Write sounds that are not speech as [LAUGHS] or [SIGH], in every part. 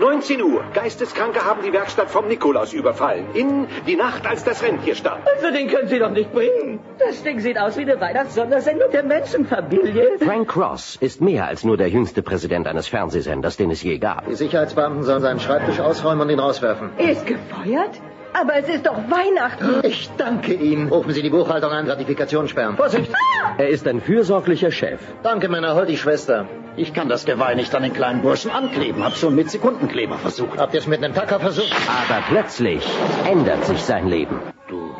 19 Uhr. Geisteskranke haben die Werkstatt vom Nikolaus überfallen. In die Nacht, als das Rentier starb. Also den können Sie doch nicht bringen. Das Ding sieht aus wie eine Weihnachtssondersendung der Menschenfamilie. Frank Cross ist mehr als nur der jüngste Präsident eines Fernsehsenders, den es je gab. Die Sicherheitsbeamten sollen seinen Schreibtisch ausräumen und ihn rauswerfen. Er ist gefeuert? Aber es ist doch Weihnachten. Ich danke Ihnen. Rufen Sie die Buchhaltung an, Gratifikation sperren. Vorsicht! Er ist ein fürsorglicher Chef. Danke, Männer, hol die Schwester. Ich kann das Geweih nicht an den kleinen Burschen ankleben. Hab schon mit Sekundenkleber versucht. Habt ihr es mit einem Tacker versucht? Aber plötzlich ändert sich sein Leben. Du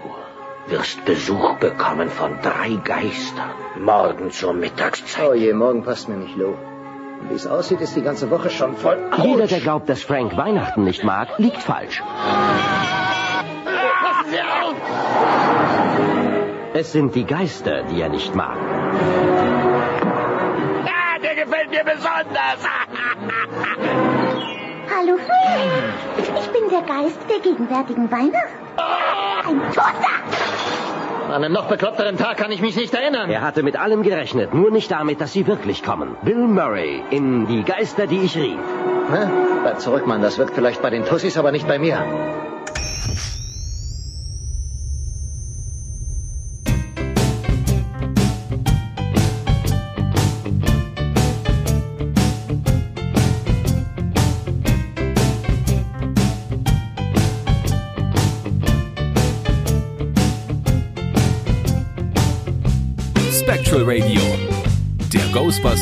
wirst Besuch bekommen von drei Geistern. Morgen zur Mittagszeit. Oh je, morgen passt mir nicht, Lou. Wie es aussieht, ist die ganze Woche schon voll. Jeder, der glaubt, dass Frank Weihnachten nicht mag, liegt falsch. Sie auf! Es sind die Geister, die er nicht mag. Ah, der gefällt mir besonders. [LAUGHS] Hallo. Ich bin der Geist der gegenwärtigen Weihnacht. Ein Toter! An einen noch bekloppteren Tag kann ich mich nicht erinnern. Er hatte mit allem gerechnet, nur nicht damit, dass sie wirklich kommen. Bill Murray in Die Geister, die ich rief. Na, bleib zurück, Mann. Das wirkt vielleicht bei den Tussis, aber nicht bei mir.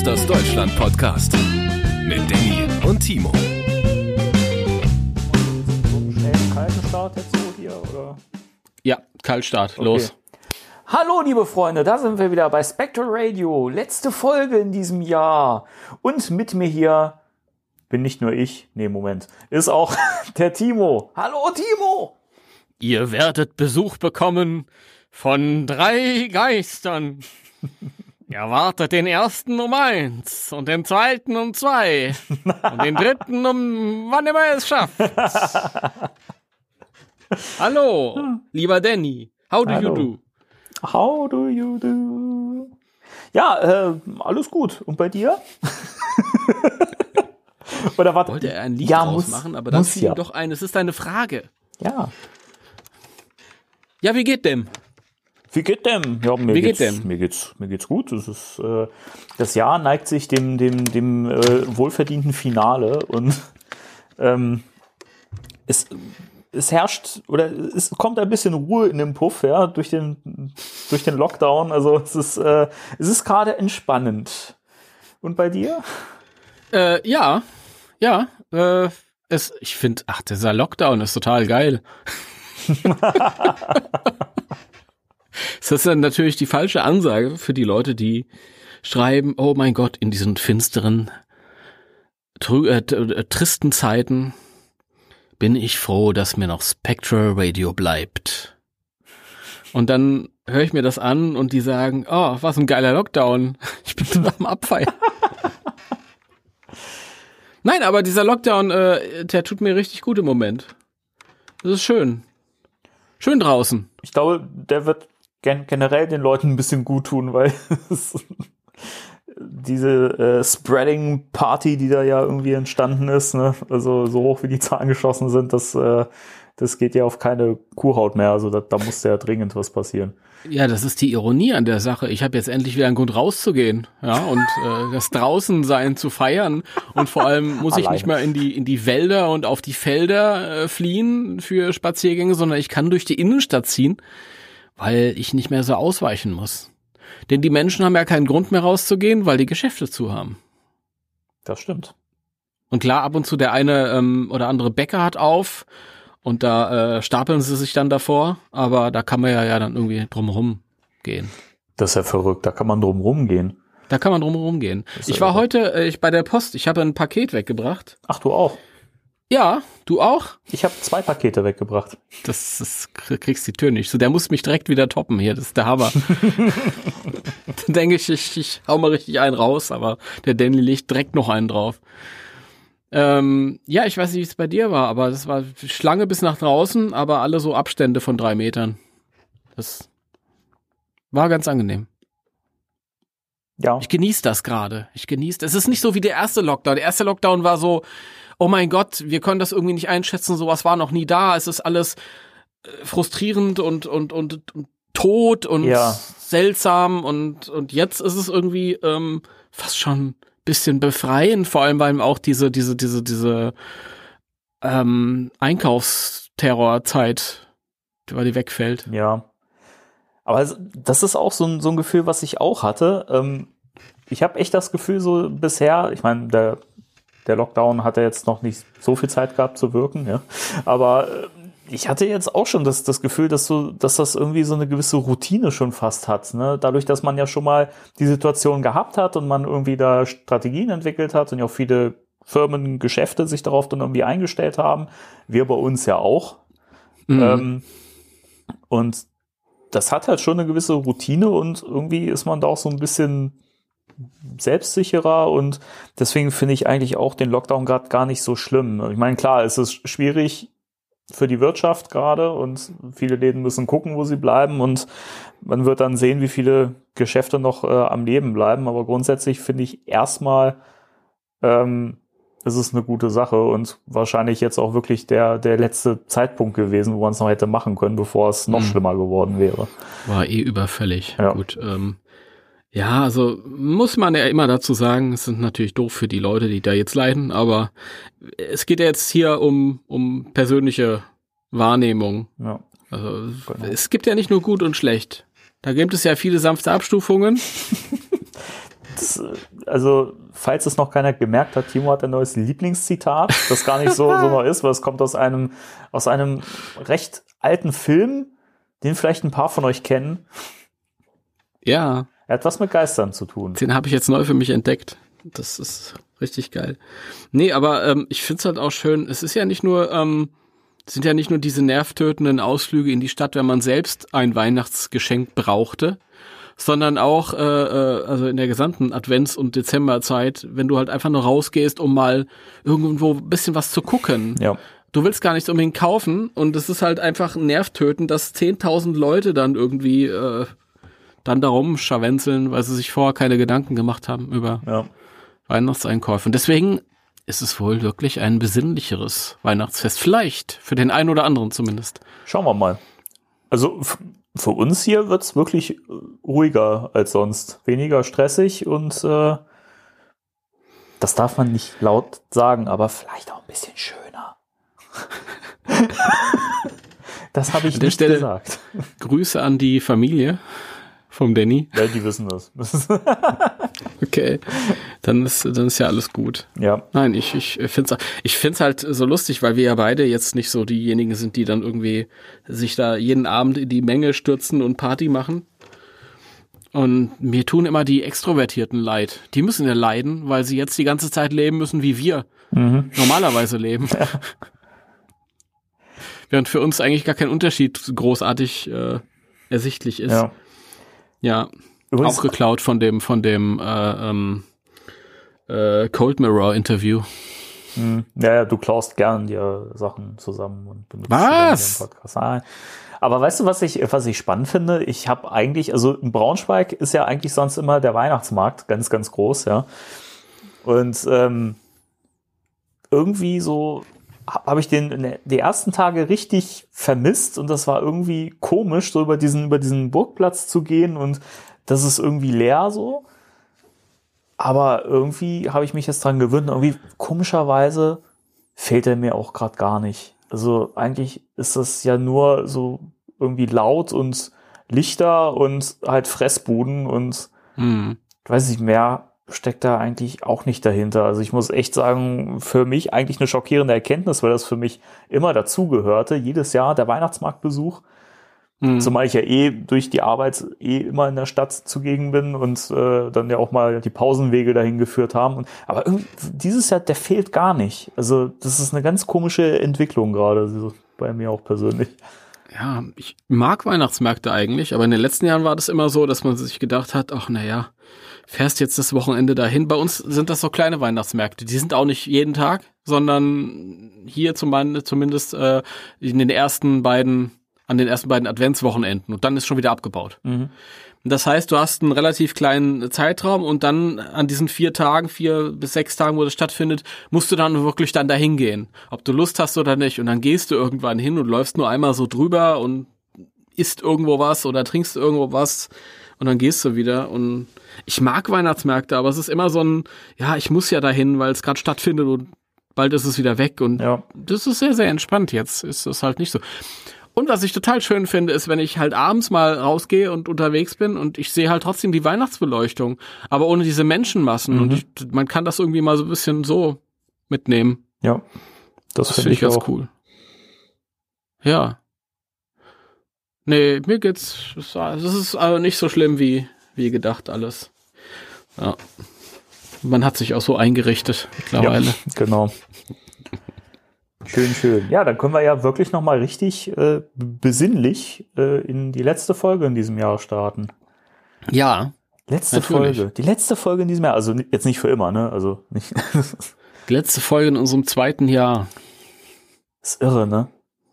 Ghostbusters Deutschland Podcast mit Danny und Timo. So einen schnellen, kalten Start jetzt so hier, oder? Ja, Kaltstart, los. Hallo, liebe Freunde, da sind wir wieder bei Spectral Radio. Letzte Folge in diesem Jahr. Und mit mir hier bin nicht nur ich, nee, Moment, ist auch [LAUGHS] der Timo. Hallo, Timo! Ihr werdet Besuch bekommen von drei Geistern. Erwartet den ersten um eins und den zweiten um zwei und den dritten um wann immer er es schafft. [LAUGHS] Hallo, lieber Danny. How do Hallo. you do? How do you do? Ja, äh, alles gut. Und bei dir? [LAUGHS] Oder was? Wollte er ein Lied ja, muss, machen, aber dann muss fiel ja. doch ein. Es ist eine Frage. Ja. Ja, wie geht dem? Wie geht dem? Ja, mir Wie geht's, geht dem? Mir geht's, mir geht's gut. Es ist, äh, das Jahr neigt sich dem, dem, dem äh, wohlverdienten Finale und [LAUGHS] ähm, es, es herrscht oder es kommt ein bisschen Ruhe in den Puff, ja, durch den, durch den Lockdown. Also es ist, äh, es ist gerade entspannend. Und bei dir? Äh, ja, ja. Äh, es, ich finde, ach, dieser Lockdown ist total geil. [LAUGHS] [LAUGHS] Das ist dann natürlich die falsche Ansage für die Leute, die schreiben, oh mein Gott, in diesen finsteren, äh, äh, tristen Zeiten bin ich froh, dass mir noch Spectral Radio bleibt. Und dann höre ich mir das an und die sagen, oh, was ein geiler Lockdown. [LAUGHS] Ich bin total am Abfeiern. [LAUGHS] Nein, aber dieser Lockdown, äh, der tut mir richtig gut im Moment. Das ist schön. Schön draußen. Ich glaube, der wird gen generell den Leuten ein bisschen gut tun, weil [LAUGHS] es- diese äh, Spreading Party, die da ja irgendwie entstanden ist, ne? also so hoch wie die Zahlen geschossen sind, das, äh, das geht ja auf keine Kuhhaut mehr. Also da, da muss ja dringend was passieren. Ja, das ist die Ironie an der Sache. Ich habe jetzt endlich wieder einen Grund rauszugehen, ja, und äh, das Draußensein zu feiern. Und vor allem muss ich nicht mehr in die in die Wälder und auf die Felder äh, fliehen für Spaziergänge, sondern ich kann durch die Innenstadt ziehen, weil ich nicht mehr so ausweichen muss. Denn die Menschen haben ja keinen Grund mehr rauszugehen, weil die Geschäfte zu haben. Das stimmt. Und klar, ab und zu der eine ähm, oder andere Bäcker hat auf und da äh, stapeln sie sich dann davor, aber da kann man ja, ja dann irgendwie drumherum gehen. Das ist ja verrückt, da kann man drum rumgehen. Da kann man drumherum gehen. Ich war irre. heute äh, ich bei der Post, ich habe ein Paket weggebracht. Ach, du auch. Ja, du auch? Ich habe zwei Pakete weggebracht. Das, das kriegst die Tür nicht. So, der muss mich direkt wieder toppen hier. Das ist der Hammer. [LAUGHS] Dann denke ich, ich, ich hau mal richtig einen raus, aber der Danny legt direkt noch einen drauf. Ähm, ja, ich weiß nicht, wie es bei dir war, aber das war Schlange bis nach draußen, aber alle so Abstände von drei Metern. Das war ganz angenehm. Ja. Ich genieße das gerade. Ich genieße. Es ist nicht so wie der erste Lockdown. Der erste Lockdown war so, oh mein Gott, wir können das irgendwie nicht einschätzen, sowas war noch nie da, es ist alles äh, frustrierend und, und, und, und tot und Ja. seltsam und, und jetzt ist es irgendwie ähm, fast schon bisschen befreiend, vor allem weil auch diese, diese, diese, diese ähm, Einkaufsterrorzeit, weil die wegfällt. Ja. Aber das ist auch so ein, so ein Gefühl, was ich auch hatte. Ähm, ich habe echt das Gefühl, so bisher, ich meine, der, der Lockdown hat ja jetzt noch nicht so viel Zeit gehabt zu wirken, ja. Aber äh, ich hatte jetzt auch schon das, das Gefühl, dass so, dass das irgendwie so eine gewisse Routine schon fast hat. Ne? Dadurch, dass man ja schon mal die Situation gehabt hat und man irgendwie da Strategien entwickelt hat und ja auch viele Firmen, Geschäfte sich darauf dann irgendwie eingestellt haben. Wir bei uns ja auch. Mhm. Ähm, und das hat halt schon eine gewisse Routine und irgendwie ist man da auch so ein bisschen selbstsicherer und deswegen finde ich eigentlich auch den Lockdown gerade gar nicht so schlimm. Ich meine, klar, es ist schwierig für die Wirtschaft gerade und viele Läden müssen gucken, wo sie bleiben und man wird dann sehen, wie viele Geschäfte noch äh, am Leben bleiben. Aber grundsätzlich finde ich erstmal ähm, ist es eine gute Sache und wahrscheinlich jetzt auch wirklich der, der letzte Zeitpunkt gewesen, wo man es noch hätte machen können, bevor es noch Mhm. schlimmer geworden wäre. War eh überfällig. Ja. Gut. Ähm, ja, also muss man ja immer dazu sagen, es sind natürlich doof für die Leute, die da jetzt leiden, aber es geht ja jetzt hier um, um persönliche Wahrnehmung. Ja. Also Genau. es gibt ja nicht nur gut und schlecht. Da gibt es ja viele sanfte Abstufungen. [LAUGHS] Das, also, falls es noch keiner gemerkt hat, Timo hat ein neues Lieblingszitat, das gar nicht so, so [LAUGHS] neu ist, weil es kommt aus einem, aus einem recht alten Film, den vielleicht ein paar von euch kennen. Ja, Er hat was mit Geistern zu tun. den habe ich jetzt neu für mich entdeckt. Das ist richtig geil. Nee, aber ähm, ich find's halt auch schön, es ist ja nicht nur, ähm, es sind ja nicht nur diese nervtötenden Ausflüge in die Stadt, wenn man selbst ein Weihnachtsgeschenk brauchte, sondern auch, äh, äh, also in der gesamten Advents- und Dezemberzeit, wenn du halt einfach nur rausgehst, um mal irgendwo ein bisschen was zu gucken. Ja. Du willst gar nichts unbedingt kaufen und es ist halt einfach nervtötend, dass 10.000 Leute dann irgendwie äh, dann darum scharwenzeln, weil sie sich vorher keine Gedanken gemacht haben über Ja. Weihnachtseinkäufe. Und deswegen ist es wohl wirklich ein besinnlicheres Weihnachtsfest. Vielleicht, für den einen oder anderen zumindest. Schauen wir mal. Also für uns hier wird's wirklich äh, ruhiger als sonst. Weniger stressig und äh, das darf man nicht laut sagen, aber vielleicht auch ein bisschen schöner. [LAUGHS] das habe ich An der nicht Stelle- gesagt. Grüße an die Familie vom Danny. Ja, die wissen das. [LAUGHS] Okay, dann ist, dann ist ja alles gut. ja. Nein, ich, ich finde es ich find's halt so lustig, weil wir ja beide jetzt nicht so diejenigen sind, die dann irgendwie sich da jeden Abend in die Menge stürzen und Party machen. Und mir tun immer die Extrovertierten leid. Die müssen ja leiden, weil sie jetzt die ganze Zeit leben müssen, wie wir normalerweise leben. Während für uns eigentlich gar kein Unterschied großartig äh, ersichtlich ist. ja. Ja, Übrigens, auch geklaut von dem, von dem äh, ähm, äh, Cold Mirror Interview. Hm. Ja, ja, du klaust gern dir Sachen zusammen und benutzt Was? sie im Podcast. Nein. Aber weißt du, was ich, was ich spannend finde? Ich habe eigentlich, also in Braunschweig ist ja eigentlich sonst immer der Weihnachtsmarkt ganz, ganz groß, ja. Und ähm, irgendwie so habe ich den der- die ersten Tage richtig vermisst und das war irgendwie komisch, so über diesen, über diesen Burgplatz zu gehen und das ist irgendwie leer so. Aber irgendwie habe ich mich jetzt dran gewöhnt. und Irgendwie komischerweise fehlt er mir auch gerade gar nicht. Also eigentlich ist das ja nur so irgendwie laut und Lichter und halt Fressbuden und Hm. ich weiß nicht, mehr steckt da eigentlich auch nicht dahinter. Also ich muss echt sagen, für mich eigentlich eine schockierende Erkenntnis, weil das für mich immer dazugehörte. Jedes Jahr der Weihnachtsmarktbesuch. Hm. Zumal ich ja eh durch die Arbeit eh immer in der Stadt zugegen bin und äh, dann ja auch mal die Pausenwege dahin geführt haben. Und, aber dieses Jahr, der fehlt gar nicht. Also das ist eine ganz komische Entwicklung gerade, bei mir auch persönlich. Ja, ich mag Weihnachtsmärkte eigentlich, aber in den letzten Jahren war das immer so, dass man sich gedacht hat, ach naja, fährst jetzt das Wochenende dahin. Bei uns sind das so kleine Weihnachtsmärkte. Die sind auch nicht jeden Tag, sondern hier zum, zumindest äh, in den ersten beiden an den ersten beiden Adventswochenenden und dann ist schon wieder abgebaut. Mhm. Das heißt, du hast einen relativ kleinen Zeitraum und dann an diesen vier Tagen, vier bis sechs Tagen, wo das stattfindet, musst du dann wirklich dann dahin gehen. Ob du Lust hast oder nicht. Und dann gehst du irgendwann hin und läufst nur einmal so drüber und isst irgendwo was oder trinkst irgendwo was und dann gehst du wieder. Und ich mag Weihnachtsmärkte, aber es ist immer so ein, ja, ich muss ja dahin, weil es gerade stattfindet und bald ist es wieder weg. Und ja. das ist sehr, sehr entspannt jetzt. Ist es halt nicht so. Und was ich total schön finde, ist, wenn ich halt abends mal rausgehe und unterwegs bin und ich sehe halt trotzdem die Weihnachtsbeleuchtung, aber ohne diese Menschenmassen. Mhm. Und ich, man kann das irgendwie mal so ein bisschen so mitnehmen. Ja. Das, das finde find ich ganz auch. cool. Ja. Nee, mir geht's. Es ist aber nicht so schlimm wie, wie gedacht alles. Ja. Man hat sich auch so eingerichtet mittlerweile. Ja, genau. Schön, schön. Ja, dann können wir ja wirklich nochmal richtig äh, besinnlich äh, in die letzte Folge in diesem Jahr starten. Ja. Letzte natürlich. Folge. Die letzte Folge in diesem Jahr. Also jetzt nicht für immer, ne? Also nicht. die [LAUGHS] letzte Folge in unserem zweiten Jahr. ist irre, ne?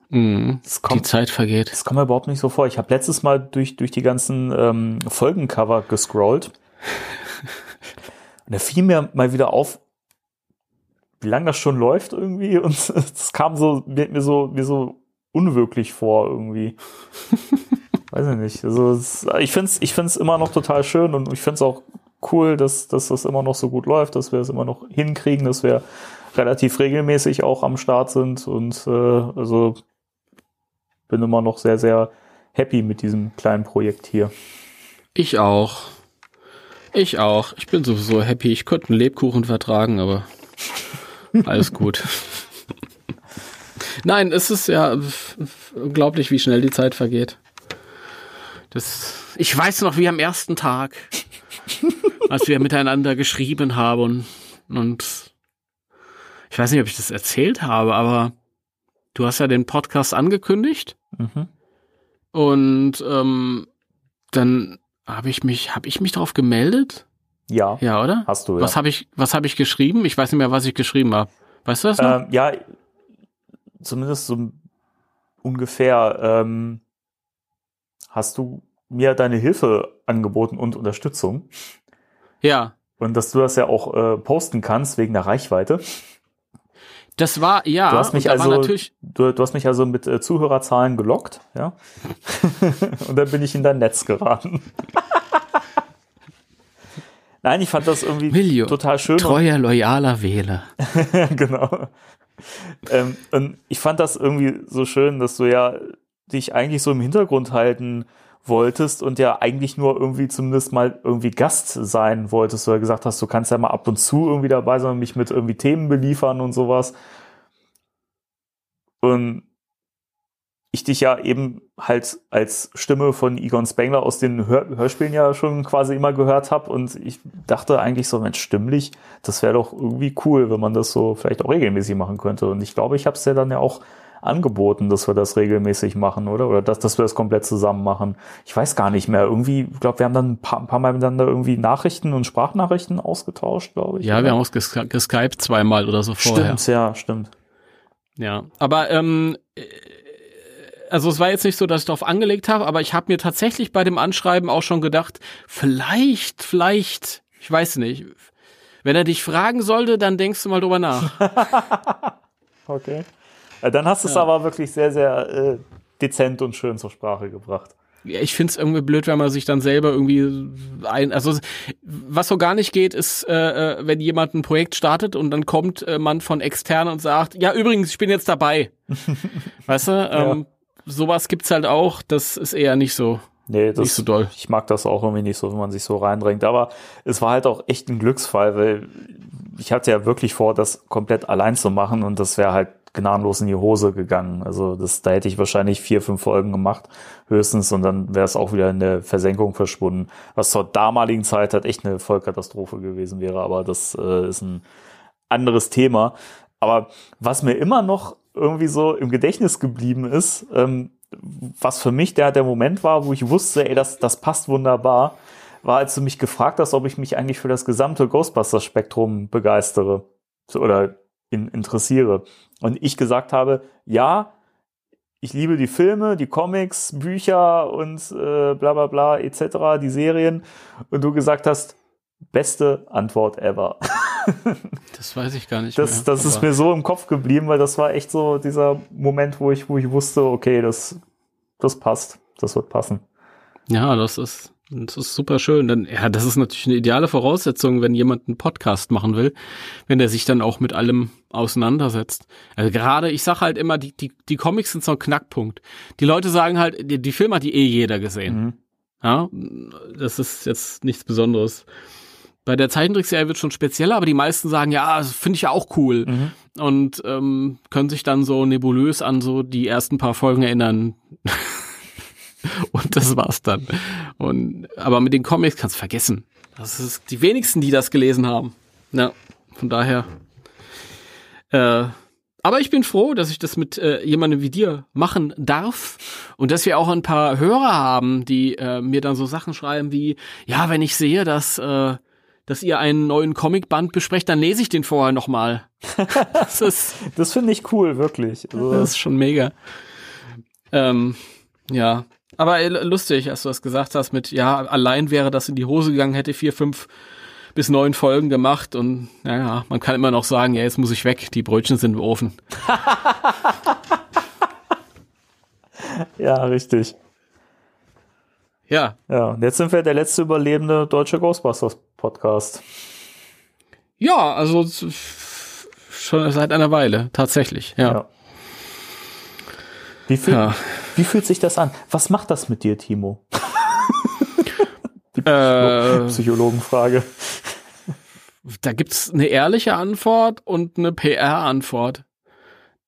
Mhm. Kommt, die Zeit vergeht. Das kommt mir überhaupt nicht so vor. Ich habe letztes Mal durch, durch die ganzen ähm, Folgencover gescrollt. Und da fiel mir mal wieder auf, wie lange das schon läuft irgendwie. Und [LAUGHS] es kam so, mir so, mir so unwirklich vor irgendwie. Weiß ich nicht. Also es, ich finde es ich find's immer noch total schön und ich finde es auch cool, dass, dass das immer noch so gut läuft, dass wir es immer noch hinkriegen, dass wir relativ regelmäßig auch am Start sind und äh, also bin immer noch sehr, sehr happy mit diesem kleinen Projekt hier. Ich auch. Ich auch. Ich bin sowieso happy. Ich könnte einen Lebkuchen vertragen, aber alles gut. [LAUGHS] Nein, es ist ja unglaublich, wie schnell die Zeit vergeht. Das, ich weiß noch, wie am ersten Tag, als wir miteinander geschrieben haben und, und ich weiß nicht, ob ich das erzählt habe, aber du hast ja den Podcast angekündigt mhm. und ähm, dann habe ich mich, habe ich mich darauf gemeldet? Ja. Ja, oder? Hast du, ja. Was habe ich, was habe ich geschrieben? Ich weiß nicht mehr, was ich geschrieben habe. Weißt du das noch? Ähm, ja, zumindest so ungefähr ähm, hast du mir deine Hilfe angeboten und Unterstützung. Ja. Und dass du das ja auch äh, posten kannst wegen der Reichweite. Das war, ja. Du hast mich also, natürlich du, du, hast mich also mit äh, Zuhörerzahlen gelockt, ja. [LAUGHS] und dann bin ich in dein Netz geraten. [LAUGHS] Nein, ich fand das irgendwie Miljo, total schön. Treuer, loyaler Wähler. [LAUGHS] genau. Ähm, und ich fand das irgendwie so schön, dass du ja dich eigentlich so im Hintergrund halten wolltest und ja eigentlich nur irgendwie zumindest mal irgendwie Gast sein wolltest, oder gesagt hast, du kannst ja mal ab und zu irgendwie dabei sein und mich mit irgendwie Themen beliefern und sowas. Und ich dich ja eben halt als Stimme von Egon Spengler aus den Hör Hörspielen ja schon quasi immer gehört habe und ich dachte eigentlich so, Mensch, stimmlich, das wäre doch irgendwie cool, wenn man das so vielleicht auch regelmäßig machen könnte. Und ich glaube, ich habe es ja dann ja auch angeboten, dass wir das regelmäßig machen, oder? Oder dass, dass wir das komplett zusammen machen. Ich weiß gar nicht mehr. Irgendwie, ich glaube, wir haben dann ein paar, ein paar Mal miteinander irgendwie Nachrichten und Sprachnachrichten ausgetauscht, glaube ich. Ja, oder? wir haben uns geskypt zweimal oder so vorher. Stimmt, ja, stimmt. Ja, aber ähm, also es war jetzt nicht so, dass ich darauf angelegt habe, aber ich habe mir tatsächlich bei dem Anschreiben auch schon gedacht, vielleicht, vielleicht, ich weiß nicht. Wenn er dich fragen sollte, dann denkst du mal drüber nach. [LAUGHS] okay. Dann hast du es ja. aber wirklich sehr, sehr äh, dezent und schön zur Sprache gebracht. Ja, ich find's irgendwie blöd, wenn man sich dann selber irgendwie ein, also was so gar nicht geht, ist, äh, äh wenn jemand ein Projekt startet und dann kommt äh, man von extern und sagt, ja übrigens, ich bin jetzt dabei. [LAUGHS] weißt du? Ähm, ja sowas gibt's halt auch, das ist eher nicht so. Nee, das, nicht so doll. ich mag das auch irgendwie nicht so, wenn man sich so reindrängt. Aber es war halt auch echt ein Glücksfall, weil ich hatte ja wirklich vor, das komplett allein zu machen und das wäre halt gnadenlos in die Hose gegangen. Also das, da hätte ich wahrscheinlich vier, fünf Folgen gemacht, höchstens, und dann wäre es auch wieder in der Versenkung verschwunden. Was zur damaligen Zeit halt echt eine Vollkatastrophe gewesen wäre, aber das äh, ist ein anderes Thema. Aber was mir immer noch irgendwie so im Gedächtnis geblieben ist, ähm, was für mich der, der Moment war, wo ich wusste, ey, das, das passt wunderbar, war, als du mich gefragt hast, ob ich mich eigentlich für das gesamte Ghostbusters-Spektrum begeistere oder in, interessiere. Und ich gesagt habe, ja, ich liebe die Filme, die Comics, Bücher und äh, bla bla bla etc., die Serien. Und du gesagt hast, beste Antwort ever. [LAUGHS] das weiß ich gar nicht das, mehr. Das ist mir so im Kopf geblieben, weil das war echt so dieser Moment, wo ich, wo ich wusste, okay, das, das passt, das wird passen. Ja, das ist, das ist super schön. Dann, ja, das ist natürlich eine ideale Voraussetzung, wenn jemand einen Podcast machen will, wenn er sich dann auch mit allem auseinandersetzt. Also gerade, ich sag halt immer, die, die, die Comics sind so ein Knackpunkt. Die Leute sagen halt, die, die Filme hat die eh jeder gesehen. Mhm. Ja, das ist jetzt nichts Besonderes. Bei der Zeichentrickserie wird schon spezieller, aber die meisten sagen, ja, das finde ich ja auch cool. Mhm. Und ähm, können sich dann so nebulös an so die ersten paar Folgen erinnern. [LAUGHS] Und das war's dann. Und, aber mit den Comics kannst du vergessen. Das ist die wenigsten, die das gelesen haben. Ja, von daher. Äh, aber ich bin froh, dass ich das mit äh, jemandem wie dir machen darf und dass wir auch ein paar Hörer haben, die äh, mir dann so Sachen schreiben wie, ja, wenn ich sehe, dass, äh, dass ihr einen neuen Comicband besprecht, dann lese ich den vorher nochmal. [LAUGHS] das das finde ich cool, wirklich. Also. Das ist schon mega. Ähm, ja, aber äh, lustig, als du das gesagt hast mit, ja, allein wäre das in die Hose gegangen, hätte vier, fünf bis neun Folgen gemacht und naja, man kann immer noch sagen, ja, jetzt muss ich weg, die Brötchen sind im Ofen. [LAUGHS] ja, richtig. Ja. Ja, und jetzt sind wir der letzte überlebende deutsche Ghostbusters Podcast. Ja, also schon seit einer Weile, tatsächlich, ja. ja. Wie, fühl, ja. Wie fühlt sich das an? Was macht das mit dir, Timo? Die [LAUGHS] äh, Psychologenfrage. Da gibt's eine ehrliche Antwort und eine PR-Antwort.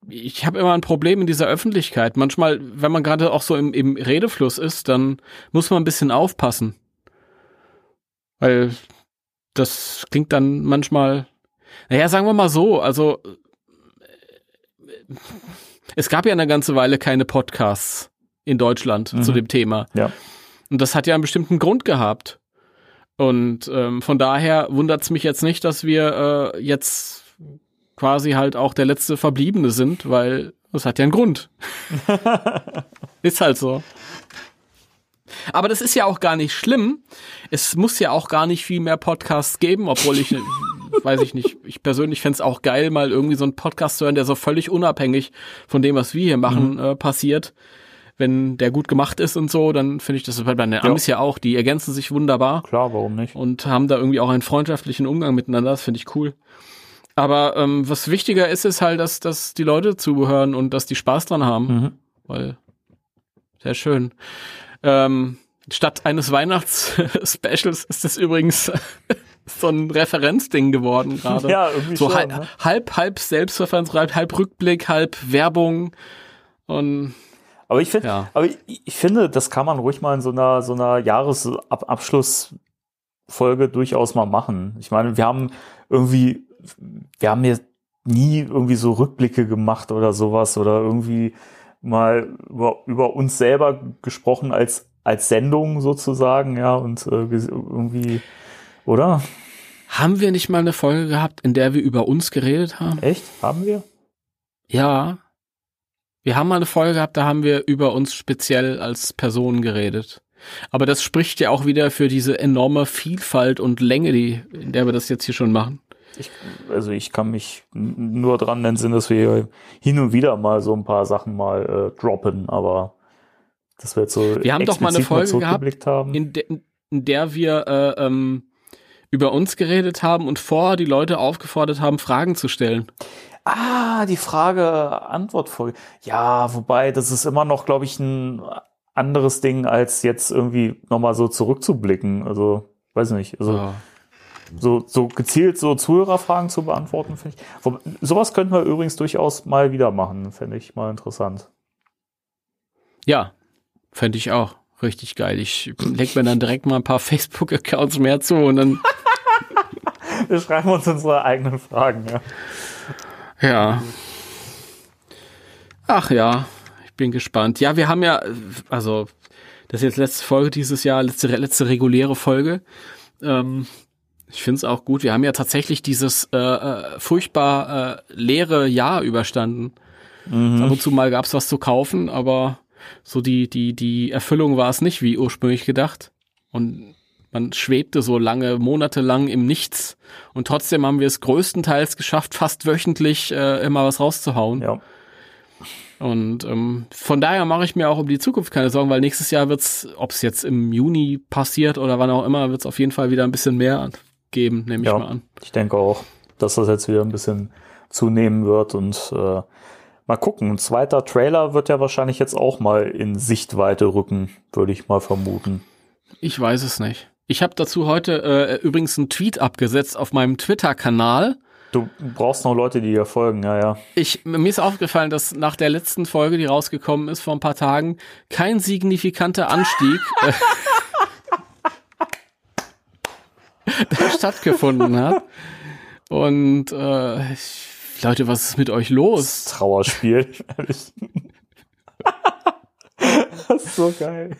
Ich habe immer ein Problem in dieser Öffentlichkeit. Manchmal, wenn man gerade auch so im, im Redefluss ist, dann muss man ein bisschen aufpassen. Weil das klingt dann manchmal, naja, sagen wir mal so, also es gab ja eine ganze Weile keine Podcasts in Deutschland mhm. zu dem Thema. Ja. Und das hat ja einen bestimmten Grund gehabt. Und ähm, von daher wundert es mich jetzt nicht, dass wir äh, jetzt quasi halt auch der letzte Verbliebene sind, weil das hat ja einen Grund. [LAUGHS] ist halt so. Aber das ist ja auch gar nicht schlimm. Es muss ja auch gar nicht viel mehr Podcasts geben, obwohl ich [LAUGHS] weiß ich nicht. Ich persönlich fände es auch geil, mal irgendwie so einen Podcast zu hören, der so völlig unabhängig von dem, was wir hier machen, mhm. äh, passiert. Wenn der gut gemacht ist und so, dann finde ich das bei den Amis ja. ja auch. Die ergänzen sich wunderbar. Klar, warum nicht? Und haben da irgendwie auch einen freundschaftlichen Umgang miteinander. Das finde ich cool. Aber ähm, was wichtiger ist, ist halt, dass, dass die Leute zuhören und dass die Spaß dran haben. Mhm. Weil, sehr schön. Ähm, statt eines Weihnachts-Specials [LAUGHS] ist es übrigens so ein Referenzding geworden [LAUGHS] gerade. Ja, irgendwie so schon, halb, ne? halb, halb Selbstreferenz, halb, halb Rückblick, halb Werbung und aber ich finde, ja. aber ich, ich, finde, das kann man ruhig mal in so einer so einer Jahresabschlussfolge durchaus mal machen. Ich meine, wir haben irgendwie, wir haben jetzt nie irgendwie so Rückblicke gemacht oder sowas oder irgendwie mal über, über uns selber gesprochen als als Sendung sozusagen, ja und äh, irgendwie oder? Haben wir nicht mal eine Folge gehabt, in der wir über uns geredet haben? Echt? Haben wir? Ja. Wir haben mal eine Folge gehabt, da haben wir über uns speziell als Person geredet. Aber das spricht ja auch wieder für diese enorme Vielfalt und Länge, die, in der wir das jetzt hier schon machen. Ich, also ich kann mich nur dran nennen, dass wir hin und wieder mal so ein paar Sachen mal äh, droppen, aber das wird so. Wir haben doch mal eine Folge gehabt, haben. In, de, in der wir äh, ähm, über uns geredet haben und vorher die Leute aufgefordert haben, Fragen zu stellen. Ah, die Frage-Antwort-Folge. Ja, wobei, das ist immer noch, glaube ich, ein anderes Ding, als jetzt irgendwie nochmal so zurückzublicken. Also, weiß nicht. Also, ja. so, so gezielt so Zuhörerfragen zu beantworten, finde ich. Sowas könnten wir übrigens durchaus mal wieder machen, fände ich mal interessant. Ja, fände ich auch. Richtig geil. Ich leg mir dann direkt mal ein paar [LAUGHS] Facebook-Accounts mehr zu und dann [LAUGHS] wir schreiben uns unsere eigenen Fragen, ja. Ja. Ach ja, ich bin gespannt. Ja, wir haben ja, also, das ist jetzt letzte Folge dieses Jahr, letzte, letzte reguläre Folge. Ähm, ich finde es auch gut. Wir haben ja tatsächlich dieses äh, äh, furchtbar äh, leere Jahr überstanden. Mhm. Ab und zu mal gab's was zu kaufen, aber so die, die, die Erfüllung war es nicht wie ursprünglich gedacht. Und man schwebte so lange, monatelang im Nichts. Und trotzdem haben wir es größtenteils geschafft, fast wöchentlich äh, immer was rauszuhauen. Ja. Und ähm, von daher mache ich mir auch um die Zukunft keine Sorgen, weil nächstes Jahr wird's, ob es jetzt im Juni passiert oder wann auch immer, wird's auf jeden Fall wieder ein bisschen mehr geben, nehme ich Ja, mal an. ich denke auch, dass das jetzt wieder ein bisschen zunehmen wird und äh, mal gucken. Ein zweiter Trailer wird ja wahrscheinlich jetzt auch mal in Sichtweite rücken, würde ich mal vermuten. Ich weiß es nicht. Ich habe dazu heute äh, übrigens einen Tweet abgesetzt auf meinem Twitter-Kanal. Du brauchst noch Leute, die dir folgen, ja, ja. Ich, mir ist aufgefallen, dass nach der letzten Folge, die rausgekommen ist vor ein paar Tagen, kein signifikanter Anstieg äh, [LAUGHS] stattgefunden hat. Und äh, ich, Leute, was ist mit euch los? Trauerspiel. ehrlich. [LAUGHS] das ist so geil.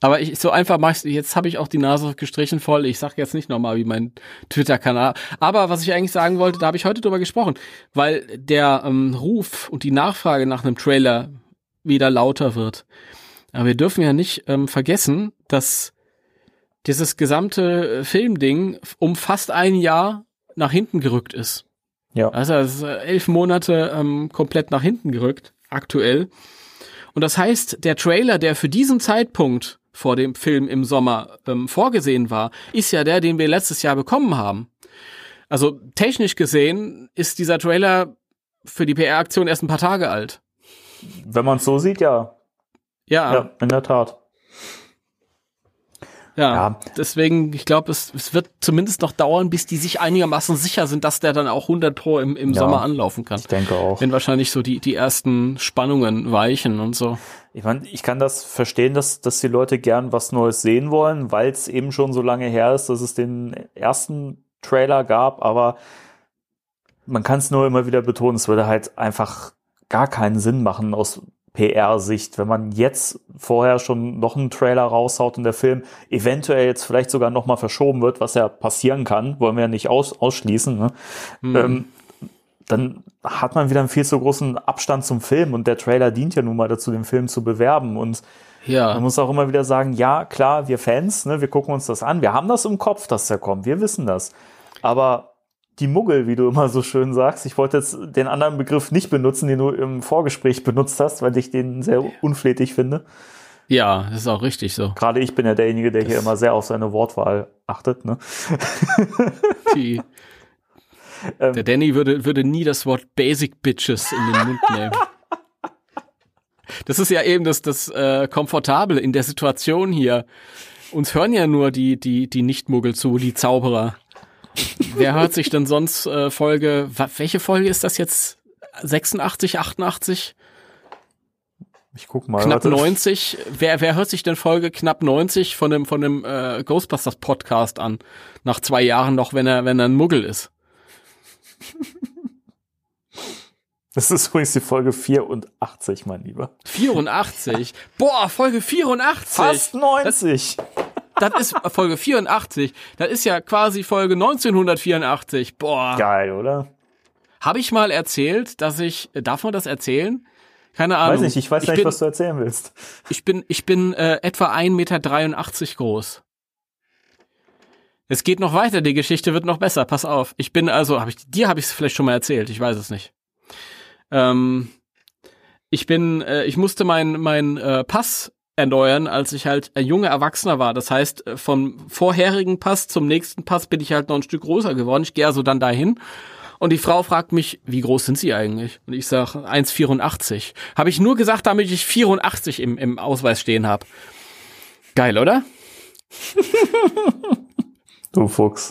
Aber ich so einfach mach ich, jetzt habe ich auch die Nase gestrichen voll. Ich sag jetzt nicht nochmal wie mein Twitter-Kanal. Aber was ich eigentlich sagen wollte, da habe ich heute drüber gesprochen, weil der ähm, Ruf und die Nachfrage nach einem Trailer wieder lauter wird. Aber wir dürfen ja nicht ähm, vergessen, dass dieses gesamte Filmding um fast ein Jahr nach hinten gerückt ist. Ja. Also es ist äh, elf Monate ähm, komplett nach hinten gerückt, aktuell. Und das heißt, der Trailer, der für diesen Zeitpunkt vor dem Film im Sommer ähm, vorgesehen war, ist ja der, den wir letztes Jahr bekommen haben. Also technisch gesehen ist dieser Trailer für die PR-Aktion erst ein paar Tage alt. Wenn man es so sieht, ja. Ja, Ja, in der Tat. Ja. Ja. Deswegen, ich glaube, es, es wird zumindest noch dauern, bis die sich einigermaßen sicher sind, dass der dann auch 100 Pro im, im Ja. Sommer anlaufen kann. Ich denke auch. Wenn wahrscheinlich so die, die ersten Spannungen weichen und so. Ich meine, ich kann das verstehen, dass, dass die Leute gern was Neues sehen wollen, weil es eben schon so lange her ist, dass es den ersten Trailer gab, aber man kann es nur immer wieder betonen, es würde halt einfach gar keinen Sinn machen aus PR-Sicht, wenn man jetzt vorher schon noch einen Trailer raushaut und der Film eventuell jetzt vielleicht sogar noch mal verschoben wird, was ja passieren kann, wollen wir ja nicht aus, ausschließen, ne? ähm, dann hat man wieder einen viel zu großen Abstand zum Film und der Trailer dient ja nun mal dazu, den Film zu bewerben und man Ja, muss auch immer wieder sagen, ja, klar, wir Fans, ne, wir gucken uns das an, wir haben das im Kopf, dass der kommt, wir wissen das. Aber die Muggel, wie du immer so schön sagst, ich wollte jetzt den anderen Begriff nicht benutzen, den du im Vorgespräch benutzt hast, weil ich den sehr unflätig finde. ja, das ist auch richtig so. Gerade ich bin ja derjenige, der hier immer sehr auf seine Wortwahl achtet. Ne? Die, [LAUGHS] Ähm. der Danny würde, würde nie das Wort Basic Bitches in den Mund nehmen. Das ist ja eben das, das äh, Komfortable in der Situation hier. Uns hören ja nur die, die, die Nichtmuggel zu, die Zauberer. Wer hört sich denn sonst äh, Folge, welche Folge ist das jetzt? 86, 88, Ich guck mal. knapp warte. 90? Wer, wer hört sich denn Folge knapp 90 von dem, von dem äh, Ghostbusters Podcast an? Nach zwei Jahren noch, wenn er, wenn er ein Muggel ist. [LAUGHS] Das ist übrigens die Folge 84, mein Lieber. 84. Boah, Folge 84. Fast 90. Das ist Folge 84. Das ist ja quasi Folge 1984. Boah. Geil, oder? Habe ich mal erzählt, dass ich, darf man das erzählen? Keine Ahnung. Weiß nicht, ich weiß nicht, bin, was du erzählen willst. Ich bin, ich bin äh, etwa 1,83 Meter groß. Es geht noch weiter, die Geschichte wird noch besser, pass auf. Ich bin also, hab ich, dir habe ich es vielleicht schon mal erzählt, ich weiß es nicht. Ähm, ich bin, äh, ich musste meinen mein, äh, Pass erneuern, als ich halt ein junger Erwachsener war. Das heißt, äh, vom vorherigen Pass zum nächsten Pass bin ich halt noch ein Stück größer geworden. Ich gehe also dann dahin. Und die Frau fragt mich, wie groß sind Sie eigentlich? Und ich sage 1,84. Habe ich nur gesagt, damit ich 84 im, im Ausweis stehen habe. Geil, oder? [LAUGHS] Du Fuchs.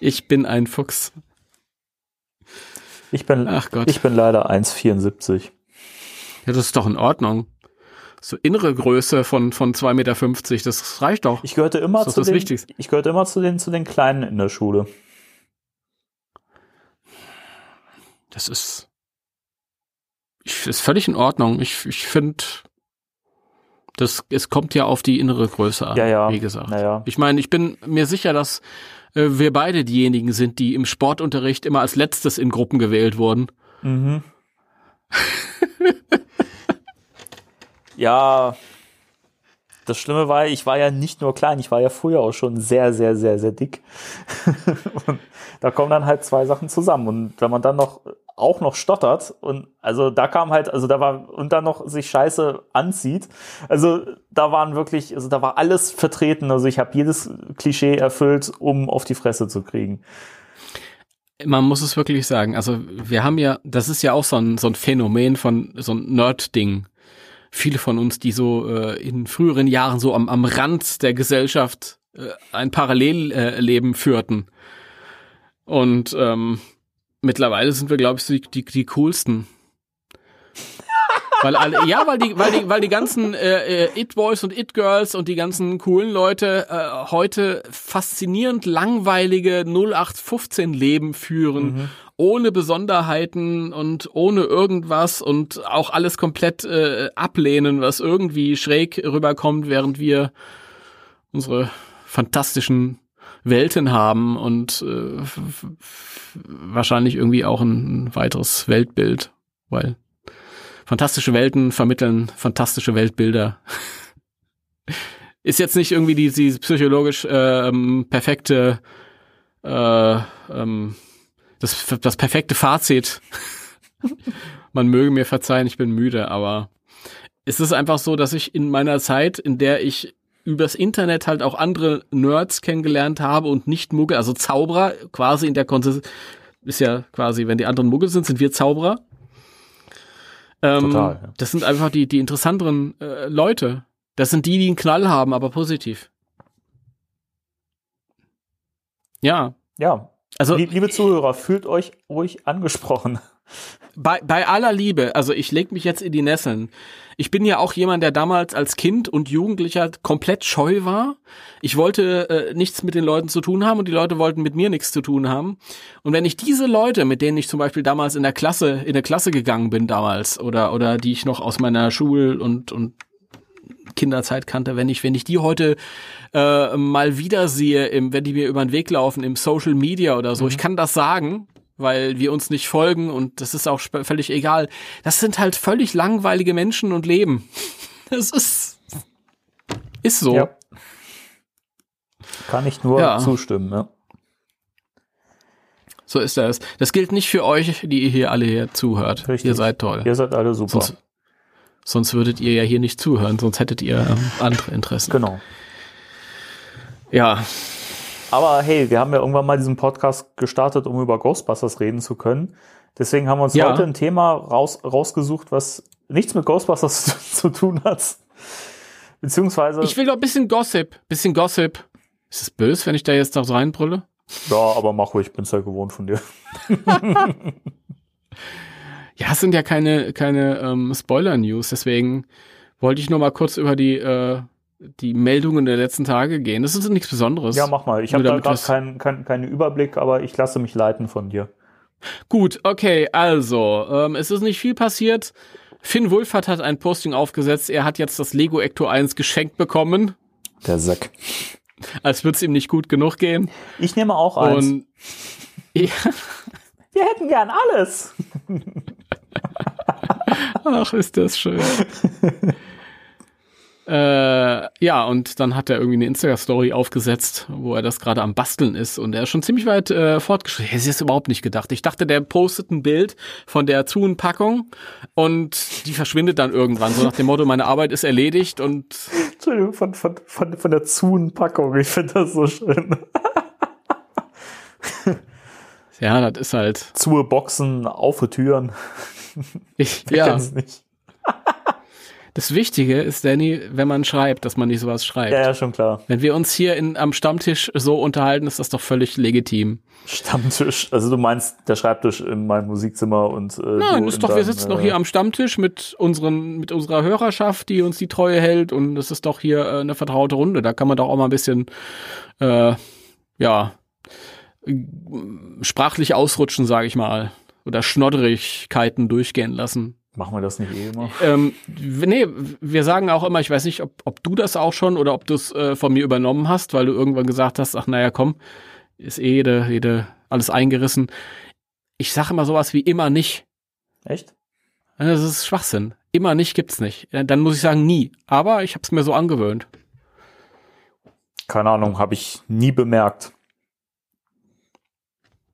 Ich bin ein Fuchs. Ich bin, Ach Gott. ich bin leider 1,74. Ja, das ist doch in Ordnung. So innere Größe von, von 2,50 Meter, das reicht doch. Ich gehörte immer zu den, Wichtigste. ich gehörte immer zu den, zu den Kleinen in der Schule. Das ist, ich, ist völlig in Ordnung. Ich, ich finde, das, es kommt ja auf die innere Größe an, Ja, ja. wie gesagt. Naja. Ich meine, ich bin mir sicher, dass äh, wir beide diejenigen sind, die im Sportunterricht immer als letztes in Gruppen gewählt wurden. Mhm. [LAUGHS] ja, das Schlimme war, ich war ja nicht nur klein, ich war ja früher auch schon sehr, sehr, sehr, sehr dick. [LAUGHS] und da kommen dann halt zwei Sachen zusammen. Und wenn man dann noch auch noch stottert und also da kam halt, also da war und dann noch sich scheiße anzieht. Also da waren wirklich, also da war alles vertreten. Also ich habe jedes Klischee erfüllt, um auf die Fresse zu kriegen. Man muss es wirklich sagen. Also wir haben ja, das ist ja auch so ein, so ein Phänomen von so ein Nerd-Ding viele von uns, die so äh, in früheren Jahren so am, am Rand der Gesellschaft äh, ein Parallelleben äh, führten. Und ähm, mittlerweile sind wir, glaube ich, die, die, die coolsten. Weil alle, ja, weil die, weil die, weil die ganzen äh, äh, It Boys und It Girls und die ganzen coolen Leute äh, heute faszinierend langweilige 0815 Leben führen mhm. ohne Besonderheiten und ohne irgendwas und auch alles komplett äh, ablehnen, was irgendwie schräg rüberkommt, während wir unsere fantastischen Welten haben und äh, wahrscheinlich irgendwie auch ein weiteres Weltbild, weil fantastische Welten vermitteln fantastische Weltbilder. Ist jetzt nicht irgendwie die, die psychologisch ähm, perfekte äh, ähm, das, das perfekte Fazit. [LAUGHS] Man möge mir verzeihen, ich bin müde, aber es ist einfach so, dass ich in meiner Zeit, in der ich übers Internet halt auch andere Nerds kennengelernt habe und nicht Muggel, also Zauberer, quasi in der Konsistenz, ist ja quasi, wenn die anderen Muggel sind, sind wir Zauberer. Ähm, Total. Ja. Das sind einfach die, die interessanteren äh, Leute. Das sind die, die einen Knall haben, aber positiv. Ja. Ja, also, liebe Zuhörer, fühlt euch ruhig angesprochen. Bei, bei aller Liebe, also ich leg mich jetzt in die Nesseln. Ich bin ja auch jemand, der damals als Kind und Jugendlicher komplett scheu war. Ich wollte äh, nichts mit den Leuten zu tun haben und die Leute wollten mit mir nichts zu tun haben. Und wenn ich diese Leute, mit denen ich zum Beispiel damals in der Klasse, in der Klasse gegangen bin damals oder, oder die ich noch aus meiner Schul- und, und Kinderzeit kannte, wenn ich, wenn ich die heute äh, mal wieder sehe, im, wenn die mir über den Weg laufen im Social Media oder so, mhm. ich kann das sagen, weil wir uns nicht folgen und das ist auch völlig egal. Das sind halt völlig langweilige Menschen und Leben. [LAUGHS] Das ist, ist so. Ja. Kann ich nur ja. zustimmen, ja. So ist das. Das gilt nicht für euch, die ihr hier alle hier zuhört. Richtig. Ihr seid toll. Ihr seid alle super. Sonst, Sonst würdet ihr ja hier nicht zuhören, sonst hättet ihr ähm, andere Interessen. Genau. Ja. Aber hey, wir haben ja irgendwann mal diesen Podcast gestartet, um über Ghostbusters reden zu können. Deswegen haben wir uns ja. heute ein Thema raus, rausgesucht, was nichts mit Ghostbusters [LAUGHS] zu, zu tun hat. Beziehungsweise. Ich will doch ein bisschen Gossip. Bisschen Gossip. Ist es böse, wenn ich da jetzt noch reinbrülle? Ja, aber mach ruhig, ich bin's ja gewohnt von dir. [LAUGHS] Ja, es sind ja keine, keine ähm, Spoiler-News, deswegen wollte ich nur mal kurz über die, äh, die Meldungen der letzten Tage gehen. Das ist nichts Besonderes. Ja, mach mal. Ich habe da gerade keinen kein, keinen Überblick, aber ich lasse mich leiten von dir. Gut, okay, also, ähm, es ist nicht viel passiert. Finn Wulfert hat ein Posting aufgesetzt. Er hat jetzt das Lego Ecto 1 geschenkt bekommen. Der Sack. Als würde es ihm nicht gut genug gehen. Ich nehme auch eins. Und, [LAUGHS] ja. Wir hätten gern alles. Ach, ist das schön. [LAUGHS] äh, ja, und dann hat er irgendwie eine Insta-Story aufgesetzt, wo er das gerade am Basteln ist und er ist schon ziemlich weit äh, fortgeschritten. Hätte ich es überhaupt nicht gedacht. Ich dachte, der postet ein Bild von der Zuhn-Packung und die verschwindet dann irgendwann, so nach dem Motto, meine Arbeit ist erledigt und. Entschuldigung, von, von, von, von der Zuhn-Packung, ich finde das so schön. [LAUGHS] ja, das ist halt. Zur Boxen, auf Türen. Ich ja. nicht. Das Wichtige ist, Danny, wenn man schreibt, dass man nicht sowas schreibt. Ja, ja, schon klar. Wenn wir uns hier in, am Stammtisch so unterhalten, ist das doch völlig legitim. Stammtisch? Also du meinst der Schreibtisch in meinem Musikzimmer und äh, Nein, ist doch, dein, wir sitzen äh, doch hier am Stammtisch mit unseren, mit unserer Hörerschaft, die uns die Treue hält und das ist doch hier äh, eine vertraute Runde. Da kann man doch auch mal ein bisschen, äh, ja, sprachlich ausrutschen, sage ich mal oder Schnodderigkeiten durchgehen lassen. Machen wir das nicht eh immer? Ähm, nee, wir sagen auch immer, ich weiß nicht, ob, ob du das auch schon oder ob du es äh, von mir übernommen hast, weil du irgendwann gesagt hast, ach naja, komm, ist eh jede, jede, alles eingerissen. Ich sage immer sowas wie immer nicht. Echt? Das ist Schwachsinn. Immer nicht gibt's nicht. Dann muss ich sagen nie. Aber ich habe es mir so angewöhnt. Keine Ahnung, habe ich nie bemerkt.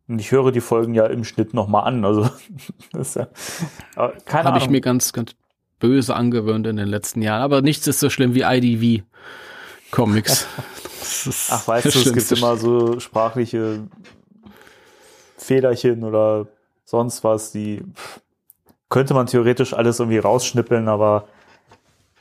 Und ich höre die Folgen ja im Schnitt nochmal an. Also [LAUGHS] das ist ja, keine Habe ich mir ganz, ganz böse angewöhnt in den letzten Jahren. Aber nichts ist so schlimm wie IDV Comics. [LAUGHS] Ach, weißt du, es gibt immer so sprachliche Federchen oder sonst was, die könnte man theoretisch alles irgendwie rausschnippeln, aber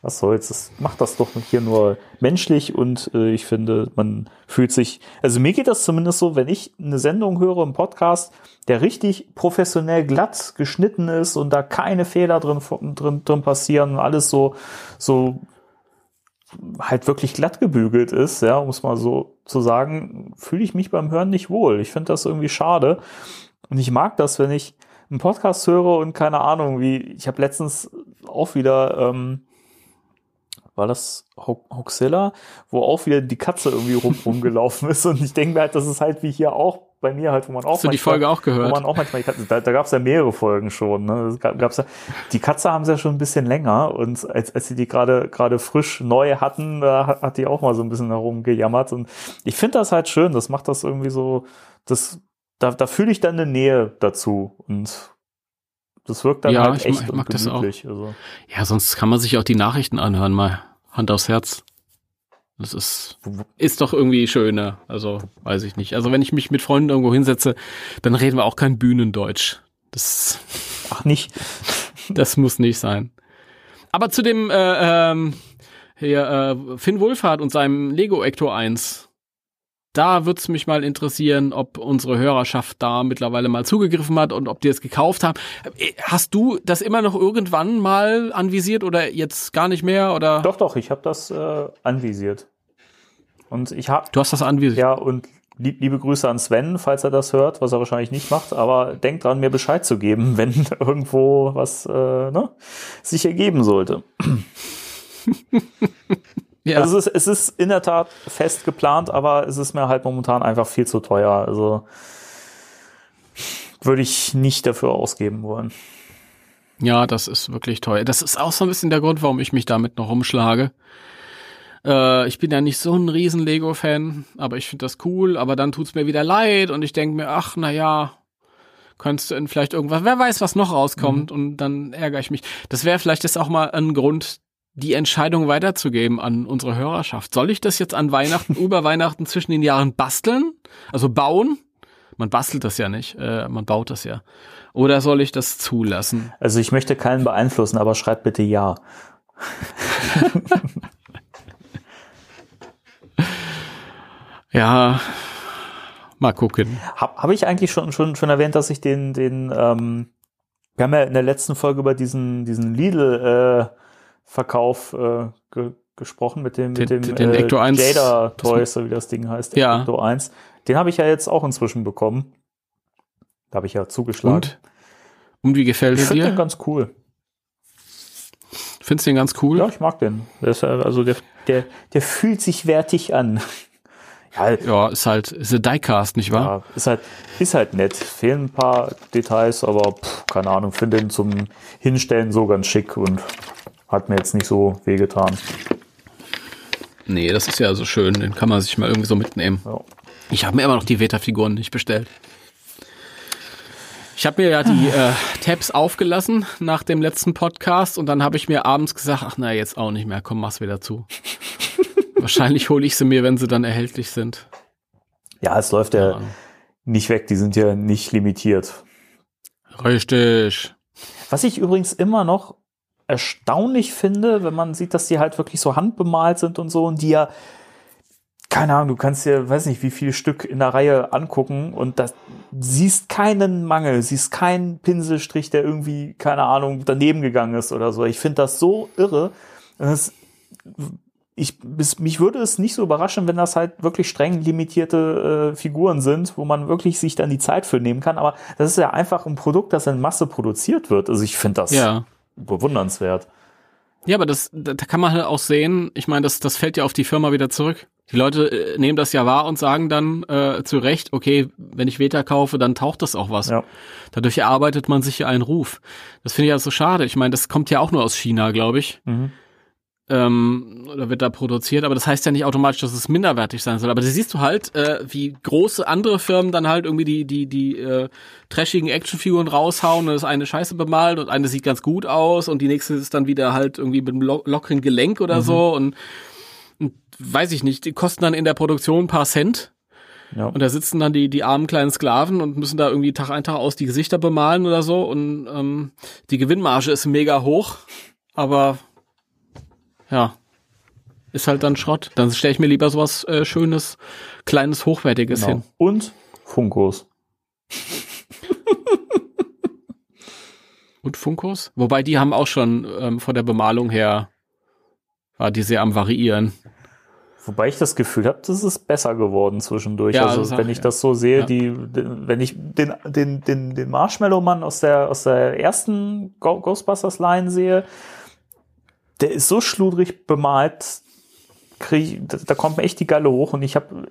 was soll's, das macht das doch hier nur menschlich und äh, ich finde, man fühlt sich, also mir geht das zumindest so, wenn ich eine Sendung höre im Podcast, der richtig professionell glatt geschnitten ist und da keine Fehler drin, drin, drin passieren und alles so, so halt wirklich glatt gebügelt ist, ja, um es mal so zu sagen, fühle ich mich beim Hören nicht wohl. Ich finde das irgendwie schade. Und ich mag das, wenn ich einen Podcast höre und keine Ahnung, wie, ich habe letztens auch wieder, ähm, war das Ho- Hoaxilla, wo auch wieder die Katze irgendwie rum, rumgelaufen ist und ich denke mir halt, das ist halt wie hier auch bei mir halt, wo man auch Hast du die Folge auch gehört? Wo man auch manchmal Katze, da, da gab es ja mehrere Folgen schon. Ne? Gab, gab's ja, die Katze haben sie ja schon ein bisschen länger und als, als sie die gerade gerade frisch neu hatten, da hat, hat die auch mal so ein bisschen herumgejammert und ich finde das halt schön. Das macht das irgendwie so, das da, da fühle ich dann eine Nähe dazu und das wirkt dann Ja, halt ich echt mag- und mag das auch. Also. Ja, sonst kann man sich auch die Nachrichten anhören, mal Hand aufs Herz. Das ist, ist doch irgendwie schöner. Also, weiß ich nicht. Also, wenn ich mich mit Freunden irgendwo hinsetze, dann reden wir auch kein Bühnendeutsch. Das, Ach nicht. [LAUGHS] das muss nicht sein. Aber zu dem, äh, ähm, hier, äh, Finn Wohlfahrt und seinem Lego Ector 1. Da wird's mich mal interessieren, ob unsere Hörerschaft da mittlerweile mal zugegriffen hat und ob die es gekauft haben. Äh, Hast du das immer noch irgendwann mal anvisiert oder jetzt gar nicht mehr? Oder? Doch, doch, ich habe das äh, anvisiert. Und ich habe Du hast das anvisiert. Ja, und lieb, liebe Grüße an Sven, falls er das hört, was er wahrscheinlich nicht macht, aber denkt dran, mir Bescheid zu geben, [LAUGHS] wenn irgendwo was äh, ne, sich ergeben sollte. [LAUGHS] Ja. Also es ist, es ist in der Tat fest geplant, aber es ist mir halt momentan einfach viel zu teuer. Also würde ich nicht dafür ausgeben wollen. Ja, das ist wirklich teuer. Das ist auch so ein bisschen der Grund, warum ich mich damit noch rumschlage. Äh, ich bin ja nicht so ein riesen Lego-Fan, aber ich finde das cool. Aber dann tut's mir wieder leid und ich denke mir, ach, na ja, könntest du denn vielleicht irgendwas, wer weiß, was noch rauskommt und dann ärgere ich mich. Das wäre vielleicht jetzt auch mal ein Grund, die Entscheidung weiterzugeben an unsere Hörerschaft. Soll ich das jetzt an Weihnachten, [LAUGHS] über Weihnachten zwischen den Jahren basteln? Also bauen? Man bastelt das ja nicht, äh, man baut das ja. Oder soll ich das zulassen? Also ich möchte keinen beeinflussen, aber schreibt bitte ja. [LAUGHS] Ja, mal gucken. Habe hab ich eigentlich schon, schon, schon erwähnt, dass ich den, den, ähm, wir haben ja in der letzten Folge über diesen, diesen Lidl-Verkauf äh, ge gesprochen mit dem, mit Den- dem den äh, Ecto 1. Jada Toys, so wie das Ding heißt, Ja. Ecto 1. Den habe ich ja jetzt auch inzwischen bekommen. Da habe ich ja zugeschlagen. Und? Und wie gefällt Ich es finde den dir? ganz cool. Findest du den ganz cool? Ja, ich mag den. Ist, also der, der, der fühlt sich wertig an. [LAUGHS] Ja, Ja, ist halt, ist ein Diecast, nicht wahr? Ja, ist halt, ist halt nett. Fehlen ein paar Details, aber pff, keine Ahnung, finde den zum Hinstellen so ganz schick und hat mir jetzt nicht so wehgetan. Nee, das ist ja so schön, den kann man sich mal irgendwie so mitnehmen. Ja. Ich habe mir immer noch die Veta-Figuren nicht bestellt. Ich habe mir ja die äh, Tabs aufgelassen nach dem letzten Podcast und dann habe ich mir abends gesagt, ach na, jetzt auch nicht mehr, komm, mach's wieder zu. [LAUGHS] Wahrscheinlich hole ich sie mir, wenn sie dann erhältlich sind. Ja, es läuft ja Ja. nicht weg, die sind ja nicht limitiert. Richtig. Was ich übrigens immer noch erstaunlich finde, wenn man sieht, dass die halt wirklich so handbemalt sind und so und die ja, keine Ahnung, du kannst dir, weiß nicht, wie viele Stück in der Reihe angucken und das siehst keinen Mangel, siehst keinen Pinselstrich, der irgendwie, keine Ahnung, daneben gegangen ist oder so. Ich finde das so irre. Das, ich, bis, mich würde es nicht so überraschen, wenn das halt wirklich streng limitierte äh, Figuren sind, wo man wirklich sich dann die Zeit für nehmen kann. Aber das ist ja einfach ein Produkt, das in Masse produziert wird. Also ich finde das Ja. Bewundernswert. Ja, aber das, da kann man halt auch sehen, ich meine, das, das fällt ja auf die Firma wieder zurück. Die Leute äh, nehmen das ja wahr und sagen dann äh, zu Recht, okay, wenn ich Veta kaufe, dann taucht das auch was. Ja. Dadurch erarbeitet man sich ja einen Ruf. Das finde ich ja so schade. Ich meine, das kommt ja auch nur aus China, glaube ich. Mhm. Ähm, oder wird da produziert, aber das heißt ja nicht automatisch, dass es minderwertig sein soll. Aber da siehst du halt, äh, wie große andere Firmen dann halt irgendwie die, die, die äh, trashigen Actionfiguren raushauen und das eine scheiße bemalt und eine sieht ganz gut aus und die nächste ist dann wieder halt irgendwie mit einem lo lockeren Gelenk oder Mhm. so und, und weiß ich nicht, die kosten dann in der Produktion ein paar Cent. Ja. Und da sitzen dann die, die armen kleinen Sklaven und müssen da irgendwie Tag ein, Tag aus die Gesichter bemalen oder so. Und ähm, die Gewinnmarge ist mega hoch, aber ja, ist halt dann Schrott. Dann stelle ich mir lieber sowas äh, Schönes, Kleines, Hochwertiges Genau. hin. Und Funkos. Und Funkos? Wobei die haben auch schon ähm, von der Bemalung her, war die sehr am Variieren. Wobei ich das Gefühl habe, das ist besser geworden zwischendurch. Ja, also wenn ich ja. das so sehe, Ja. die, wenn ich den, den, den, den Marshmallow-Mann aus der, aus der ersten Ghostbusters-Line sehe, der ist so schludrig bemalt, krieg, da, da kommt mir echt die Galle hoch und ich habe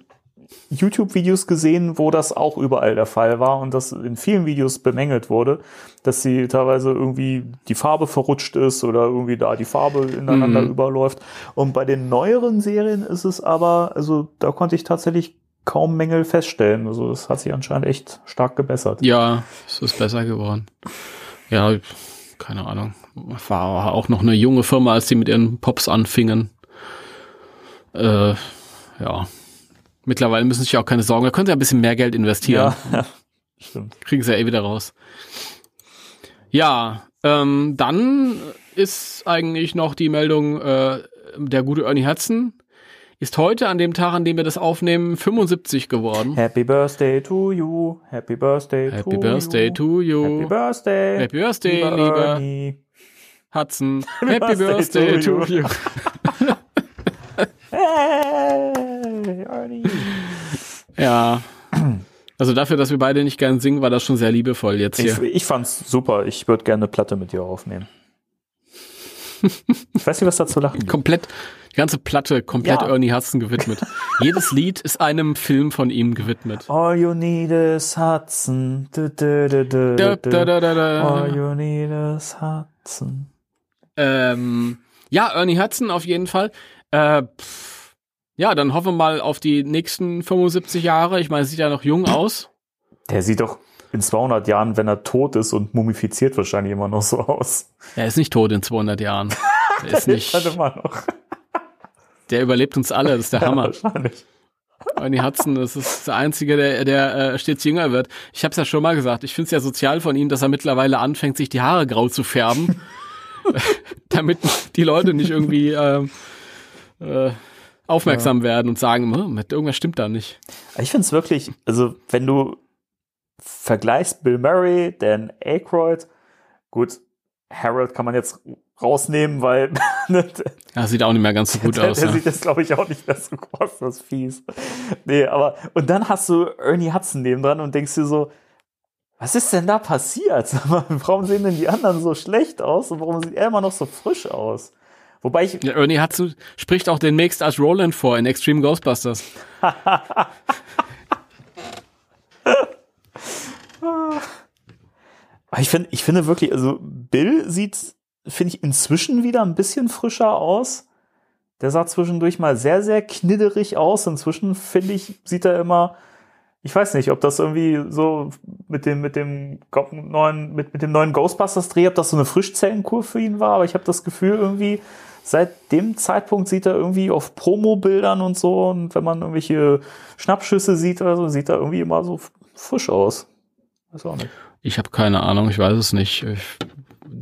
YouTube-Videos gesehen, wo das auch überall der Fall war und das in vielen Videos bemängelt wurde, dass sie teilweise irgendwie die Farbe verrutscht ist oder irgendwie da die Farbe ineinander Mhm. überläuft. Und bei den neueren Serien ist es aber, also da konnte ich tatsächlich kaum Mängel feststellen. Also das hat sich anscheinend echt stark gebessert. Ja, es ist besser geworden. Ja, keine Ahnung. War auch noch eine junge Firma, als die mit ihren Pops anfingen. Äh, ja. Mittlerweile müssen sie sich auch keine Sorgen. Da können sie ein bisschen mehr Geld investieren. [LAUGHS] ja stimmt. Kriegen sie ja eh wieder raus. Ja, ähm, dann ist eigentlich noch die Meldung, äh, der gute Ernie Hudson ist heute an dem Tag, an dem wir das aufnehmen, 75 geworden. Happy Birthday to you. Happy Birthday to Happy Birthday you. to you. Happy Birthday. Happy Birthday, lieber lieber Ernie. Hudson. [LAUGHS] Happy Birthday Birthday to to you. [LAUGHS] Hey, Ernie. Ja. Also dafür, dass wir beide nicht gern singen, war das schon sehr liebevoll jetzt Ich, hier. ich fand's super. Ich würde gerne eine Platte mit dir aufnehmen. ich weiß nicht, was da zu lachen gibt. Die ganze Platte komplett Ja. Ernie Hudson gewidmet. [LAUGHS] Jedes Lied ist einem Film von ihm gewidmet. All you need is Hudson. Du, du, du. All you need is Hudson. Ähm, ja, Ernie Hudson auf jeden Fall. Äh, pff, ja, dann hoffen wir mal auf die nächsten 75 Jahre. Ich meine, sieht ja noch jung [CLEARS THROAT] aus. Der sieht doch in 200 Jahren, wenn er tot ist und mumifiziert, wahrscheinlich immer noch so aus. Er ist nicht tot in 200 Jahren. [LAUGHS] Er ist nicht, Halt immer noch. Der überlebt uns alle, das ist der [LAUGHS] Ja, Hammer. wahrscheinlich. Ernie Hudson, das ist der Einzige, der, der äh, stets jünger wird. Ich habe es ja schon mal gesagt, ich finde es ja sozial von ihm, dass er mittlerweile anfängt, sich die Haare grau zu färben, [LAUGHS] [LAUGHS] damit die Leute nicht irgendwie ähm, äh, aufmerksam werden und sagen, "Hm, mit irgendwas stimmt da nicht. Ich finde es wirklich, also wenn du vergleichst Bill Murray, Dan Aykroyd, gut, Harold kann man jetzt rausnehmen, weil [LAUGHS] ne, Ja, sieht auch nicht mehr ganz so gut [LAUGHS] der, aus. der Ja. sieht jetzt, glaube ich, auch nicht mehr so groß, das ist fies. Nee, aber, und dann hast du Ernie Hudson nebendran und denkst dir so, was ist denn da passiert? [LAUGHS] Warum sehen denn die anderen so schlecht aus und warum sieht er immer noch so frisch aus? Wobei ich, Ja, Ernie Hudson spricht auch demnächst als Roland vor in Extreme Ghostbusters. ich finde, ich finde wirklich, also Bill sieht, finde ich, inzwischen wieder ein bisschen frischer aus. Der sah zwischendurch mal sehr, sehr knidderig aus. Inzwischen finde ich, sieht er immer, ich weiß nicht, ob das irgendwie so mit dem, mit dem neuen, mit, mit dem neuen Ghostbusters-Dreh, ob das so eine Frischzellenkur für ihn war, aber ich habe das Gefühl irgendwie, seit dem Zeitpunkt sieht er irgendwie auf Promo-Bildern und so und wenn man irgendwelche Schnappschüsse sieht oder so, sieht er irgendwie immer so frisch aus. Weiß auch nicht. Ich habe keine Ahnung, ich weiß es nicht. Ich,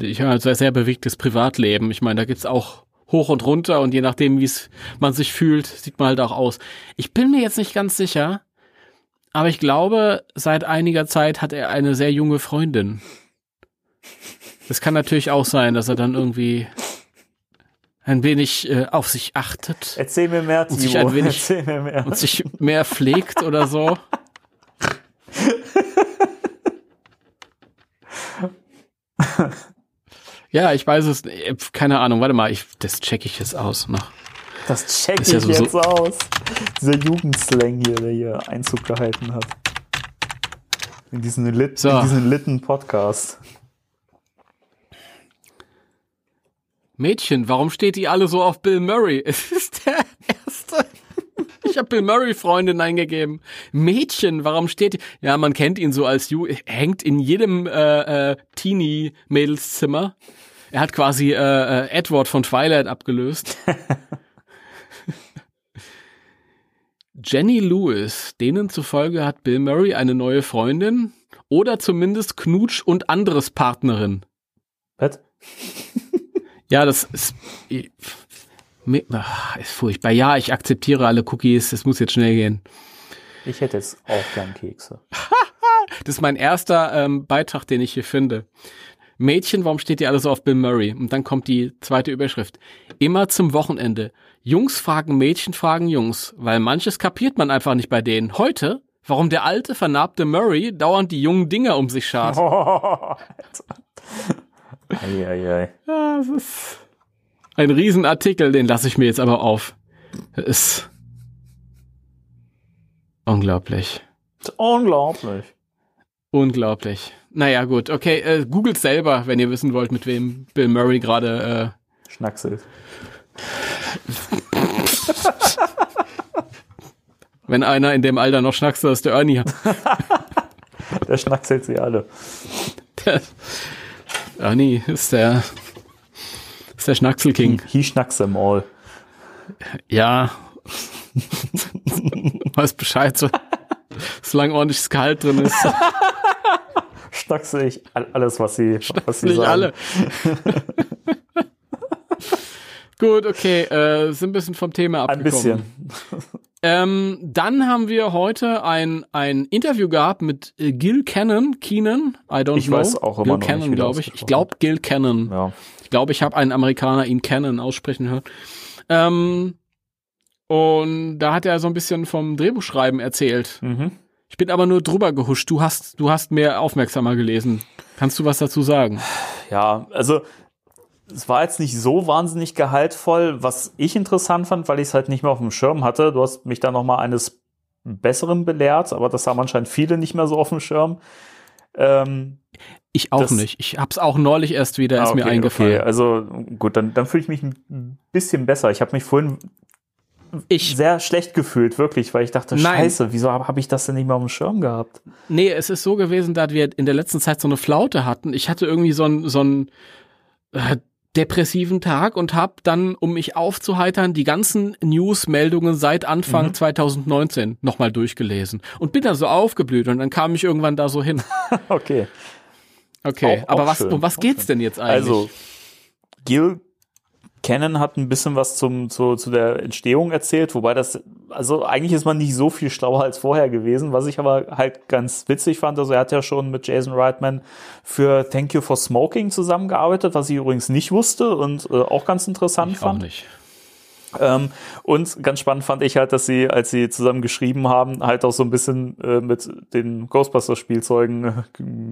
ich habe ein sehr, sehr bewegtes Privatleben. Ich meine, da gibt's auch hoch und runter und je nachdem, wie es man sich fühlt, sieht man halt auch aus. Ich bin mir jetzt nicht ganz sicher, aber ich glaube, seit einiger Zeit hat er eine sehr junge Freundin. Das kann natürlich auch sein, dass er dann irgendwie ein wenig äh, auf sich achtet Erzähl mir mehr, Und sich Timo. ein wenig- Erzähl mir mehr. und sich mehr pflegt oder so. Ja, ich weiß es, nicht. keine Ahnung, warte mal, ich, das checke ich jetzt aus noch. Das check Ist ich ja so- jetzt so- aus. dieser Jugendslang hier, der hier Einzug gehalten hat. In diesen, Lit So. in diesen litten Podcast. Mädchen, warum steht ihr alle so auf Bill Murray? [LAUGHS] Es ist der erste. Ich habe Bill Murray Freundin eingegeben. Mädchen, warum steht ihr? Ja, man kennt ihn so als Ju hängt in jedem äh, äh, Teenie Mädelszimmer. Er hat quasi äh, äh, Edward von Twilight abgelöst. [LAUGHS] Jenny Lewis, denen zufolge hat Bill Murray eine neue Freundin oder zumindest Knutsch und anderes Partnerin. Was? Ja, das ist, ist furchtbar. Ja, ich akzeptiere alle Cookies. Es muss jetzt schnell gehen. Ich hätte jetzt auch gern Kekse. [LAUGHS] Das ist mein erster ähm, Beitrag, den ich hier finde. Mädchen, warum steht ihr alle so auf Bill Murray? Und dann kommt die zweite Überschrift. Immer zum Wochenende. Jungs fragen Mädchen, fragen Jungs, weil manches kapiert man einfach nicht bei denen. Heute, warum der alte, vernarbte Murray dauernd die jungen Dinger um sich schart. [LAUGHS] Eieiei. Ja, das ist ein Riesenartikel, den lasse ich mir jetzt aber auf. Das ist unglaublich. Unglaublich. Unglaublich. Naja, gut, okay, äh, googelt selber, wenn ihr wissen wollt, mit wem Bill Murray gerade äh, Schnackselt. [LAUGHS] Wenn einer in dem Alter noch schnackselt, ist der Ernie. [LAUGHS] Der schnackselt sie alle. Der Ernie ist der, ist der Schnackselking. He schnacks them all. Ja. [LAUGHS] Weiß Bescheid, so, solange ordentliches Gehalt drin ist. Schnacksel ich all- alles, was sie, was sie Nicht sagen. alle. [LAUGHS] Gut, okay, äh, sind ein bisschen vom Thema Ein abgekommen. bisschen. [LAUGHS] Ähm, dann haben wir heute ein, ein Interview gehabt mit äh, Gil Cannon, Keenan, I don't Ich know. weiß auch immer Gil Cannon, glaube ich. Ich glaube Gil Cannon. Ja. Ich glaube, ich habe einen Amerikaner ihn Cannon aussprechen hören. Ähm, und da hat er so ein bisschen vom Drehbuchschreiben erzählt. Mhm. Ich bin aber nur drüber gehuscht. Du hast, du hast mehr aufmerksamer gelesen. Kannst du was dazu sagen? Ja, also es war jetzt nicht so wahnsinnig gehaltvoll, was ich interessant fand, weil ich es halt nicht mehr auf dem Schirm hatte. Du hast mich da noch mal eines Besseren belehrt, aber das haben anscheinend viele nicht mehr so auf dem Schirm. Ähm, Ich auch Das- nicht. Ich hab's auch neulich erst wieder, ah, ist mir okay, eingefallen. Okay, also gut, dann, dann fühle ich mich ein bisschen besser. Ich habe mich vorhin Ich, sehr schlecht gefühlt, wirklich, weil ich dachte, Nein. scheiße, wieso habe hab ich das denn nicht mehr auf dem Schirm gehabt? nee, es ist so gewesen, dass wir in der letzten Zeit so eine Flaute hatten. Ich hatte irgendwie so einen so einen, äh, depressiven Tag und habe dann, um mich aufzuheitern, die ganzen News-Meldungen seit Anfang Mhm. 2019 nochmal durchgelesen und bin da so aufgeblüht und dann kam ich irgendwann da so hin. [LAUGHS] Okay. Okay, Auch- aber auch was, schön, um was geht's denn jetzt eigentlich? Also, Gil Cannon hat ein bisschen was zum, zu, zu der Entstehung erzählt, wobei das, also eigentlich ist man nicht so viel schlauer als vorher gewesen, was ich aber halt ganz witzig fand. Also er hat ja schon mit Jason Reitman für Thank You for Smoking zusammengearbeitet, was ich übrigens nicht wusste und äh, auch ganz interessant ich auch fand. nicht. Ähm, und ganz spannend fand ich halt, dass sie, als sie zusammen geschrieben haben, halt auch so ein bisschen äh, mit den Ghostbusters-Spielzeugen äh,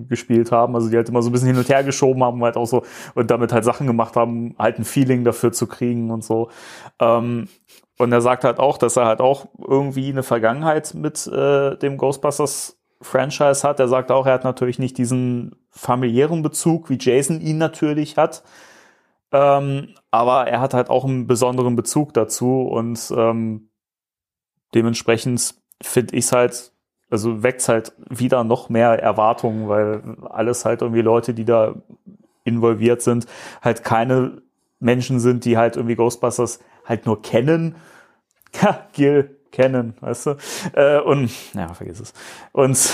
gespielt haben. Also die halt immer so ein bisschen hin und her geschoben haben, halt auch so und damit halt Sachen gemacht haben, halt ein Feeling dafür zu kriegen und so. Ähm, und er sagt halt auch, dass er halt auch irgendwie eine Vergangenheit mit äh, dem Ghostbusters Franchise hat. Er sagt auch, er hat natürlich nicht diesen familiären Bezug, wie Jason ihn natürlich hat. Ähm, aber er hat halt auch einen besonderen Bezug dazu und ähm, dementsprechend finde ich es halt, also weckt halt wieder noch mehr Erwartungen, weil alles halt irgendwie Leute, die da involviert sind, halt keine Menschen sind, die halt irgendwie Ghostbusters halt nur kennen. Ja, Gil kennen, weißt du? Äh, und, ja, vergiss es. Und [LAUGHS]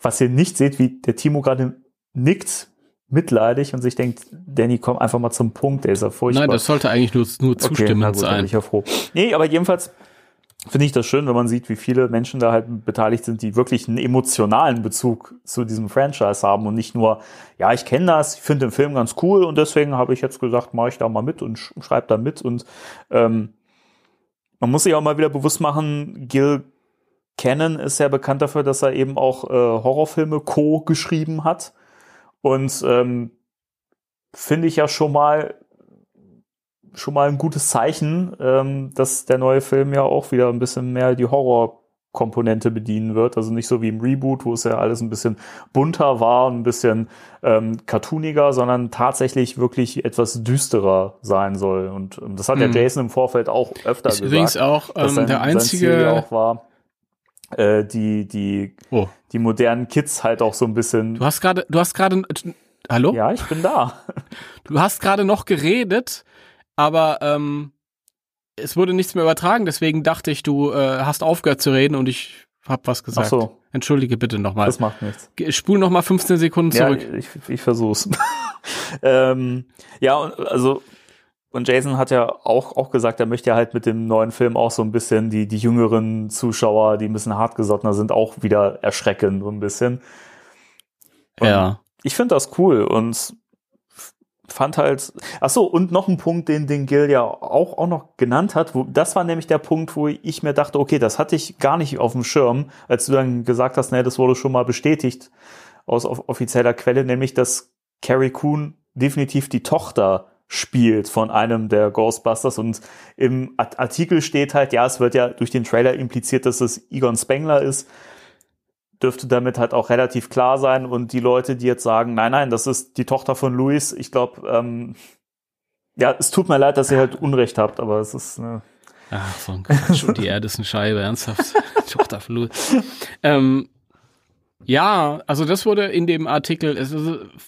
was ihr nicht seht, wie der Timo gerade nickt, mitleidig und sich denkt, Danny, komm einfach mal zum Punkt, der ist ja furchtbar. Nein, das sollte eigentlich nur, nur Okay, zustimmend gut, dann bin sein. ich ja froh. Nee, aber jedenfalls finde ich das schön, wenn man sieht, wie viele Menschen da halt beteiligt sind, die wirklich einen emotionalen Bezug zu diesem Franchise haben und nicht nur, ja, ich kenne das, ich finde den Film ganz cool und deswegen habe ich jetzt gesagt, mache ich da mal mit und sch schreibe da mit und ähm, man muss sich auch mal wieder bewusst machen, Gil Cannon ist ja bekannt dafür, dass er eben auch äh, Horrorfilme co geschrieben hat und ähm, finde ich ja schon mal schon mal ein gutes Zeichen, ähm, dass der neue Film ja auch wieder ein bisschen mehr die Horrorkomponente bedienen wird. Also nicht so wie im Reboot, wo es ja alles ein bisschen bunter war und ein bisschen ähm, cartooniger, sondern tatsächlich wirklich etwas düsterer sein soll. Und ähm, das hat Mhm. der Jason im Vorfeld auch öfter Ist gesagt. übrigens auch ähm, sein- der einzige. auch war, äh, die, die, Oh. die modernen Kids halt auch so ein bisschen. Du hast gerade, du hast gerade, hallo? Ja, ich bin da. [LAUGHS] Du hast gerade noch geredet, aber ähm, es wurde nichts mehr übertragen, deswegen dachte ich, du äh, hast aufgehört zu reden und ich hab was gesagt. Ach so. Entschuldige bitte nochmal. Das macht nichts. Spul noch mal 15 Sekunden zurück. Ja, ich, ich versuch's. [LAUGHS] ähm, ja, also und Jason hat ja auch, auch gesagt, er möchte ja halt mit dem neuen Film auch so ein bisschen die, die jüngeren Zuschauer, die ein bisschen hartgesottener sind, auch wieder erschrecken, so ein bisschen. Und ja. Ich finde das cool und fand halt, ach so, und noch ein Punkt, den, den Gil ja auch, auch noch genannt hat, wo, das war nämlich der Punkt, wo ich mir dachte, okay, das hatte ich gar nicht auf dem Schirm, als du dann gesagt hast, nee, das wurde schon mal bestätigt aus off offizieller Quelle, nämlich, dass Carrie Coon definitiv die Tochter spielt von einem der Ghostbusters und im Art- Artikel steht halt, ja, es wird ja durch den Trailer impliziert, dass es Egon Spengler ist, dürfte damit halt auch relativ klar sein und die Leute, die jetzt sagen, nein, nein, das ist die Tochter von Louis, ich glaube, ähm, ja, es tut mir leid, dass ihr halt Unrecht habt, aber es ist, ne, Ach, so ein Quatsch. Und die Erde ist eine Scheibe, ernsthaft. Tochter von. Ähm, ja, also das wurde in dem Artikel, ist,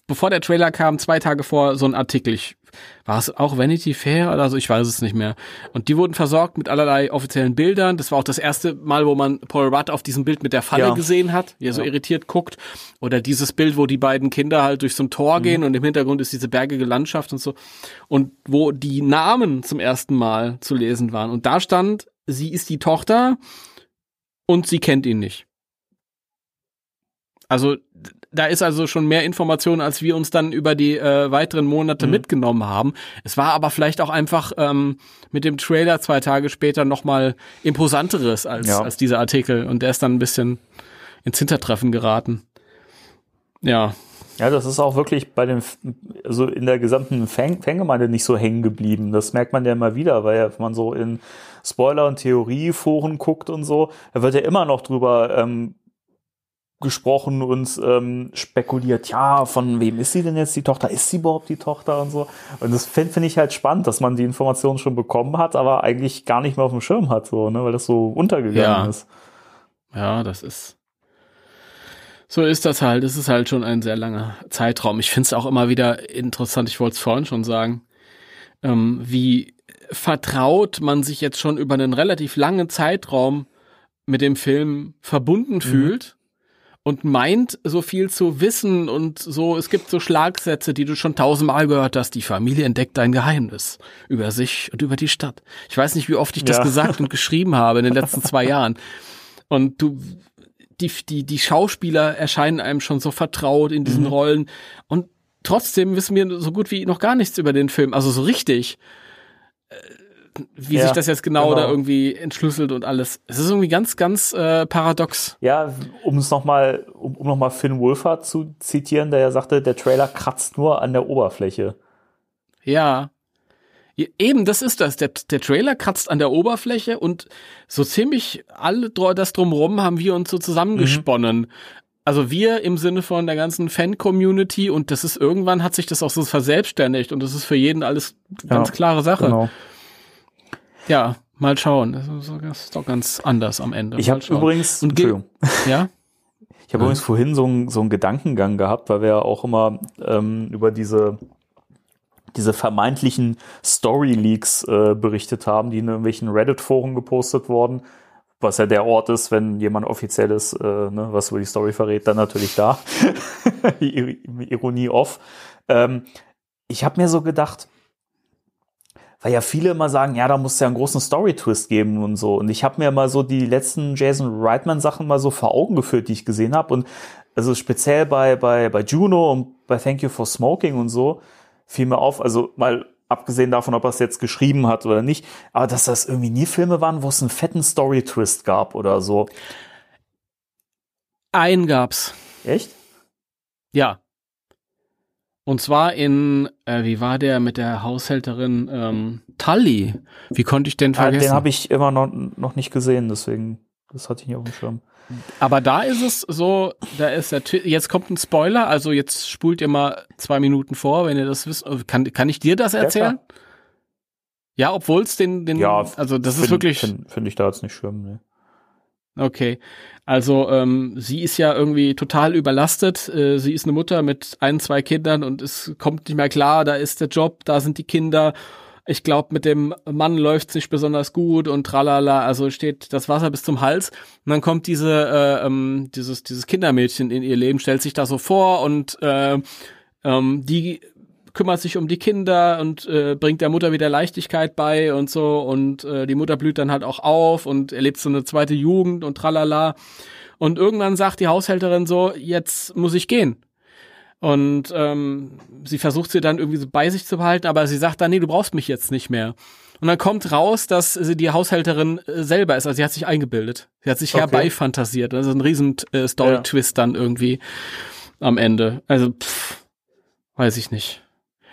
bevor der Trailer kam, zwei Tage vor so ein Artikel, ich, war es auch Vanity Fair oder so, ich weiß es nicht mehr. Und die wurden versorgt mit allerlei offiziellen Bildern. Das war auch das erste Mal, wo man Paul Rudd auf diesem Bild mit der Falle Ja. gesehen hat, wie er so irritiert guckt. Oder dieses Bild, wo die beiden Kinder halt durch so ein Tor Mhm. gehen und im Hintergrund ist diese bergige Landschaft und so. Und wo die Namen zum ersten Mal zu lesen waren. Und da stand, sie ist die Tochter und sie kennt ihn nicht. Also da ist also schon mehr Information, als wir uns dann über die äh, weiteren Monate Mhm. mitgenommen haben. Es war aber vielleicht auch einfach ähm, mit dem Trailer zwei Tage später noch mal imposanteres als, Ja. als dieser Artikel und der ist dann ein bisschen ins Hintertreffen geraten. Ja, Ja, das ist auch wirklich bei den, also in der gesamten Fan Fangemeinde nicht so hängen geblieben. Das merkt man ja immer wieder, weil ja, wenn man so in Spoiler- und Theorieforen guckt und so, da wird ja immer noch drüber ähm, gesprochen und ähm, spekuliert, ja, von wem ist sie denn jetzt die Tochter? Ist sie überhaupt die Tochter und so? Und das finde find ich halt spannend, dass man die Informationen schon bekommen hat, aber eigentlich gar nicht mehr auf dem Schirm hat, so, ne, weil das so untergegangen Ja. ist. Ja, das ist. So ist das halt. Es ist halt schon ein sehr langer Zeitraum. Ich finde es auch immer wieder interessant, ich wollte es vorhin schon sagen, ähm, wie vertraut man sich jetzt schon über einen relativ langen Zeitraum mit dem Film verbunden fühlt und meint, so viel zu wissen und so, es gibt so Schlagsätze, die du schon tausendmal gehört hast. Die Familie entdeckt ein Geheimnis über sich und über die Stadt. Ich weiß nicht, wie oft ich das Ja. gesagt und [LAUGHS] geschrieben habe in den letzten zwei Jahren. Und du, die, die, die Schauspieler erscheinen einem schon so vertraut in diesen Mhm. Rollen. Und trotzdem wissen wir so gut wie noch gar nichts über den Film. Also so richtig. Wie Ja, sich das jetzt genau, genau. da irgendwie entschlüsselt und alles. Es ist irgendwie ganz, ganz äh, paradox. Ja, um es nochmal, um, um nochmal Finn Wolfhard zu zitieren, der ja sagte, der Trailer kratzt nur an der Oberfläche. Ja. Eben, das ist das. Der, der Trailer kratzt an der Oberfläche und so ziemlich alle das drumherum haben wir uns so zusammengesponnen. Also wir im Sinne von der ganzen Fan-Community und das ist irgendwann hat sich das auch so verselbstständigt und das ist für jeden alles ganz Ja, klare Sache. Genau. Ja, mal schauen. Das ist, das ist doch ganz anders am Ende. Ich habe übrigens, Und Entschuldigung, ja, [LAUGHS] ich habe übrigens vorhin so, einen- so einen Gedankengang gehabt, weil wir ja auch immer ähm, über diese diese vermeintlichen Story Leaks äh, berichtet haben, die in irgendwelchen Reddit-Foren gepostet wurden, was ja der Ort ist, wenn jemand offizielles, äh, ne, was über die Story verrät, dann natürlich da. [LAUGHS] Ir- Ironie off. Ähm, ich habe mir so gedacht, weil ja viele immer sagen, ja, da muss ja einen großen Story-Twist geben und so. Und ich habe mir mal so die letzten Jason Reitman-Sachen mal so vor Augen geführt, die ich gesehen habe. Und also speziell bei, bei, bei Juno und bei Thank You for Smoking und so fiel mir auf, also mal abgesehen davon, ob er es jetzt geschrieben hat oder nicht, aber dass das irgendwie nie Filme waren, wo es einen fetten Story-Twist gab oder so. einen gab's. Echt? Ja. Und zwar in, äh, wie war der mit der Haushälterin ähm, Tully? Wie konnte ich den vergessen? Ja, den habe ich immer noch, noch nicht gesehen, deswegen, das hatte ich nicht auf dem Schirm. Aber da ist es so, da ist der, jetzt kommt ein Spoiler, also jetzt spult ihr mal zwei Minuten vor, wenn ihr das wisst. Kann, kann ich dir das erzählen? Ja, ja obwohl es den, den, ja, also das find, ist wirklich. Finde find ich da jetzt nicht schlimm, ne. Okay. Also ähm, sie ist ja irgendwie total überlastet. Äh, sie ist eine Mutter mit ein, zwei Kindern und es kommt nicht mehr klar, da ist der Job, da sind die Kinder. Ich glaube, mit dem Mann läuft's nicht besonders gut und tralala, also steht das Wasser bis zum Hals. Und dann kommt diese, äh, ähm, dieses, dieses Kindermädchen in ihr Leben, stellt sich da so vor und äh, ähm, die kümmert sich um die Kinder und äh, bringt der Mutter wieder Leichtigkeit bei und so und äh, die Mutter blüht dann halt auch auf und erlebt so eine zweite Jugend und tralala. Und irgendwann sagt die Haushälterin so, jetzt muss ich gehen. Und ähm, sie versucht sie dann irgendwie so bei sich zu behalten, aber sie sagt dann, nee, du brauchst mich jetzt nicht mehr. Und dann kommt raus, dass sie die Haushälterin äh, selber ist, also sie hat sich eingebildet. Sie hat sich okay. herbeifantasiert. Das ist ein riesen äh, Story-Twist ja. dann irgendwie am Ende. Also, pff, weiß ich nicht.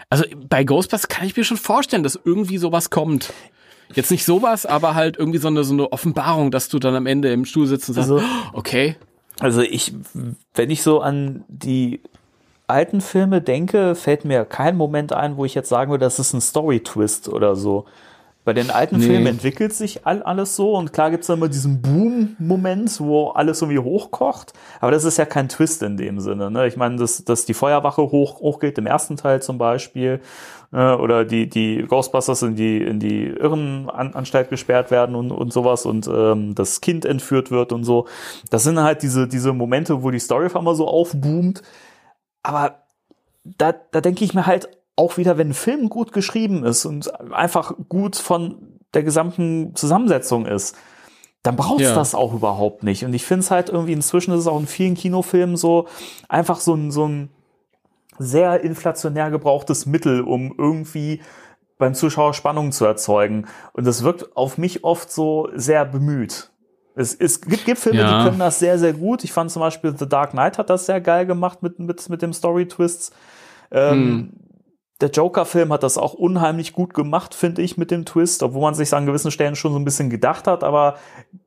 Also bei Ghostbusters kann ich mir schon vorstellen, dass irgendwie sowas kommt. Jetzt nicht sowas, aber halt irgendwie so eine, so eine Offenbarung, dass du dann am Ende im Stuhl sitzt und sagst, also, okay. Also ich, wenn ich so an die alten Filme denke, fällt mir kein Moment ein, wo ich jetzt sagen würde, das ist ein Story-Twist oder so. Bei den alten nee. Filmen entwickelt sich all, alles so und klar gibt's dann immer diesen Boom-Moment, wo alles irgendwie hochkocht, aber das ist ja kein Twist in dem Sinne. Ne? Ich meine, dass, dass die Feuerwache hoch, hochgeht im ersten Teil zum Beispiel äh, oder die, die Ghostbusters in die, in die Irrenanstalt gesperrt werden und, und sowas und ähm, das Kind entführt wird und so. Das sind halt diese, diese Momente, wo die Story auf einmal so aufboomt, aber da, da denke ich mir halt auch wieder, wenn ein Film gut geschrieben ist und einfach gut von der gesamten Zusammensetzung ist, dann braucht ja. das auch überhaupt nicht. Und ich finde es halt irgendwie, inzwischen ist es auch in vielen Kinofilmen so, einfach so ein, so ein sehr inflationär gebrauchtes Mittel, um irgendwie beim Zuschauer Spannung zu erzeugen. Und das wirkt auf mich oft so sehr bemüht. Es, es gibt, gibt Filme, ja. die können das sehr, sehr gut. Ich fand zum Beispiel The Dark Knight hat das sehr geil gemacht mit, mit, mit dem Story-Twists. Ähm, hm der Joker-Film hat das auch unheimlich gut gemacht, finde ich, mit dem Twist, obwohl man sich an gewissen Stellen schon so ein bisschen gedacht hat, aber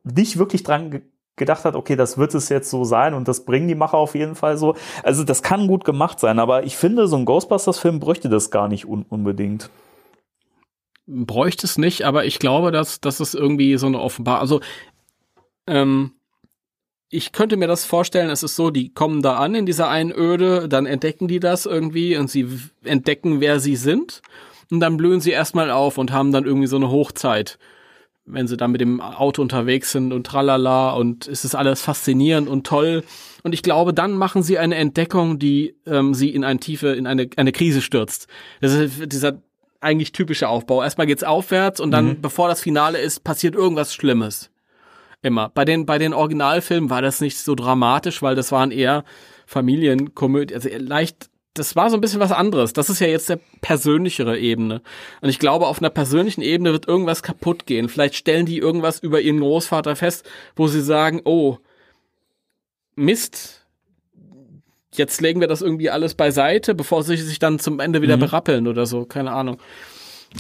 nicht wirklich dran ge gedacht hat, okay, das wird es jetzt so sein und das bringen die Macher auf jeden Fall so. Also das kann gut gemacht sein, aber ich finde, so ein Ghostbusters-Film bräuchte das gar nicht un unbedingt. Bräuchte es nicht, aber ich glaube, dass, dass es irgendwie so eine offenbar, also ähm, ich könnte mir das vorstellen, es ist so, die kommen da an in dieser Einöde, dann entdecken die das irgendwie und sie entdecken, wer sie sind. Und dann blühen sie erstmal auf und haben dann irgendwie so eine Hochzeit, wenn sie dann mit dem Auto unterwegs sind und tralala und es ist alles faszinierend und toll. Und ich glaube, dann machen sie eine Entdeckung, die ähm, sie in eine tiefe, in eine, eine Krise stürzt. Das ist dieser eigentlich typische Aufbau. Erstmal geht's aufwärts und dann, mhm. bevor das Finale ist, passiert irgendwas Schlimmes. Immer. Bei den, bei den Originalfilmen war das nicht so dramatisch, weil das waren eher Familienkomödien, also leicht, das war so ein bisschen was anderes. Das ist ja jetzt der persönlichere Ebene. Und ich glaube, auf einer persönlichen Ebene wird irgendwas kaputt gehen. Vielleicht stellen die irgendwas über ihren Großvater fest, wo sie sagen, oh, Mist, jetzt legen wir das irgendwie alles beiseite, bevor sie sich dann zum Ende wieder mhm. berappeln oder so, keine Ahnung.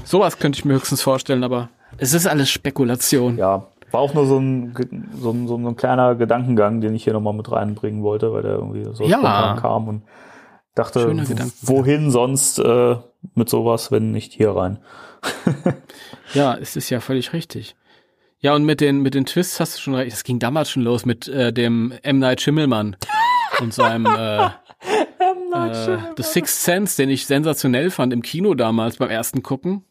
Sowas könnte ich mir höchstens vorstellen, aber es ist alles Spekulation. Ja, war auch nur so ein, so ein, so ein kleiner Gedankengang, den ich hier nochmal mit reinbringen wollte, weil der irgendwie so ja. spontan kam und dachte, wohin sonst äh, mit sowas, wenn nicht hier rein. [LAUGHS] ja, es ist ja völlig richtig. Ja, und mit den, mit den Twists hast du schon recht. Es ging damals schon los mit äh, dem M. Night Schimmelmann und seinem äh, [LAUGHS] äh, The Sixth Sense, den ich sensationell fand im Kino damals beim ersten Gucken.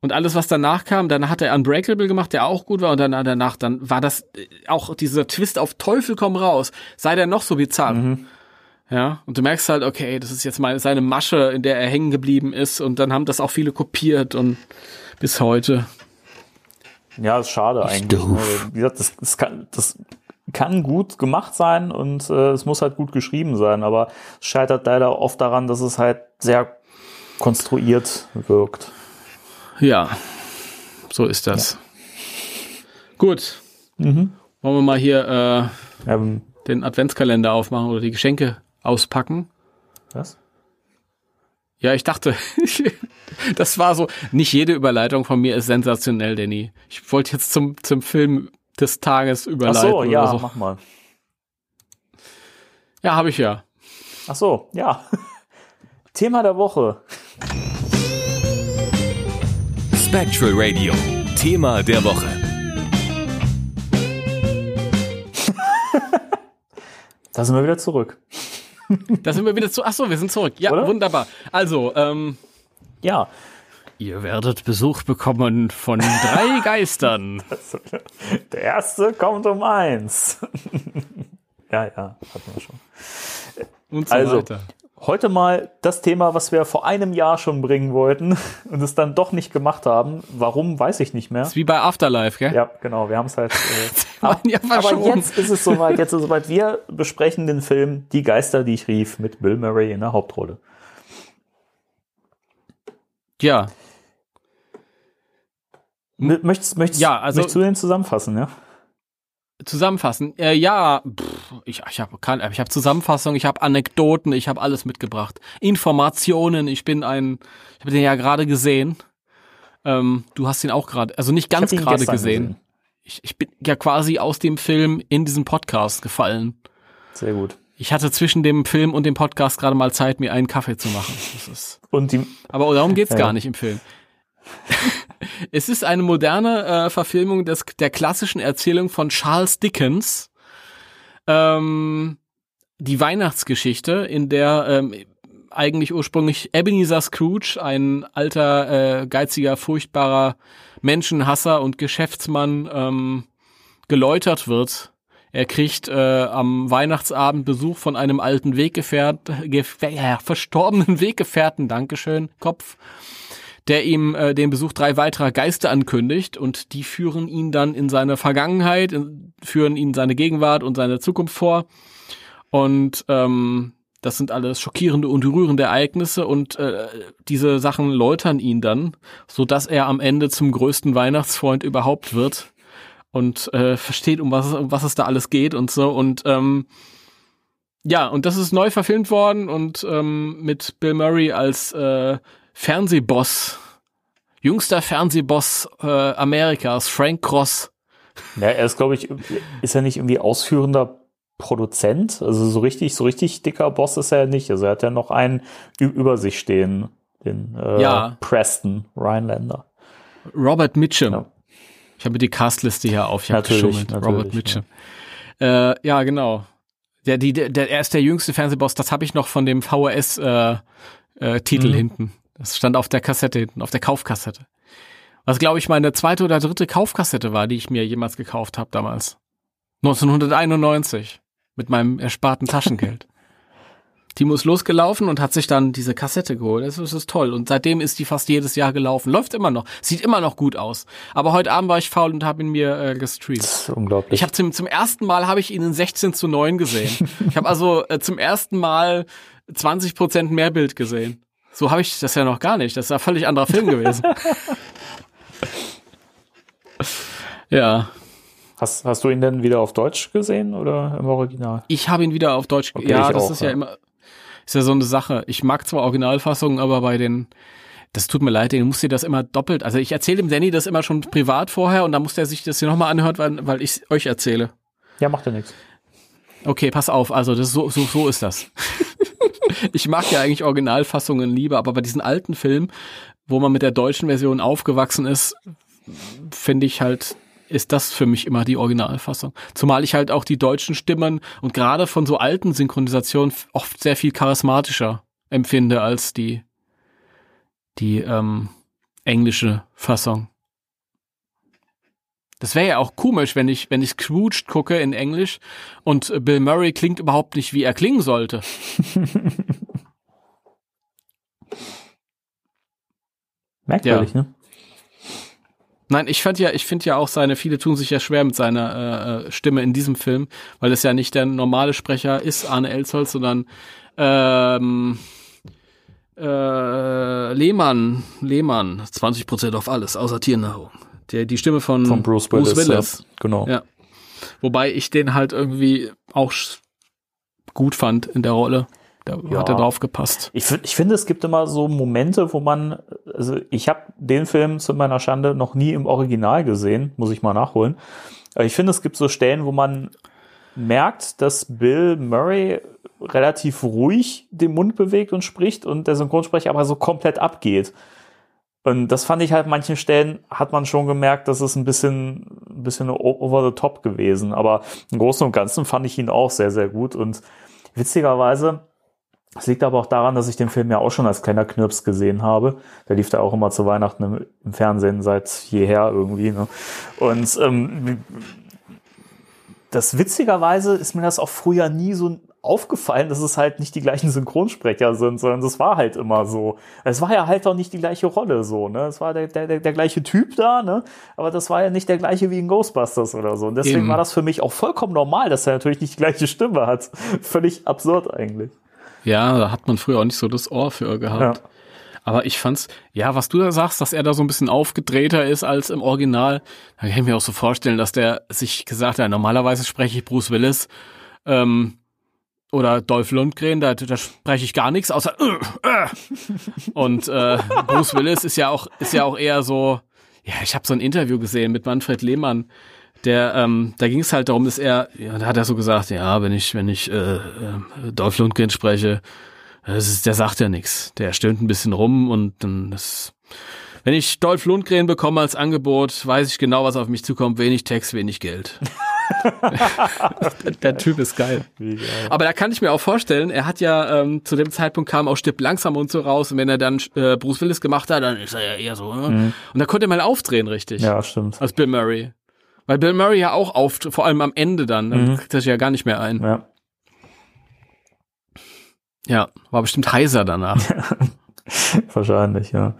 Und alles, was danach kam, dann hat er Unbreakable gemacht, der auch gut war. Und dann danach, dann war das äh, auch dieser Twist auf Teufel komm raus. Sei der noch so bizarr. Mhm. Ja, und du merkst halt, okay, das ist jetzt mal seine Masche, in der er hängen geblieben ist. Und dann haben das auch viele kopiert und bis heute. Ja, ist schade ich eigentlich. Ne? Wie gesagt, das, das, kann, das kann gut gemacht sein und äh, es muss halt gut geschrieben sein, aber es scheitert leider oft daran, dass es halt sehr konstruiert wirkt. Ja, so ist das. Ja. Gut. Mhm. Wollen wir mal hier äh, ähm, den Adventskalender aufmachen oder die Geschenke auspacken? Was? Ja, ich dachte, [LAUGHS] das war so, nicht jede Überleitung von mir ist sensationell, Danny. Ich wollte jetzt zum, zum Film des Tages überleiten. Ach so, ja, so. mach mal. Ja, habe ich ja. Ach so, ja. [LAUGHS] Thema der Woche. Spectral Radio. Thema der Woche. [LAUGHS] Da sind wir wieder zurück. Da sind wir wieder zu. Ach so, wir sind zurück. Ja, Oder? wunderbar. Also, ähm, Ja. ihr werdet Besuch bekommen von drei [LAUGHS] Geistern. Der erste kommt um eins. [LAUGHS] ja, ja, hatten wir schon. Und so Also, weiter. Heute mal das Thema, was wir vor einem Jahr schon bringen wollten [LAUGHS] und es dann doch nicht gemacht haben. Warum, weiß ich nicht mehr. ist wie bei Afterlife, gell? Ja, genau, wir haben es halt. Äh, [LAUGHS] ja aber jetzt ist es soweit, jetzt ist es soweit. Wir besprechen den Film Die Geister, die ich rief, mit Bill Murray in der Hauptrolle. Ja. M- Möchtest, möchtest, Ja, also- möchtest du den zusammenfassen, ja? Zusammenfassen. Äh, ja, pff, ich, ich habe ich hab Zusammenfassung, ich habe Anekdoten, ich habe alles mitgebracht. Informationen, ich bin ein, ich habe den ja gerade gesehen. Ähm, du hast ihn auch gerade, also nicht ganz gerade gestern gesehen. Ich, ich bin ja quasi aus dem Film in diesen Podcast gefallen. Sehr gut. Ich hatte zwischen dem Film und dem Podcast gerade mal Zeit, mir einen Kaffee zu machen. Das ist, Und die, aber darum geht's Ja. gar nicht im Film. [LAUGHS] es ist eine moderne äh, Verfilmung des, der klassischen Erzählung von Charles Dickens. Ähm, die Weihnachtsgeschichte, in der ähm, eigentlich ursprünglich Ebenezer Scrooge, ein alter, äh, geiziger, furchtbarer Menschenhasser und Geschäftsmann, ähm, geläutert wird. Er kriegt äh, am Weihnachtsabend Besuch von einem alten Weggefährt, gef ja, verstorbenen [LAUGHS] Weggefährten, Dankeschön, Kopf, der ihm äh, den Besuch drei weiterer Geister ankündigt und die führen ihn dann in seine Vergangenheit, in, führen ihn seine Gegenwart und seine Zukunft vor. Und ähm, das sind alles schockierende und rührende Ereignisse und äh, diese Sachen läutern ihn dann, so dass er am Ende zum größten Weihnachtsfreund überhaupt wird und äh, versteht, um was, um was es da alles geht und so. Und ähm, ja, und das ist neu verfilmt worden und ähm, mit Bill Murray als äh, Fernsehboss, jüngster Fernsehboss äh, Amerikas, Frank Cross. ja, er ist, glaube ich, ist er nicht irgendwie ausführender Produzent? Also so richtig, so richtig dicker Boss ist er nicht. Also er hat ja noch einen über sich stehen, den äh, Ja. Preston Rhinelander. Robert Mitchum. Ja. Ich habe die Castliste hier auf. Ich habe geschummelt. Robert Mitchum. Äh, ja, genau. Der, die, der, er ist der jüngste Fernsehboss. Das habe ich noch von dem VHS äh, äh, Mhm. hinten. Das stand auf der Kassette hinten, auf der Kaufkassette. Was glaube ich meine zweite oder dritte Kaufkassette war, die ich mir jemals gekauft habe damals. 1991 mit meinem ersparten Taschengeld. [LAUGHS] Timo ist losgelaufen und hat sich dann diese Kassette geholt. Das ist, das ist toll. Und seitdem ist die fast jedes Jahr gelaufen. Läuft immer noch. Sieht immer noch gut aus. Aber heute Abend war ich faul und habe ihn mir äh, gestreamt. Das ist unglaublich. Ich habe zum, zum ersten Mal habe ich ihn in 16 zu 9 gesehen. [LAUGHS] ich habe also äh, zum ersten Mal 20 Prozent mehr Bild gesehen. So habe ich das ja noch gar nicht. Das ist ein völlig anderer Film gewesen. [LAUGHS] ja, hast, hast du ihn denn wieder auf Deutsch gesehen oder im Original? ich habe ihn wieder auf Deutsch. Okay, ja, das auch, ist ja ja. immer ist ja so eine Sache. Ich mag zwar Originalfassungen, aber bei den das tut mir leid, den muss dir das immer doppelt. Also ich erzähle dem Danny das immer schon privat vorher und dann muss der sich das hier nochmal anhört, weil, weil ich euch erzähle. Ja, macht ja nichts. Okay, pass auf, also das so, so, so ist das. [LAUGHS] ich mag ja eigentlich Originalfassungen lieber, aber bei diesen alten Filmen, wo man mit der deutschen Version aufgewachsen ist, finde ich halt, ist das für mich immer die Originalfassung. Zumal ich halt auch die deutschen Stimmen und gerade von so alten Synchronisationen oft sehr viel charismatischer empfinde als die, die ähm, englische Fassung. Das wäre ja auch komisch, wenn ich, wenn ich Scrooge gucke in Englisch und Bill Murray klingt überhaupt nicht, wie er klingen sollte. [LAUGHS] Merkwürdig, ne? Nein, ich fand ja, ich finde ja auch seine, viele tun sich ja schwer mit seiner äh, äh, Stimme in diesem Film, weil es ja nicht der normale Sprecher ist, Arne Elsholz, sondern ähm, äh, Lehmann, Lehmann, 20% auf alles, außer Tiernahrung. Der, die Stimme von, Von Bruce Willis. Willis. Ja, genau. Ja. Wobei ich den halt irgendwie auch gut fand in der Rolle. Da Ja. hat er drauf gepasst. Ich, ich finde, es gibt immer so Momente, wo man, also ich habe den Film zu meiner Schande noch nie im Original gesehen, muss ich mal nachholen. Aber ich finde, es gibt so Stellen, wo man merkt, dass Bill Murray relativ ruhig den Mund bewegt und spricht und der Synchronsprecher aber so komplett abgeht. Und das fand ich halt, an manchen Stellen hat man schon gemerkt, dass es ein bisschen, ein bisschen over the top gewesen. Aber im Großen und Ganzen fand ich ihn auch sehr, sehr gut. Und witzigerweise, es liegt aber auch daran, dass ich den Film ja auch schon als kleiner Knirps gesehen habe. Der lief da auch immer zu Weihnachten im, im Fernsehen seit jeher irgendwie. Ne? Und ähm, das witzigerweise ist mir das auch früher nie so aufgefallen, dass es halt nicht die gleichen Synchronsprecher sind, sondern das war halt immer so. Es war ja halt auch nicht die gleiche Rolle so, ne? Es war der, der, der, gleiche Typ da, ne? Aber das war ja nicht der gleiche wie in Ghostbusters oder so. Und deswegen Eben. war das für mich auch vollkommen normal, dass er natürlich nicht die gleiche Stimme hat. [LAUGHS] Völlig absurd eigentlich. Ja, da hat man früher auch nicht so das Ohr für gehabt. Ja. Aber ich fand's, ja, was du da sagst, dass er da so ein bisschen aufgedrehter ist als im Original, da kann ich mir auch so vorstellen, dass der sich gesagt hat, normalerweise spreche ich Bruce Willis ähm, oder Dolph Lundgren, da, da spreche ich gar nichts, außer äh, äh. und äh, Bruce Willis ist ja auch ist ja auch eher so, ja, ich habe so ein Interview gesehen mit Manfred Lehmann, der, ähm, da ging es halt darum, dass er, ja, da hat er so gesagt, ja, wenn ich, wenn ich äh, äh, Dolph Lundgren spreche, das ist, der sagt ja nichts. Der stöhnt ein bisschen rum und dann das. Wenn ich Dolph Lundgren bekomme als Angebot, weiß ich genau, was auf mich zukommt. Wenig Text, wenig Geld. [LAUGHS] der, Typ ist geil. Aber da kann ich mir auch vorstellen, er hat ja ähm, zu dem Zeitpunkt kam auch Stipp langsam und so raus und wenn er dann äh, Bruce Willis gemacht hat, dann ist er ja eher so. Ne? Und da konnte er mal aufdrehen, richtig. Ja, stimmt. Als Bill Murray. Weil Bill Murray ja auch auf, vor allem am Ende dann, dann kriegt er sich ja gar nicht mehr ein. Ja. Ja, war bestimmt heiser danach. [LAUGHS] Wahrscheinlich, ja.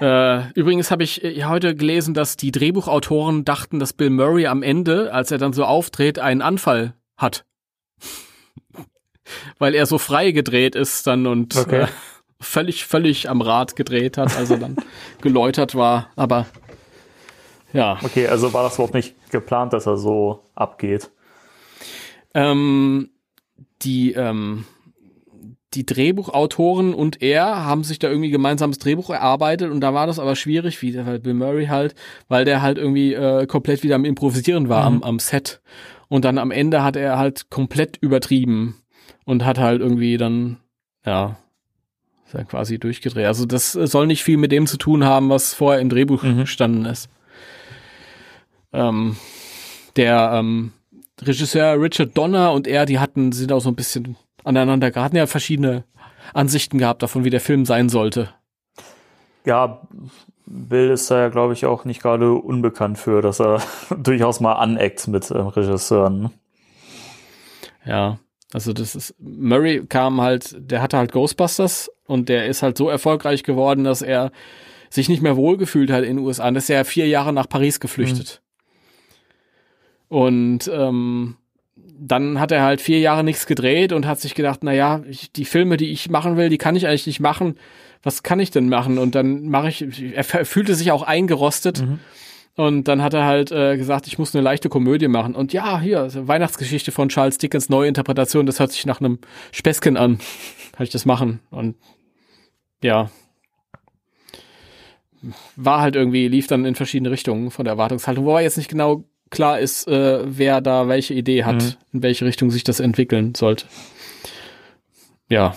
Äh, übrigens habe ich äh, heute gelesen, dass die Drehbuchautoren dachten, dass Bill Murray am Ende, als er dann so auftritt, einen Anfall hat. [LAUGHS] Weil er so frei gedreht ist dann und Okay. äh, völlig, völlig am Rad gedreht hat, als er dann [LAUGHS] geläutert war. Aber ja. Okay, also war das überhaupt nicht geplant, dass er so abgeht. Ähm, die, ähm, die Drehbuchautoren und er haben sich da irgendwie gemeinsames Drehbuch erarbeitet und da war das aber schwierig, wie der Bill Murray halt, weil der halt irgendwie äh, komplett wieder am Improvisieren war am, am Set. Und dann am Ende hat er halt komplett übertrieben und hat halt irgendwie dann, ja, ist ja quasi durchgedreht. Also das soll nicht viel mit dem zu tun haben, was vorher im Drehbuch gestanden ist. Ähm, der ähm, Regisseur Richard Donner und er, die hatten, sind auch so ein bisschen aneinander, hatten ja verschiedene Ansichten gehabt davon, wie der Film sein sollte. Ja, Bill ist da ja, glaube ich, auch nicht gerade unbekannt für, dass er [LAUGHS] durchaus mal aneckt mit ähm, Regisseuren. ne? Ja, also das ist, Murray kam halt, der hatte halt Ghostbusters und der ist halt so erfolgreich geworden, dass er sich nicht mehr wohlgefühlt hat in den USA. Und ist ja vier Jahre nach Paris geflüchtet. Und ähm, dann hat er halt vier Jahre nichts gedreht und hat sich gedacht, na ja, ich, die Filme, die ich machen will, die kann ich eigentlich nicht machen. Was kann ich denn machen? Und dann mache ich, er fühlte sich auch eingerostet. Und dann hat er halt äh, gesagt, ich muss eine leichte Komödie machen. Und ja, hier, Weihnachtsgeschichte von Charles Dickens, neue Interpretation, das hört sich nach einem Späßchen an. Kann ich das machen? Und ja. War halt irgendwie, lief dann in verschiedene Richtungen von der Erwartungshaltung, wobei jetzt nicht genau klar ist, äh, wer da welche Idee hat, Mhm. in welche Richtung sich das entwickeln sollte. Ja.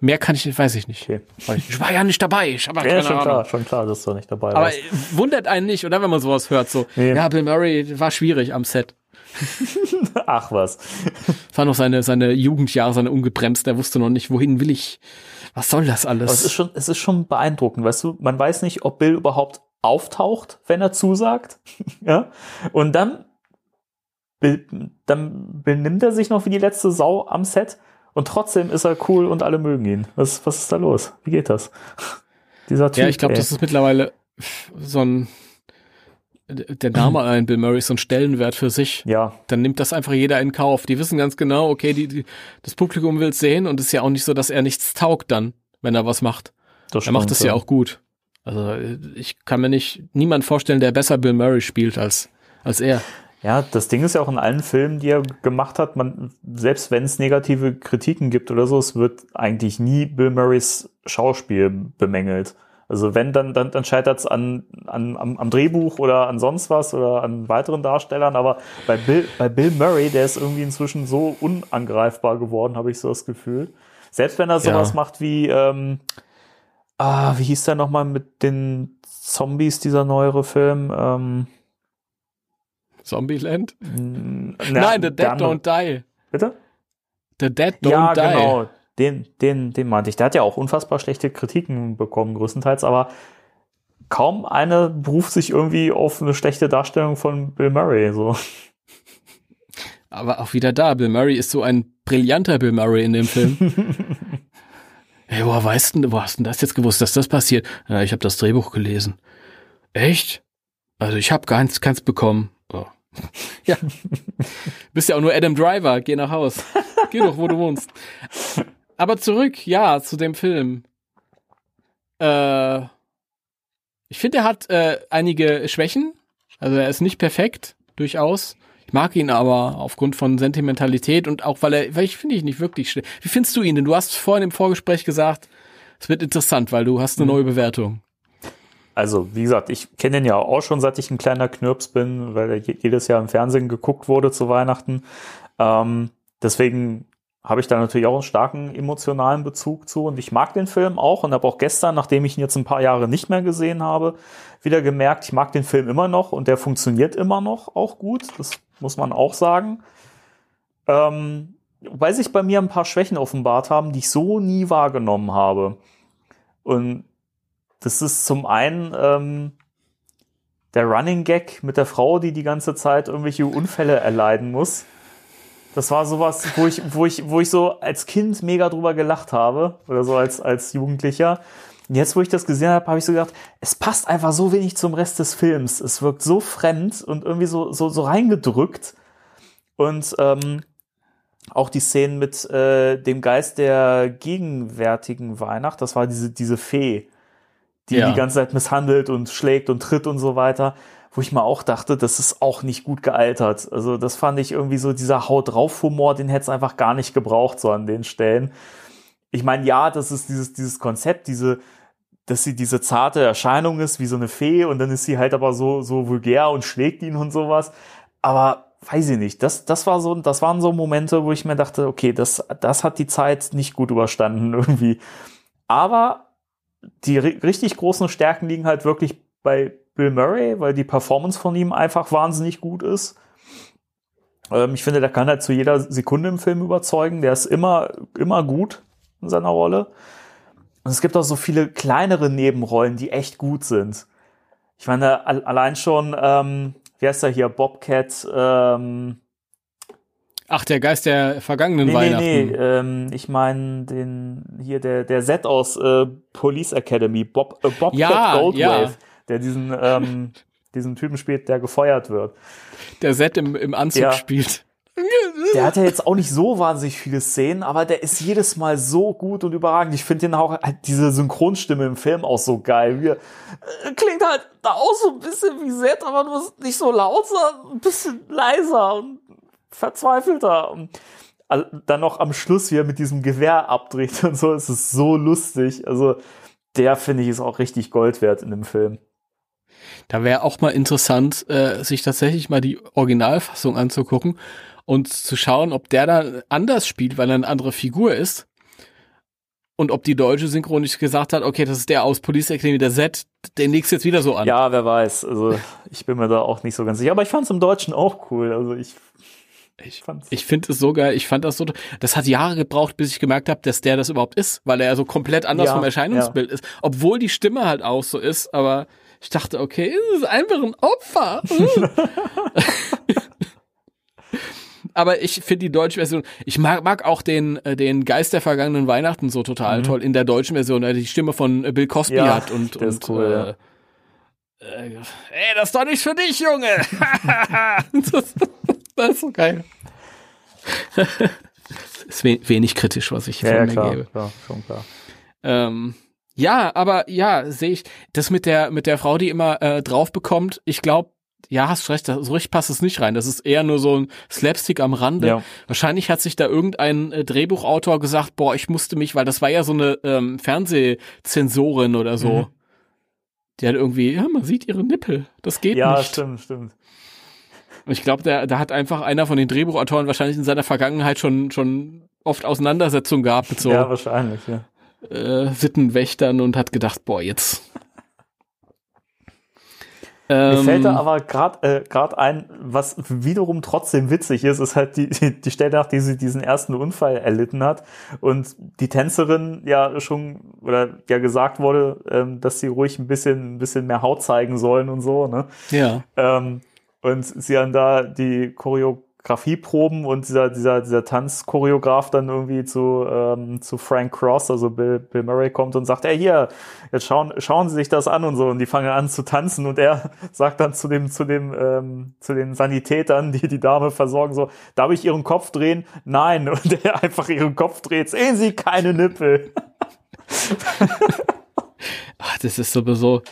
Mehr kann ich nicht, weiß ich nicht. Okay. Ich war ja nicht dabei. Ich habe Ja, keine schon Ahnung. klar, schon klar, dass du nicht dabei Aber warst. wundert einen nicht, oder wenn man sowas hört, so, Nee. ja, Bill Murray war schwierig am Set. [LAUGHS] Ach was. Das war noch seine, seine Jugendjahre, seine ungebremst, der wusste noch nicht, wohin will ich, was soll das Aber es ist alles? schon, es ist schon beeindruckend, weißt du, man weiß nicht, ob Bill überhaupt auftaucht, wenn er zusagt. [LAUGHS] ja. Und dann, be- dann benimmt er sich noch wie die letzte Sau am Set und trotzdem ist er cool und alle mögen ihn. Was, was ist da los? Wie geht das? [LAUGHS] Dieser Typ. Ja, ich glaube, das ist mittlerweile so ein, der Name [CLEARS THROAT] allein, Bill Murray, ist so ein Stellenwert für sich. Ja, Dann nimmt das einfach jeder in Kauf. Die wissen ganz genau, okay, die, die, das Publikum will es sehen und es ist ja auch nicht so, dass er nichts taugt dann, wenn er was macht. das Er macht stimmt, das ja auch gut. Also ich kann mir nicht niemand vorstellen, der besser Bill Murray spielt als, als er. Ja, das Ding ist ja auch in allen Filmen, die er gemacht hat, man, selbst wenn es negative Kritiken gibt oder so, es wird eigentlich nie Bill Murrays Schauspiel bemängelt. Also wenn, dann, dann, dann scheitert es an, an, am, am Drehbuch oder an sonst was oder an weiteren Darstellern. Aber bei Bill, bei Bill Murray, der ist irgendwie inzwischen so unangreifbar geworden, habe ich so das Gefühl. Selbst wenn er sowas Ja. macht wie, ähm, ah, wie hieß der nochmal mit den Zombies, dieser neuere Film? Ähm, Zombieland? na, Nein, The Dead Don't Die. Bitte? The Dead Don't ja, Die. genau. Den, den, den meinte ich. Der hat ja auch unfassbar schlechte Kritiken bekommen, größtenteils, aber kaum eine beruft sich irgendwie auf eine schlechte Darstellung von Bill Murray. So. Aber auch wieder da, Bill Murray ist so ein brillanter Bill Murray in dem Film. [LAUGHS] hey, woher weißt du, wo hast du denn das jetzt gewusst, dass das passiert? Ja, ich habe das Drehbuch gelesen. Echt? Also ich habe keins, keins bekommen. Oh. [LAUGHS] ja. Bist ja auch nur Adam Driver, geh nach Haus. Geh doch, wo du wohnst. Aber zurück, ja, zu dem Film. Äh, ich finde, er hat äh, einige Schwächen. Also er ist nicht perfekt, durchaus. Ich mag ihn aber aufgrund von Sentimentalität und auch, weil er, weil ich finde ich nicht wirklich schlecht. Wie findest du ihn denn? Du hast vorhin im Vorgespräch gesagt, es wird interessant, weil du hast eine neue Bewertung. Also, wie gesagt, ich kenne den ja auch schon, seit ich ein kleiner Knirps bin, weil er je- jedes Jahr im Fernsehen geguckt wurde zu Weihnachten. Ähm, deswegen habe ich da natürlich auch einen starken emotionalen Bezug zu und ich mag den Film auch und habe auch gestern, nachdem ich ihn jetzt ein paar Jahre nicht mehr gesehen habe, wieder gemerkt, ich mag den Film immer noch und der funktioniert immer noch auch gut. Das muss man auch sagen. Ähm, weil sich bei mir ein paar Schwächen offenbart haben, die ich so nie wahrgenommen habe. Und das ist zum einen ähm, der Running Gag mit der Frau, die die ganze Zeit irgendwelche Unfälle erleiden muss. Das war sowas, wo ich, wo ich, wo ich so als Kind mega drüber gelacht habe oder so als als Jugendlicher. Und jetzt, wo ich das gesehen habe, habe ich so gedacht, es passt einfach so wenig zum Rest des Films. Es wirkt so fremd und irgendwie so so so reingedrückt. Und ähm, auch die Szenen mit äh, dem Geist der gegenwärtigen Weihnacht, das war diese diese Fee, die Ja. die ganze Zeit misshandelt und schlägt und tritt und so weiter, wo ich mir auch dachte, das ist auch nicht gut gealtert. Also das fand ich irgendwie so dieser Haut drauf Humor, den hätte es einfach gar nicht gebraucht so an den Stellen. Ich meine, ja, das ist dieses dieses Konzept, diese dass sie diese zarte Erscheinung ist, wie so eine Fee und dann ist sie halt aber so so vulgär und schlägt ihn und sowas, aber weiß ich nicht, das das war so das waren so Momente, wo ich mir dachte, okay, das das hat die Zeit nicht gut überstanden [LAUGHS] irgendwie. Aber die ri- richtig großen Stärken liegen halt wirklich bei Bill Murray, weil die Performance von ihm einfach wahnsinnig gut ist. Ähm, ich finde, der kann halt zu jeder Sekunde im Film überzeugen. Der ist immer, immer gut in seiner Rolle. Und es gibt auch so viele kleinere Nebenrollen, die echt gut sind. Ich meine, al- allein schon, ähm, wie heißt er hier, Bobcat, ähm, Ach, der Geist der vergangenen Nee, nee, Weihnachten. nee, ähm, ich meine den hier der der Set aus äh, Police Academy, Bob äh, Bobcat Ja, Goldwave, ja. der diesen ähm, [LAUGHS] diesen Typen spielt, der gefeuert wird. Der Set im, im Anzug Ja. spielt. [LAUGHS] Der hat ja jetzt auch nicht so wahnsinnig viele Szenen, aber der ist jedes Mal so gut und überragend. Ich finde den auch halt diese Synchronstimme im Film auch so geil. Wie, er- äh, klingt halt da auch so ein bisschen wie Set, aber nur nicht so laut, sondern ein bisschen leiser und verzweifelter. Und all- dann noch am Schluss, wie er mit diesem Gewehr abdreht und so, es ist so lustig. Also der finde ich ist auch richtig Gold wert in dem Film. Da wäre auch mal interessant, äh, sich tatsächlich mal die Originalfassung anzugucken und zu schauen, ob der da anders spielt, weil er eine andere Figur ist. Und ob die deutsche Synchron nicht gesagt hat, okay, das ist der aus Police Academy, der Set, den legst du jetzt wieder so an. Ja, wer weiß. Also ich bin mir da auch nicht so ganz sicher. Aber ich fand es im Deutschen auch cool. Also ich, ich fand's. Ich finde es so geil, ich fand das so, das hat Jahre gebraucht, bis ich gemerkt habe, dass der das überhaupt ist, weil er ja so komplett anders Ja, vom Erscheinungsbild ist. Obwohl die Stimme halt auch so ist, aber ich dachte, okay, es ist einfach ein Opfer. [LAUGHS] [LAUGHS] aber ich finde die deutsche Version, ich mag, mag auch den, äh, den Geist der vergangenen Weihnachten so total toll in der deutschen Version, der die Stimme von äh, Bill Cosby Mhm. Ja, hat und, der und ist cool, äh, äh, ey, das ist doch nicht für dich, Junge. [LAUGHS] das, das ist so geil. [LAUGHS] ist we wenig kritisch, was ich Ja, von ja mir gebe. klar, schon klar. Ähm, ja, aber ja, sehe ich das mit der mit der Frau, die immer äh, drauf bekommt. Ich glaube, ja, hast recht, so richtig passt es nicht rein. Das ist eher nur so ein Slapstick am Rande. Ja. Wahrscheinlich hat sich da irgendein äh, Drehbuchautor gesagt, boah, ich musste mich, weil das war ja so eine ähm, Fernsehzensorin oder so. Mhm. Die hat irgendwie, ja, man sieht ihre Nippel. Das geht Ja, nicht. stimmt, stimmt. Und ich glaube, da, da hat einfach einer von den Drehbuchautoren wahrscheinlich in seiner Vergangenheit schon, schon oft Auseinandersetzungen gehabt mit so Ja, wahrscheinlich, ja. äh, Sittenwächtern und hat gedacht, boah, jetzt. Mir Ähm, fällt da aber gerade äh, grad ein, was wiederum trotzdem witzig ist, ist halt die, die, die Stelle, nachdem sie diesen ersten Unfall erlitten hat und die Tänzerin ja schon oder ja gesagt wurde, ähm, dass sie ruhig ein bisschen, ein bisschen mehr Haut zeigen sollen und so, ne? ja. Ähm, und sie dann da die Choreografie proben und dieser, dieser, dieser Tanzchoreograf dann irgendwie zu, ähm, zu Frank Cross, also Bill, Bill Murray kommt und sagt, ey hier, jetzt schauen, schauen Sie sich das an und so. Und die fangen an zu tanzen und er [LAUGHS] sagt dann zu dem, zu dem, ähm, zu den Sanitätern, die die Dame versorgen, so, darf ich Ihren Kopf drehen? Nein. Und [LAUGHS] er einfach ihren Kopf dreht. Sehen Sie keine Nippel. Ach, [LAUGHS] das ist sowieso,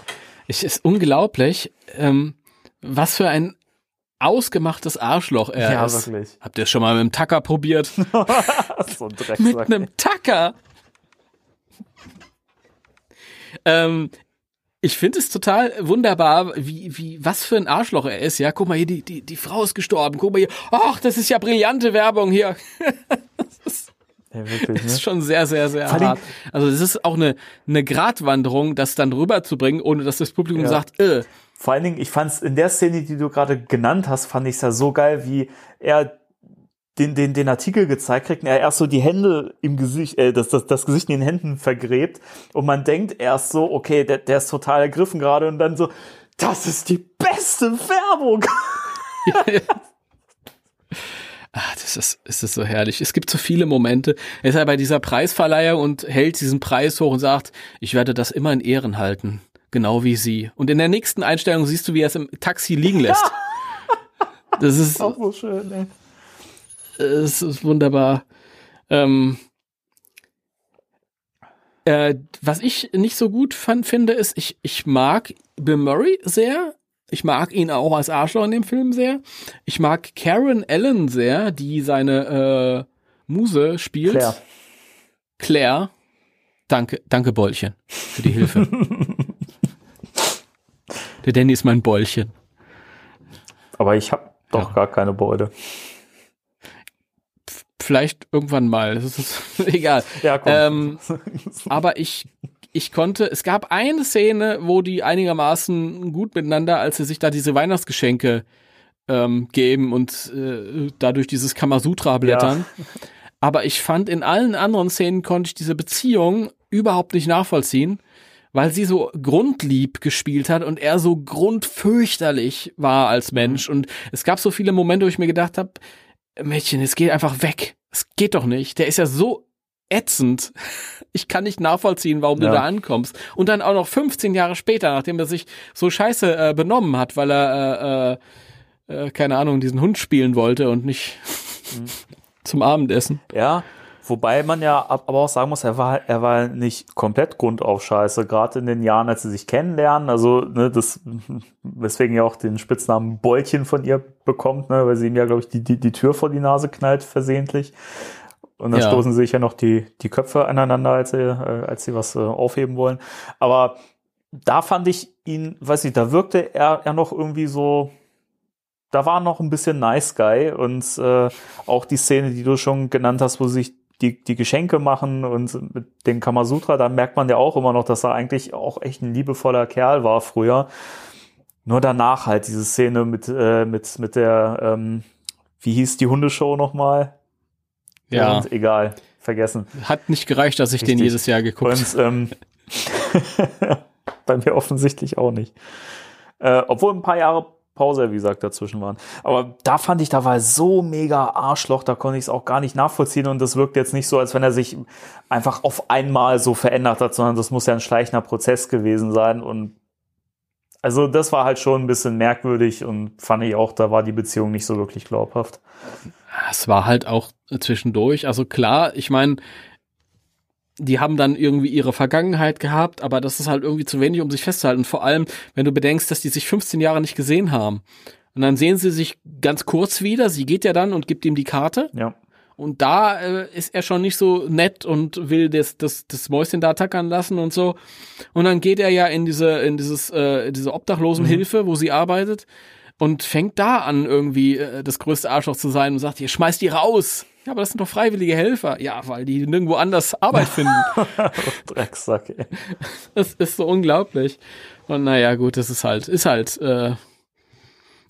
es ist unglaublich, ähm, was für ein ausgemachtes Arschloch er Ja, ist. wirklich. Habt ihr es schon mal mit dem Tacker probiert? [LAUGHS] [LAUGHS] so ein mit Drecksack. einem Tacker. ähm, ich finde es total wunderbar, wie, wie, was für ein Arschloch er ist. Ja, guck mal hier, die, die, die Frau ist gestorben. Guck mal hier. Ach, das ist ja brillante Werbung hier. [LAUGHS] Ja, wirklich, Das ist ne? schon sehr, sehr, sehr Vor hart. Also es ist auch eine, eine Gratwanderung, das dann rüberzubringen, ohne dass das Publikum Ja. sagt, äh, Vor allen Dingen, ich fand's in der Szene, die du gerade genannt hast, fand ich's ja so geil, wie er den, den, den Artikel gezeigt kriegt und er erst so die Hände im Gesicht, äh, das, das, das Gesicht in den Händen vergräbt und man denkt erst so, okay, der, der ist total ergriffen gerade und dann so, das ist die beste Werbung. [LAUGHS] Ah, das ist, es ist so herrlich. Es gibt so viele Momente. Er ist ja bei dieser Preisverleihung und hält diesen Preis hoch und sagt, ich werde das immer in Ehren halten. Genau wie Sie. Und in der nächsten Einstellung siehst du, wie er es im Taxi liegen lässt. [LAUGHS] Das ist, Auch so schön, ey. es ist wunderbar. Ähm, äh, was ich nicht so gut fand, finde, ist, ich, ich mag Bill Murray sehr. Ich mag ihn auch als Arschloch in dem Film sehr. Ich mag Karen Allen sehr, die seine äh, Muse spielt. Claire. Claire. Danke, danke Bollchen für die Hilfe. [LAUGHS] Der Danny ist mein Bollchen. Aber ich habe doch Ja. gar keine Beute. Vielleicht irgendwann mal. Das ist [LAUGHS] egal. Ja, komm. Ähm, aber ich, ich konnte, es gab eine Szene, wo die einigermaßen gut miteinander, als sie sich da diese Weihnachtsgeschenke ähm, geben und äh, dadurch dieses Kamasutra blättern. Aber ich fand, in allen anderen Szenen konnte ich diese Beziehung überhaupt nicht nachvollziehen, weil sie so grundlieb gespielt hat und er so grundfürchterlich war als Mensch. Und es gab so viele Momente, wo ich mir gedacht habe, Mädchen, es geht einfach weg. Es geht doch nicht. Der ist ja so ätzend. [LAUGHS] Ich kann nicht nachvollziehen, warum Ja. du da ankommst. Und dann auch noch 15 Jahre später, nachdem er sich so scheiße äh, benommen hat, weil er, äh, äh, äh, keine Ahnung, diesen Hund spielen wollte und nicht [LAUGHS] zum Abendessen. Ja, wobei man ja ab- aber auch sagen muss, er war, er war nicht komplett grundauf scheiße, gerade in den Jahren, als sie sich kennenlernen. Also, ne, das, [LAUGHS] weswegen er auch den Spitznamen Beutchen von ihr bekommt, ne, weil sie ihm ja, glaube ich, die, die, die Tür vor die Nase knallt, versehentlich. Und dann Ja. stoßen sie sich ja noch die, die Köpfe aneinander, als sie, äh, als sie was äh, aufheben wollen. Aber da fand ich ihn, weiß nicht, da wirkte er, er noch irgendwie so, da war noch ein bisschen Nice Guy und äh, auch die Szene, die du schon genannt hast, wo sie sich die, die Geschenke machen und mit dem Kamasutra, da merkt man ja auch immer noch, dass er eigentlich auch echt ein liebevoller Kerl war früher. Nur danach halt diese Szene mit, äh, mit, mit der, ähm, wie hieß die Hundeshow nochmal? Ja. Und egal, vergessen. Hat nicht gereicht, dass ich den Richtig. jedes Jahr geguckt Und ähm, [LAUGHS] bei mir offensichtlich auch nicht. Äh, obwohl ein paar Jahre Pause, wie gesagt, dazwischen waren. Aber da fand ich, da war so mega Arschloch, da konnte ich es auch gar nicht nachvollziehen und das wirkt jetzt nicht so, als wenn er sich einfach auf einmal so verändert hat, sondern das muss ja ein schleichender Prozess gewesen sein und also das war halt schon ein bisschen merkwürdig und fand ich auch, da war die Beziehung nicht so wirklich glaubhaft. Es war halt auch zwischendurch. Also klar, ich meine, die haben dann irgendwie ihre Vergangenheit gehabt, aber das ist halt irgendwie zu wenig, um sich festzuhalten. Vor allem, wenn du bedenkst, dass die sich 15 Jahre nicht gesehen haben. Und dann sehen sie sich ganz kurz wieder. Sie geht ja dann und gibt ihm die Karte. Ja. Und da äh, ist er schon nicht so nett und will das, das, das Mäuschen da tackern lassen und so. Und dann geht er ja in diese, in dieses, äh, in diese Obdachlosenhilfe, mhm. wo sie arbeitet und fängt da an, irgendwie äh, das größte Arschloch zu sein und sagt, ihr schmeißt die raus. Ja, aber das sind doch freiwillige Helfer. Ja, weil die nirgendwo anders Arbeit [LAUGHS] finden. Drecksack, ey. [LAUGHS] Das ist so unglaublich. Und naja, gut, das ist halt, ist halt, äh,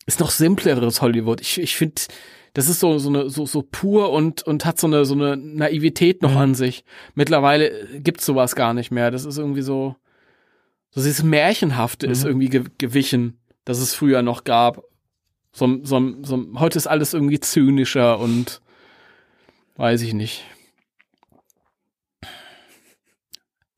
ist noch simpleres Hollywood. Ich, ich finde, das ist so so eine so so pur und und hat so eine so eine Naivität noch mhm. an sich. Mittlerweile gibt's sowas gar nicht mehr. Das ist irgendwie so so dieses märchenhafte mhm. ist irgendwie ge gewichen, das es früher noch gab. So, so, so, heute ist alles irgendwie zynischer und weiß ich nicht.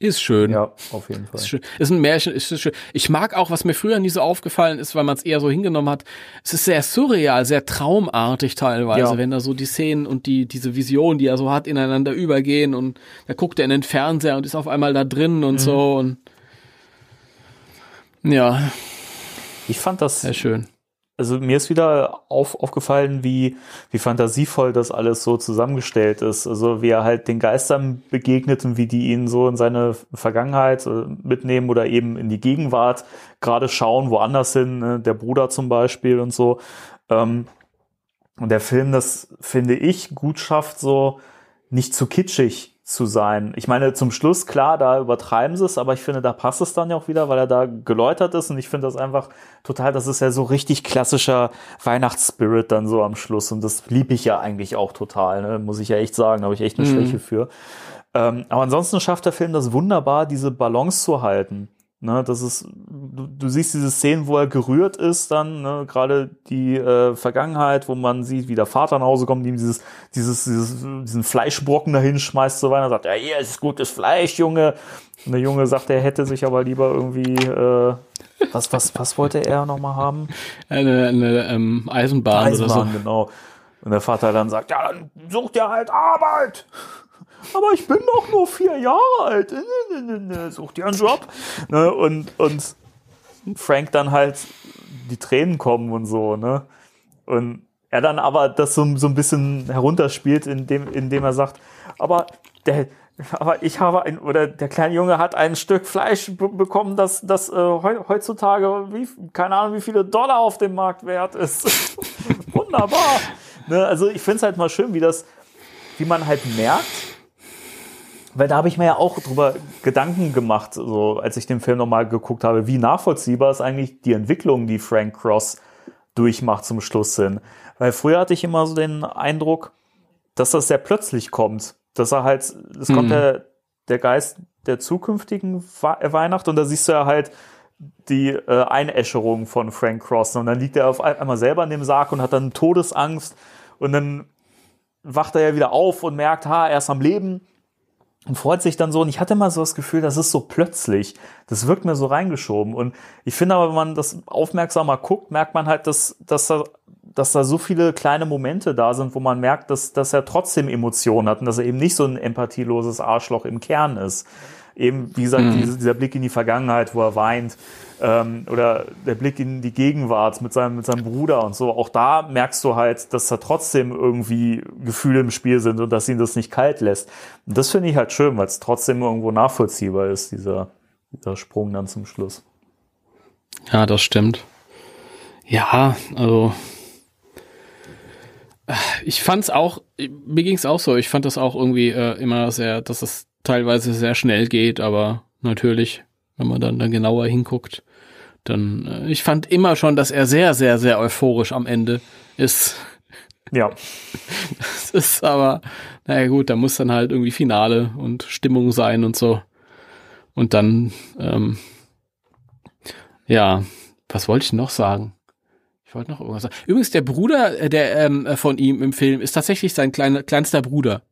Ist schön. Ja, auf jeden Fall. Ist, schön. ist ein Märchen, ist schön. Ich mag auch, was mir früher nie so aufgefallen ist, weil man es eher so hingenommen hat. Es ist sehr surreal, sehr traumartig teilweise, ja. wenn da so die Szenen und die, diese Vision, die er so hat, ineinander übergehen und da guckt er in den Fernseher und ist auf einmal da drin und mhm. so und ja. Ich fand das sehr schön also mir ist wieder auf, aufgefallen, wie, wie fantasievoll das alles so zusammengestellt ist. Also wie er halt den Geistern begegnet und wie die ihn so in seine Vergangenheit äh, mitnehmen oder eben in die Gegenwart gerade schauen, woanders hin, ne? der Bruder zum Beispiel und so. Ähm, und der Film, das finde ich gut schafft, so nicht zu kitschig zu sein. Ich meine, zum Schluss, klar, da übertreiben sie es, aber ich finde, da passt es dann ja auch wieder, weil er da geläutert ist und ich finde das einfach total, das ist ja so richtig klassischer Weihnachtsspirit dann so am Schluss und das liebe ich ja eigentlich auch total, ne? muss ich ja echt sagen, da habe ich echt eine mhm. Schwäche für. Ähm, aber ansonsten schafft der Film das wunderbar, diese Balance zu halten. Ne, das ist, du, du siehst diese Szenen, wo er gerührt ist, dann, ne, gerade die äh, Vergangenheit, wo man sieht, wie der Vater nach Hause kommt, ihm dieses, dieses, dieses, diesen Fleischbrocken dahin schmeißt, so weiter, sagt, ja, hier ist gutes Fleisch, Junge. Und der Junge sagt, er hätte sich aber lieber irgendwie, äh, was, was, was wollte er nochmal haben? Eine, eine ähm, Eisenbahn, Eisenbahn oder so. genau. Und der Vater dann sagt, ja, dann such dir halt Arbeit aber ich bin doch nur vier Jahre alt. Such dir einen Job. Ne? Und, und Frank dann halt die Tränen kommen und so, ne? Und er dann aber das so, so ein bisschen herunterspielt, indem, indem er sagt, aber der, aber ich habe ein, oder der kleine Junge hat ein Stück Fleisch bekommen, das, das äh, heutzutage, wie, keine Ahnung, wie viele Dollar auf dem Markt wert ist. [LAUGHS] Wunderbar. Ne? Also ich finde es halt mal schön, wie das, wie man halt merkt, weil da habe ich mir ja auch drüber Gedanken gemacht, so als ich den Film nochmal geguckt habe, wie nachvollziehbar ist eigentlich die Entwicklung, die Frank Cross durchmacht zum Schluss sind. Weil früher hatte ich immer so den Eindruck, dass das sehr plötzlich kommt. Dass er halt, es mhm. kommt der, der Geist der zukünftigen Weihnacht und da siehst du ja halt die äh, Einäscherung von Frank Cross. Und dann liegt er auf einmal selber in dem Sarg und hat dann Todesangst und dann wacht er ja wieder auf und merkt, ha, er ist am Leben und freut sich dann so. Und ich hatte mal so das Gefühl, das ist so plötzlich. Das wirkt mir so reingeschoben. Und ich finde aber, wenn man das aufmerksamer guckt, merkt man halt, dass, dass, da, dass da so viele kleine Momente da sind, wo man merkt, dass, dass er trotzdem Emotionen hat und dass er eben nicht so ein empathieloses Arschloch im Kern ist. Eben, wie gesagt, mhm. dieser Blick in die Vergangenheit, wo er weint ähm, oder der Blick in die Gegenwart mit seinem, mit seinem Bruder und so, auch da merkst du halt, dass da trotzdem irgendwie Gefühle im Spiel sind und dass ihn das nicht kalt lässt. Und das finde ich halt schön, weil es trotzdem irgendwo nachvollziehbar ist, dieser, dieser Sprung dann zum Schluss. Ja, das stimmt. Ja, also ich fand's auch, mir ging's auch so, ich fand das auch irgendwie äh, immer sehr, dass es teilweise sehr schnell geht, aber natürlich, wenn man dann, dann genauer hinguckt, dann, äh, ich fand immer schon, dass er sehr, sehr, sehr euphorisch am Ende ist. Ja. [LAUGHS] Das ist aber, naja gut, da muss dann halt irgendwie Finale und Stimmung sein und so. Und dann, ähm, ja, was wollte ich noch sagen? Ich wollte noch irgendwas sagen. Übrigens, der Bruder äh, der ähm, von ihm im Film ist tatsächlich sein kleiner, kleinster Bruder.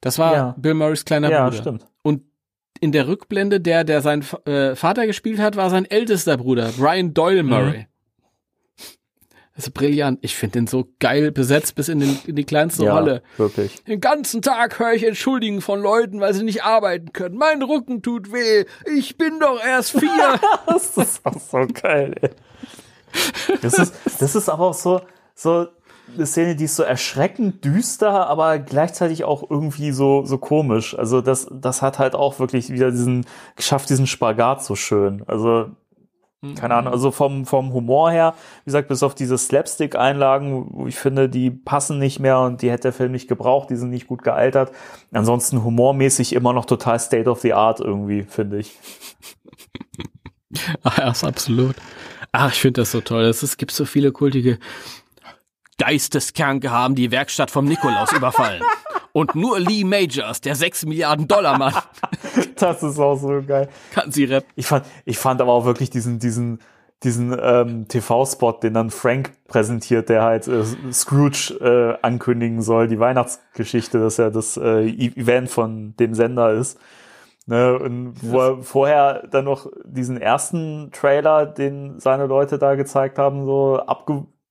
Das war ja. Bill Murrays kleiner ja, Bruder. Ja, stimmt. Und in der Rückblende, der, der seinen äh, Vater gespielt hat, war sein ältester Bruder, Brian Doyle mhm. Murray. Mhm. ist brillant. Ich finde den so geil besetzt bis in, den, in die kleinste Ja, Rolle. wirklich. Den ganzen Tag höre ich Entschuldigen von Leuten, weil sie nicht arbeiten können. Mein Rücken tut weh. Ich bin doch erst vier. [LAUGHS] das ist auch so geil, ey. Das ist, das ist aber auch so, so eine Szene, die ist so erschreckend düster, aber gleichzeitig auch irgendwie so, so komisch. Also das, das hat halt auch wirklich wieder diesen, geschafft, diesen Spagat so schön. Also, keine Ahnung, also vom, vom Humor her, wie gesagt, bis auf diese Slapstick-Einlagen, wo ich finde, die passen nicht mehr und die hätte der Film nicht gebraucht, die sind nicht gut gealtert. Ansonsten humormäßig immer noch total State of the Art irgendwie, finde ich. Ach, [LAUGHS] ja, ist absolut. Ach, ich finde das so toll. Es gibt so viele kultige Geisteskranke haben die Werkstatt vom Nikolaus überfallen. Und nur Lee Majors, der 6 Milliarden Dollar Mann, [LAUGHS] Das ist auch so geil. kann sie retten. Ich fand, ich fand aber auch wirklich diesen, diesen, diesen ähm, TV-Spot, den dann Frank präsentiert, der halt äh, Scrooge äh, ankündigen soll, die Weihnachtsgeschichte, dass er das äh, E- Event von dem Sender ist. Ne, und wo er vorher dann noch diesen ersten Trailer, den seine Leute da gezeigt haben, so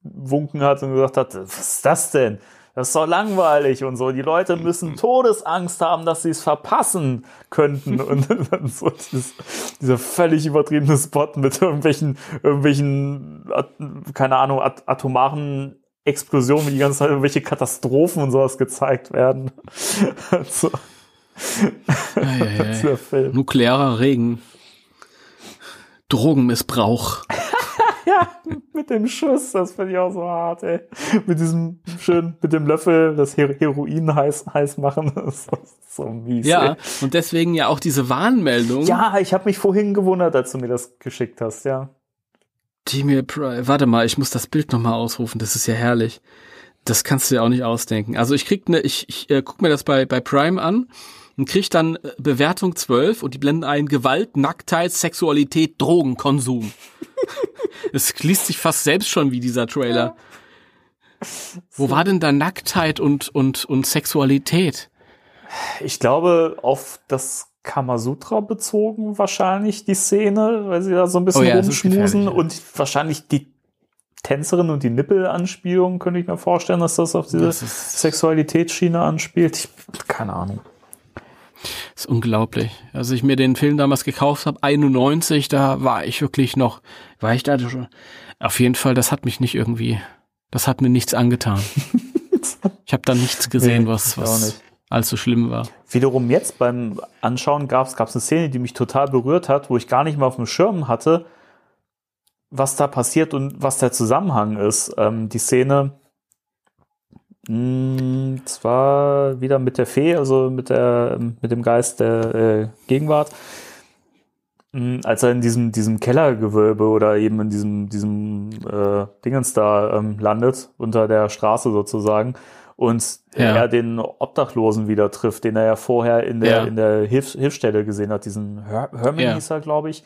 abgewunken hat und gesagt hat, was ist das denn? Das ist doch langweilig und so. Die Leute müssen Todesangst haben, dass sie es verpassen könnten. [LAUGHS] Und dann so dieses, dieser völlig übertriebene Spot mit irgendwelchen, irgendwelchen, keine Ahnung, at atomaren Explosionen, wie die ganze Zeit irgendwelche Katastrophen und sowas gezeigt werden. so. Eieiei. Dieser Film. Nuklearer Regen. Drogenmissbrauch. [LAUGHS] Ja, mit dem Schuss, das finde ich auch so hart, ey. Mit diesem schön, mit dem Löffel das Her Heroin heiß, heiß machen, [LAUGHS] das ist so mies. Ja, Ey. und deswegen ja auch diese Warnmeldung, Ja, ich habe mich vorhin gewundert, als du mir das geschickt hast, ja. die mir, Pri- warte mal, ich muss das Bild nochmal ausrufen, das ist ja herrlich. Das kannst du dir auch nicht ausdenken. Also ich krieg ne, ich, ich äh, guck mir das bei, bei Prime an und krieg dann äh, Bewertung 12 und die blenden ein Gewalt, Nacktheit, Sexualität, Drogenkonsum. [LAUGHS] Es liest sich fast selbst schon wie dieser Trailer. Wo war denn da Nacktheit und, und, und Sexualität? Ich glaube, auf das Kamasutra bezogen wahrscheinlich die Szene, weil sie da so ein bisschen Oh ja, rumschmusen ja. und wahrscheinlich die Tänzerin und die Nippelanspielung, könnte ich mir vorstellen, dass das auf diese Das Sexualitätsschiene anspielt. Ich, keine Ahnung. Das ist unglaublich. Als ich mir den Film damals gekauft habe, 91, da war ich wirklich noch, war ich da schon. Auf jeden Fall, das hat mich nicht irgendwie, das hat mir nichts angetan. [LAUGHS] Ich habe da nichts gesehen, Nee, was, was allzu schlimm war. Wiederum jetzt beim Anschauen gab es eine Szene, die mich total berührt hat, wo ich gar nicht mehr auf dem Schirm hatte, was da passiert und was der Zusammenhang ist. Ähm, die Szene, mh, zwar wieder mit der Fee, also mit der mit dem Geist der äh, Gegenwart, mh, als er in diesem diesem Kellergewölbe oder eben in diesem diesem äh, Dingens da ähm, landet unter der Straße sozusagen und Ja. er den Obdachlosen wieder trifft, den er ja vorher in der Ja. in der Hilfs Hilfsstelle gesehen hat, diesen Her Herman Ja. hieß er, glaube ich,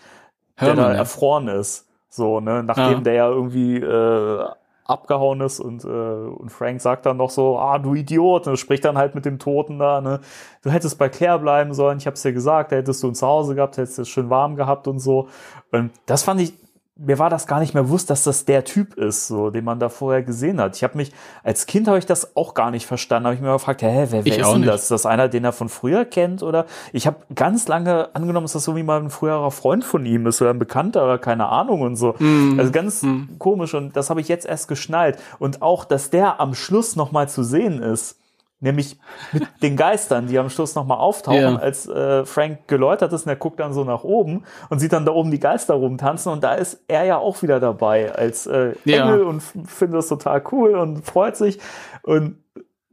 Herman, der da ja. erfroren ist. So, ne, nachdem der ja irgendwie äh, abgehauen ist und, äh, und Frank sagt dann noch so, ah, du Idiot, und spricht dann halt mit dem Toten da, ne, du hättest bei Claire bleiben sollen, ich hab's dir gesagt, da hättest du ihn zu Hause gehabt, hättest es schön warm gehabt und so. Und das fand ich, mir war das gar nicht mehr bewusst, dass das der Typ ist, so, den man da vorher gesehen hat. Ich habe mich, als Kind habe ich das auch gar nicht verstanden, habe ich mir gefragt, hä, wer, wer ist denn nicht. das? Ist das einer, den er von früher kennt? Oder ich habe ganz lange angenommen, dass das so wie mal ein früherer Freund von ihm ist oder ein Bekannter oder keine Ahnung und so. Mhm. Also ganz komisch und das habe ich jetzt erst geschnallt. Und auch, dass der am Schluss nochmal zu sehen ist. Nämlich mit [LAUGHS] den Geistern, die am Schluss nochmal auftauchen, Ja. als äh, Frank geläutert ist und er guckt dann so nach oben und sieht dann da oben die Geister rumtanzen und da ist er ja auch wieder dabei als äh, Ja. Engel und findet das total cool und freut sich und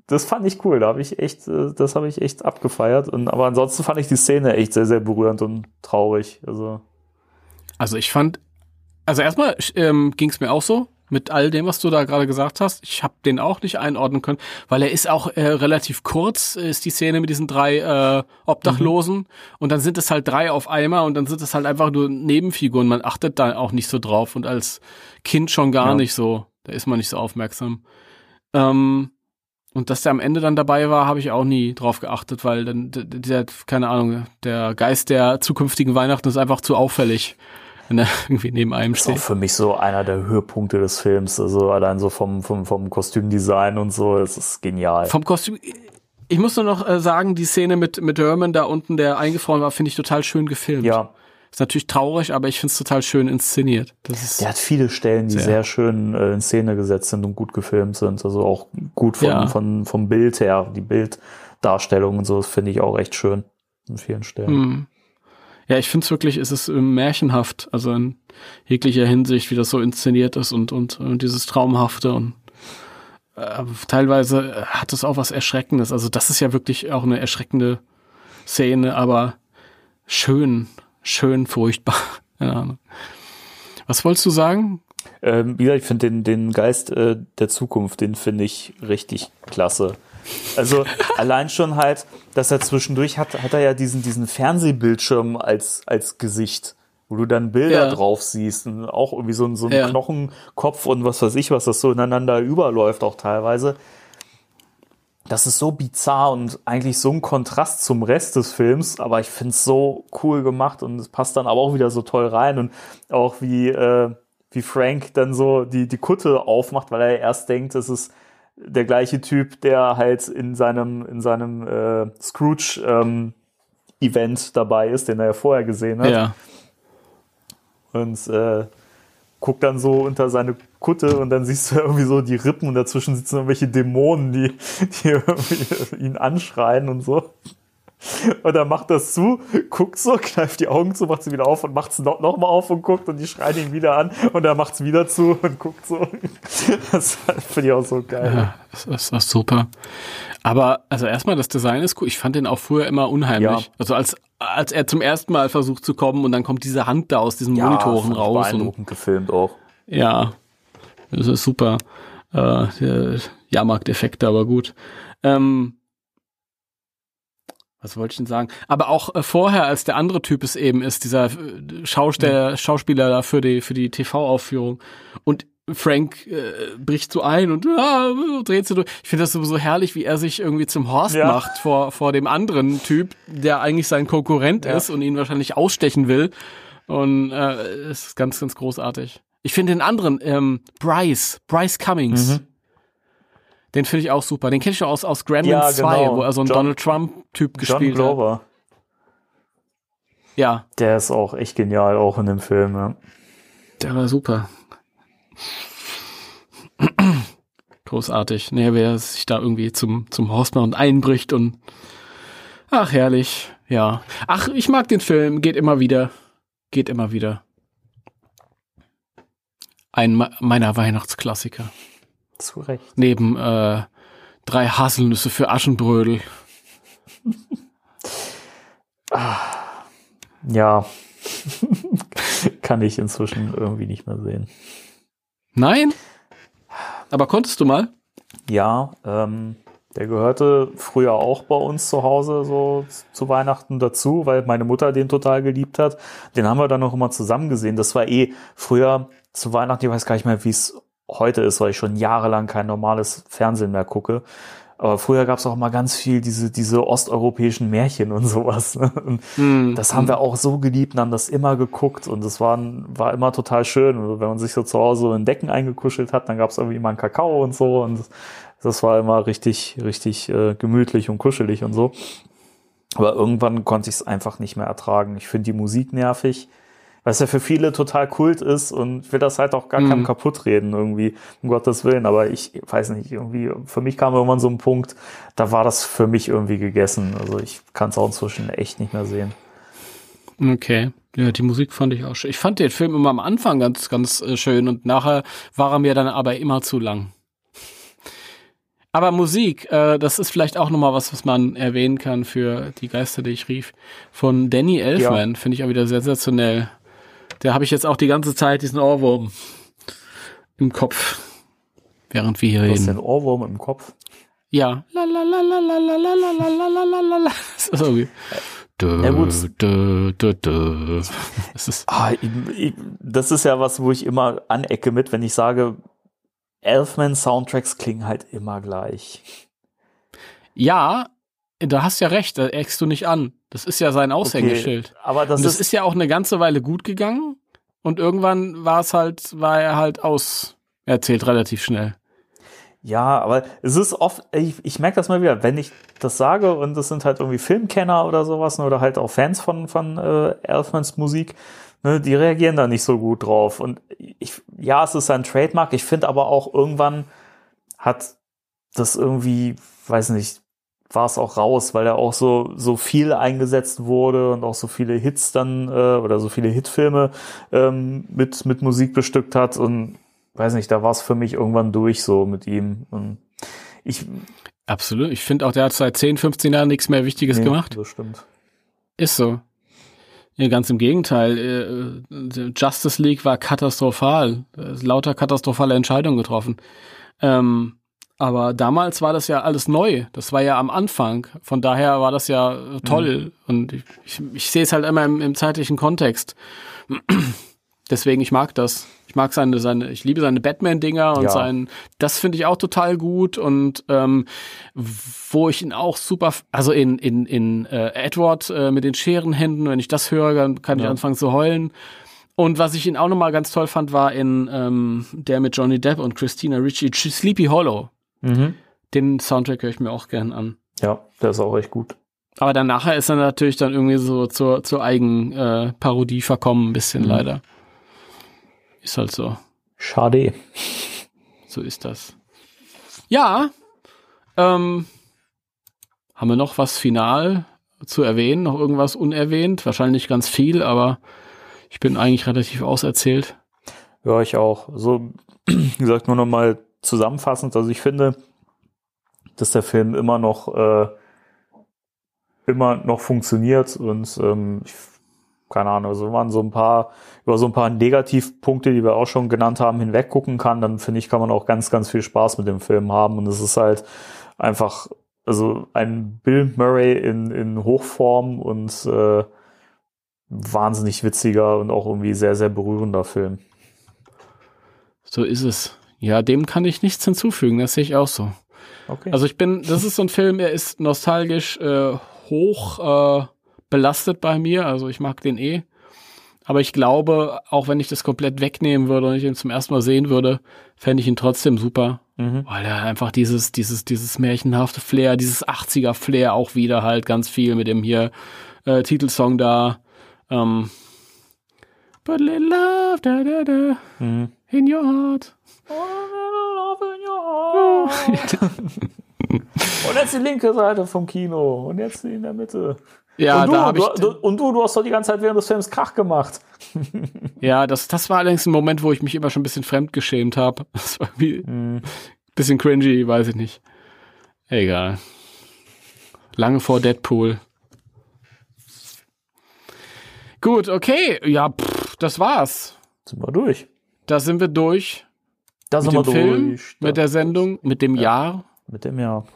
das fand ich cool, da habe ich echt, äh, das habe ich echt abgefeiert und aber ansonsten fand ich die Szene echt sehr, sehr berührend und traurig, also Also ich fand, also erstmal ähm, ging es mir auch so mit all dem, was du da gerade gesagt hast. Ich habe den auch nicht einordnen können, weil er ist auch äh, relativ kurz, ist die Szene mit diesen drei äh, Obdachlosen und dann sind es halt drei auf einmal und dann sind es halt einfach nur Nebenfiguren. Man achtet da auch nicht so drauf und als Kind schon gar Ja. nicht so. Da ist man nicht so aufmerksam. Ähm, und dass der am Ende dann dabei war, habe ich auch nie drauf geachtet, weil dann der, keine Ahnung, der Geist der zukünftigen Weihnachten ist einfach zu auffällig. Wenn er [LAUGHS] irgendwie neben einem Das ist auch steht. für mich so einer der Höhepunkte des Films. Also allein so vom, vom, vom Kostümdesign und so. Es ist genial. Vom Kostüm. Ich muss nur noch äh, sagen, die Szene mit, mit Herman da unten, der eingefroren war, finde ich total schön gefilmt. ja, Ist natürlich traurig, aber ich finde es total schön inszeniert. Das ist, der hat viele Stellen, die Sehr. sehr, schön äh, in Szene gesetzt sind und gut gefilmt sind. Also auch gut von, Ja. von, vom Bild her. Die Bilddarstellung und so, das finde ich auch recht schön an vielen Stellen. Hm. Ja, ich finde es wirklich, es ist äh, märchenhaft, also in jeglicher Hinsicht, wie das so inszeniert ist und, und, und dieses Traumhafte und äh, teilweise äh, hat es auch was Erschreckendes. Also das ist ja wirklich auch eine erschreckende Szene, aber schön, schön furchtbar. [LAUGHS] Ahnung. Was wolltest du sagen? Ähm, wie gesagt, ich finde den, den Geist äh, der Zukunft, den finde ich richtig klasse. Also allein schon halt, dass er zwischendurch hat, hat er ja diesen, diesen Fernsehbildschirm als, als Gesicht, wo du dann Bilder Ja. drauf siehst und auch irgendwie so ein, so ein Ja. Knochenkopf und was weiß ich, was das so ineinander überläuft auch teilweise. Das ist so bizarr und eigentlich so ein Kontrast zum Rest des Films, aber ich finde es so cool gemacht und es passt dann aber auch wieder so toll rein und auch wie, äh, wie Frank dann so die, die Kutte aufmacht, weil er erst denkt, es ist der gleiche Typ, der halt in seinem, in seinem äh, Scrooge ähm, Event dabei ist, den er ja vorher gesehen hat Ja. und äh, guckt dann so unter seine Kutte und dann siehst du [LAUGHS] irgendwie so die Rippen und dazwischen sitzen irgendwelche Dämonen, die, die [LAUGHS] irgendwie ihn anschreien und so. [LAUGHS] Und er macht das zu, guckt so, kneift die Augen zu, macht sie wieder auf und macht es noch, noch mal auf und guckt und die schreien ihn wieder an und er macht es wieder zu und guckt so. [LAUGHS] Das finde ich auch so geil. Ja, das ist, das ist super. Aber also erstmal das Design ist cool. Ich fand den auch früher immer unheimlich. Ja. Also als als er zum ersten Mal versucht zu kommen und dann kommt diese Hand da aus diesen Monitoren fand ich raus und gefilmt auch. ja, das ist super. Äh, der Jahrmarkteffekte, aber gut. Ähm, was wollte ich denn sagen? Aber auch äh, vorher, als der andere Typ es eben ist, dieser äh, Schausteller, Schauspieler da für die, für die TV-Aufführung. Und Frank äh, bricht so ein und ah, dreht so durch. Ich finde das sowieso herrlich, wie er sich irgendwie zum Horst Ja. macht vor, vor dem anderen Typ, der eigentlich sein Konkurrent Ja. ist und ihn wahrscheinlich ausstechen will. Und äh, es ist ganz, ganz großartig. Ich finde den anderen, ähm, Bryce, Bryce Cummings. Mhm. Den finde ich auch super. Den kenne ich auch aus, aus Gremlins Ja, 2, genau. wo er so einen John- Donald Trump-Typ John gespielt hat. Glover, Ja, der ist auch echt genial, auch in dem Film. Ja. der war super. Großartig. Nee, wer sich da irgendwie zum, zum Horstmann einbricht und ach, herrlich. Ja. Ach, ich mag den Film. Geht immer wieder. Geht immer wieder. Ein me- meiner Weihnachtsklassiker. Zu Recht. Neben äh, drei Haselnüsse für Aschenbrödel. Ja. [LAUGHS] Kann ich inzwischen irgendwie nicht mehr sehen. Nein? Aber konntest du mal? Ja, ähm, der gehörte früher auch bei uns zu Hause so zu Weihnachten dazu, weil meine Mutter den total geliebt hat. Den haben wir dann noch immer zusammen gesehen. Das war eh früher zu Weihnachten, ich weiß gar nicht mehr, wie es heute ist, weil ich schon jahrelang kein normales Fernsehen mehr gucke. Aber früher gab es auch mal ganz viel diese, diese osteuropäischen Märchen und sowas. ne? Und Hm. das haben wir auch so geliebt und haben das immer geguckt und das war, war immer total schön. Wenn man sich so zu Hause in Decken eingekuschelt hat, dann gab es irgendwie immer einen Kakao und so und das, das war immer richtig, richtig äh, gemütlich und kuschelig und so. Aber irgendwann konnte ich es einfach nicht mehr ertragen. Ich finde die Musik nervig, es ja für viele total kult ist und will das halt auch gar Mhm. keinem kaputt reden irgendwie, um Gottes Willen. Aber ich weiß nicht, irgendwie, für mich kam irgendwann so ein Punkt, da war das für mich irgendwie gegessen. Also ich kann es auch inzwischen echt nicht mehr sehen. Okay. Ja, die Musik fand ich auch schön. Ich fand den Film immer am Anfang ganz, ganz äh, schön und nachher war er mir dann aber immer zu lang. Aber Musik, äh, das ist vielleicht auch nochmal was, was man erwähnen kann für die Geister, die ich rief. Von Danny Elfman, finde ich auch wieder sensationell. Der habe ich jetzt auch die ganze Zeit diesen Ohrwurm im Kopf, während wir hier Du hast reden. den Ohrwurm im Kopf. Ja. La la la la la la la la la la la la la. Das ist irgendwie. Dö, Ja, gut. dö, dö, dö. Das ist, Ah, ich, ich, das ist ja was, wo ich immer anecke mit, wenn ich sage, Elfman-Soundtracks klingen halt immer gleich. ja, da hast ja recht, da eckst du nicht an. Das ist ja sein Aushängeschild. aber das, Und das ist, ist ja auch eine ganze Weile gut gegangen. Und irgendwann war es halt, war er halt aus. Erzählt relativ schnell. Ja, aber es ist oft, ich, ich merke das mal wieder, wenn ich das sage und das sind halt irgendwie Filmkenner oder sowas ne, oder halt auch Fans von, von äh, Elfmans Musik, ne, die reagieren da nicht so gut drauf. Und ich, ja, es ist ein Trademark, ich finde aber auch irgendwann hat das irgendwie, weiß nicht, war es auch raus, weil er auch so so viel eingesetzt wurde und auch so viele Hits dann äh, oder so viele Hitfilme ähm, mit mit Musik bestückt hat und weiß nicht, da war es für mich irgendwann durch so mit ihm und ich absolut, ich finde auch der hat seit 10, 15 Jahren nichts mehr Wichtiges nee, gemacht. Das stimmt. Ist so. Ja, ganz im Gegenteil. Äh, Justice League war katastrophal. Lauter katastrophale Entscheidungen getroffen. Ähm, aber damals war das ja alles neu. Das war ja am Anfang. Von daher war das ja toll. Mhm. Und ich, ich, ich sehe es halt immer im, im zeitlichen Kontext. [CLEARS THROAT] Deswegen, ich mag das. Ich mag seine, seine, ich liebe seine Batman-Dinger und ja. sein, das finde ich auch total gut. Und ähm, wo ich ihn auch super, also in, in, in äh, Edward äh, mit den Scherenhänden, wenn ich das höre, dann kann ja. ich anfangen zu heulen. Und was ich ihn auch nochmal ganz toll fand, war in ähm, der mit Johnny Depp und Christina Ricci, Sleepy Hollow. Mhm. Den Soundtrack höre ich mir auch gern an. Ja, der ist auch echt gut. Aber dann nachher ist er natürlich dann irgendwie so zur, zur Eigenparodie äh, verkommen, ein bisschen mhm. leider. Ist halt so. Schade. So ist das. Ja. Ähm, haben wir noch was final zu erwähnen? Noch irgendwas unerwähnt? Wahrscheinlich ganz viel, aber ich bin eigentlich relativ auserzählt. Ja, ich auch. So, [CLEARS THROAT] wie gesagt, nur noch mal zusammenfassend, also ich finde, dass der Film immer noch äh, immer noch funktioniert und ähm, ich, keine Ahnung, also wenn man so ein paar über so ein paar Negativpunkte, die wir auch schon genannt haben, hinweggucken kann, dann finde ich, kann man auch ganz, ganz viel Spaß mit dem Film haben und es ist halt einfach also ein Bill Murray in, in Hochform und äh, wahnsinnig witziger und auch irgendwie sehr, sehr berührender Film. So ist es. Ja, dem kann ich nichts hinzufügen, das sehe ich auch so. Okay. Also ich bin, das ist so ein Film, er ist nostalgisch äh, hoch äh, belastet bei mir, also ich mag den eh. Aber ich glaube, auch wenn ich das komplett wegnehmen würde und ich ihn zum ersten Mal sehen würde, fände ich ihn trotzdem super. Mhm. Weil er einfach dieses, dieses, dieses märchenhafte Flair, dieses 80er Flair auch wieder halt ganz viel mit dem hier äh, Titelsong da. Ähm, But little love, da, da, da, mhm. in your heart. [LAUGHS] und jetzt die linke Seite vom Kino und jetzt die in der Mitte. Ja, und du, da habe ich. Du, und du, du hast doch die ganze Zeit während des Films Krach gemacht. [LAUGHS] ja, das, das war allerdings ein Moment, wo ich mich immer schon ein bisschen fremdgeschämt habe. [LAUGHS] Das war irgendwie ein bisschen cringy, weiß ich nicht. Egal. Lange vor Deadpool. Gut, okay. Ja, pff, das war's. Sind wir durch. Da sind wir durch. Da sind mit wir dem Film, durch. mit der Sendung, mit dem ja. Jahr. Mit dem Jahr.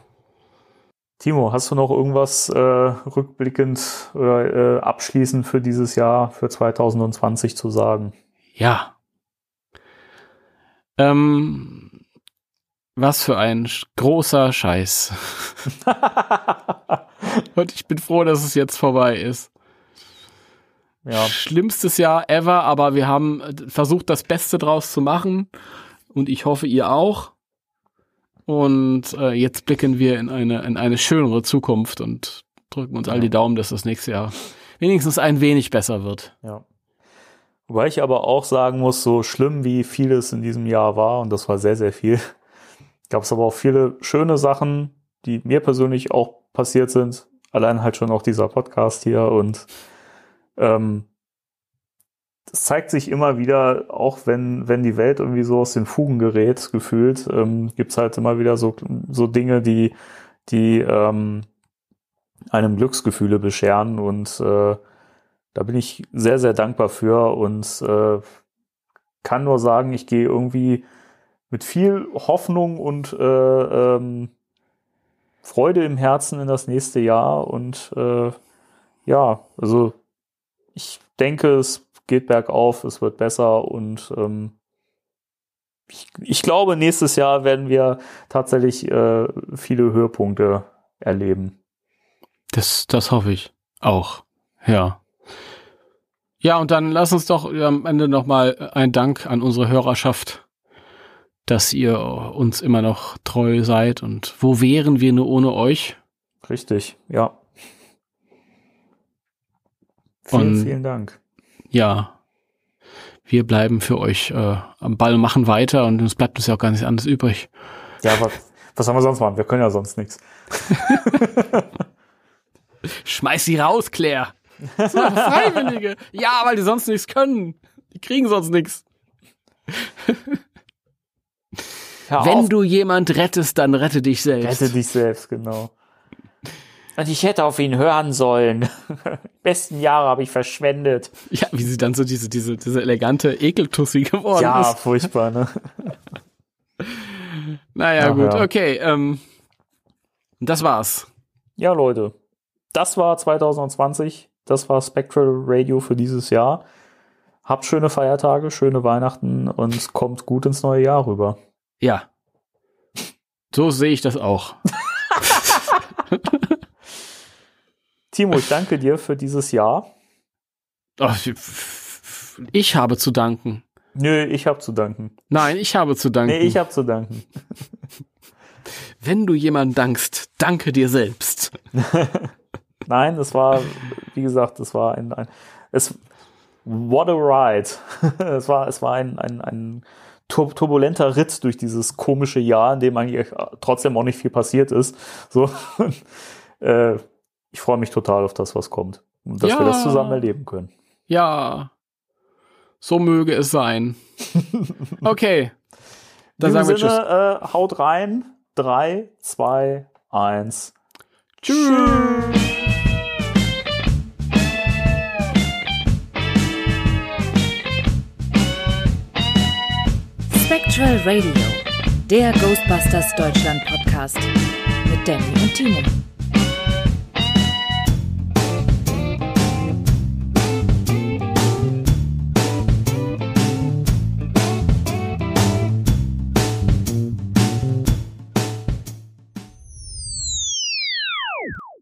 Timo, hast du noch irgendwas äh, rückblickend oder äh, abschließend für dieses Jahr, für 2020 zu sagen? Ja. Ähm, was für ein großer Scheiß. [LAUGHS] Und ich bin froh, dass es jetzt vorbei ist. Ja. Schlimmstes Jahr ever, aber wir haben versucht, das Beste draus zu machen und ich hoffe, ihr auch. Und äh, jetzt blicken wir in eine, in eine schönere Zukunft und drücken uns ja. all die Daumen, dass das nächste Jahr wenigstens ein wenig besser wird. Ja. Wobei ich aber auch sagen muss, so schlimm wie vieles in diesem Jahr war, und das war sehr, sehr viel, [LAUGHS] gab es aber auch viele schöne Sachen, die mir persönlich auch passiert sind. Allein halt schon auch dieser Podcast hier und ähm, das zeigt sich immer wieder, auch wenn, wenn die Welt irgendwie so aus den Fugen gerät, gefühlt, ähm, gibt halt immer wieder so, so Dinge, die, die ähm, einem Glücksgefühle bescheren und äh, da bin ich sehr, sehr dankbar für und äh, kann nur sagen, ich gehe irgendwie mit viel Hoffnung und äh, ähm, Freude im Herzen in das nächste Jahr und äh, ja, also ich denke, es geht bergauf, es wird besser und ähm, ich, ich glaube, nächstes Jahr werden wir tatsächlich äh, viele Höhepunkte erleben. Das, das hoffe ich auch. Ja. Ja, und dann lass uns doch am Ende nochmal ein Dank an unsere Hörerschaft, dass ihr uns immer noch treu seid. Und wo wären wir nur ohne euch? Richtig, ja. Vielen, Und- vielen Dank. Ja, wir bleiben für euch äh, am Ball, machen weiter und uns bleibt uns ja auch gar nichts anderes übrig. Ja, was, was sollen wir sonst machen? Wir können ja sonst nichts. [LAUGHS] Schmeiß sie raus, Claire. Das sind Freiwillige. ja, weil die sonst nichts können. Die kriegen sonst nichts. Wenn du jemand rettest, dann rette dich selbst. rette dich selbst, genau. Und ich hätte auf ihn hören sollen. [LAUGHS] Besten Jahre habe ich verschwendet. Ja, wie sie dann so diese, diese, diese elegante Ekeltussi geworden ja, ist. furchtbar, ne? [LAUGHS] Naja, Ach, gut, ja. okay. Ähm, das war's. Ja, Leute. Das war 2020. Das war Spectral Radio für dieses Jahr. Habt schöne Feiertage, schöne Weihnachten und kommt gut ins neue Jahr rüber. Ja. So sehe ich das auch. [LAUGHS] Timo, ich danke dir für dieses Jahr. Ich habe zu danken. Nö, ich hab zu danken. Nein, ich habe zu danken. Nee, ich hab zu danken. [LAUGHS] Wenn du jemandem dankst, danke dir selbst. [LAUGHS] Nein, es war, wie gesagt, es war ein, ein es, what a ride. [LAUGHS] es war, es war ein, ein, ein tur turbulenter Ritt durch dieses komische Jahr, in dem eigentlich trotzdem auch nicht viel passiert ist. So, äh, ich freue mich total auf das, was kommt. Und dass wir Ja. das zusammen erleben können. Ja. So möge es sein. [LAUGHS] Okay. Dann In sagen wir diesem Tschüss. Sinne, äh, haut rein. Drei, zwei, eins. Tschüss. Spectral Radio, der Ghostbusters Deutschland Podcast mit Danny und Timo.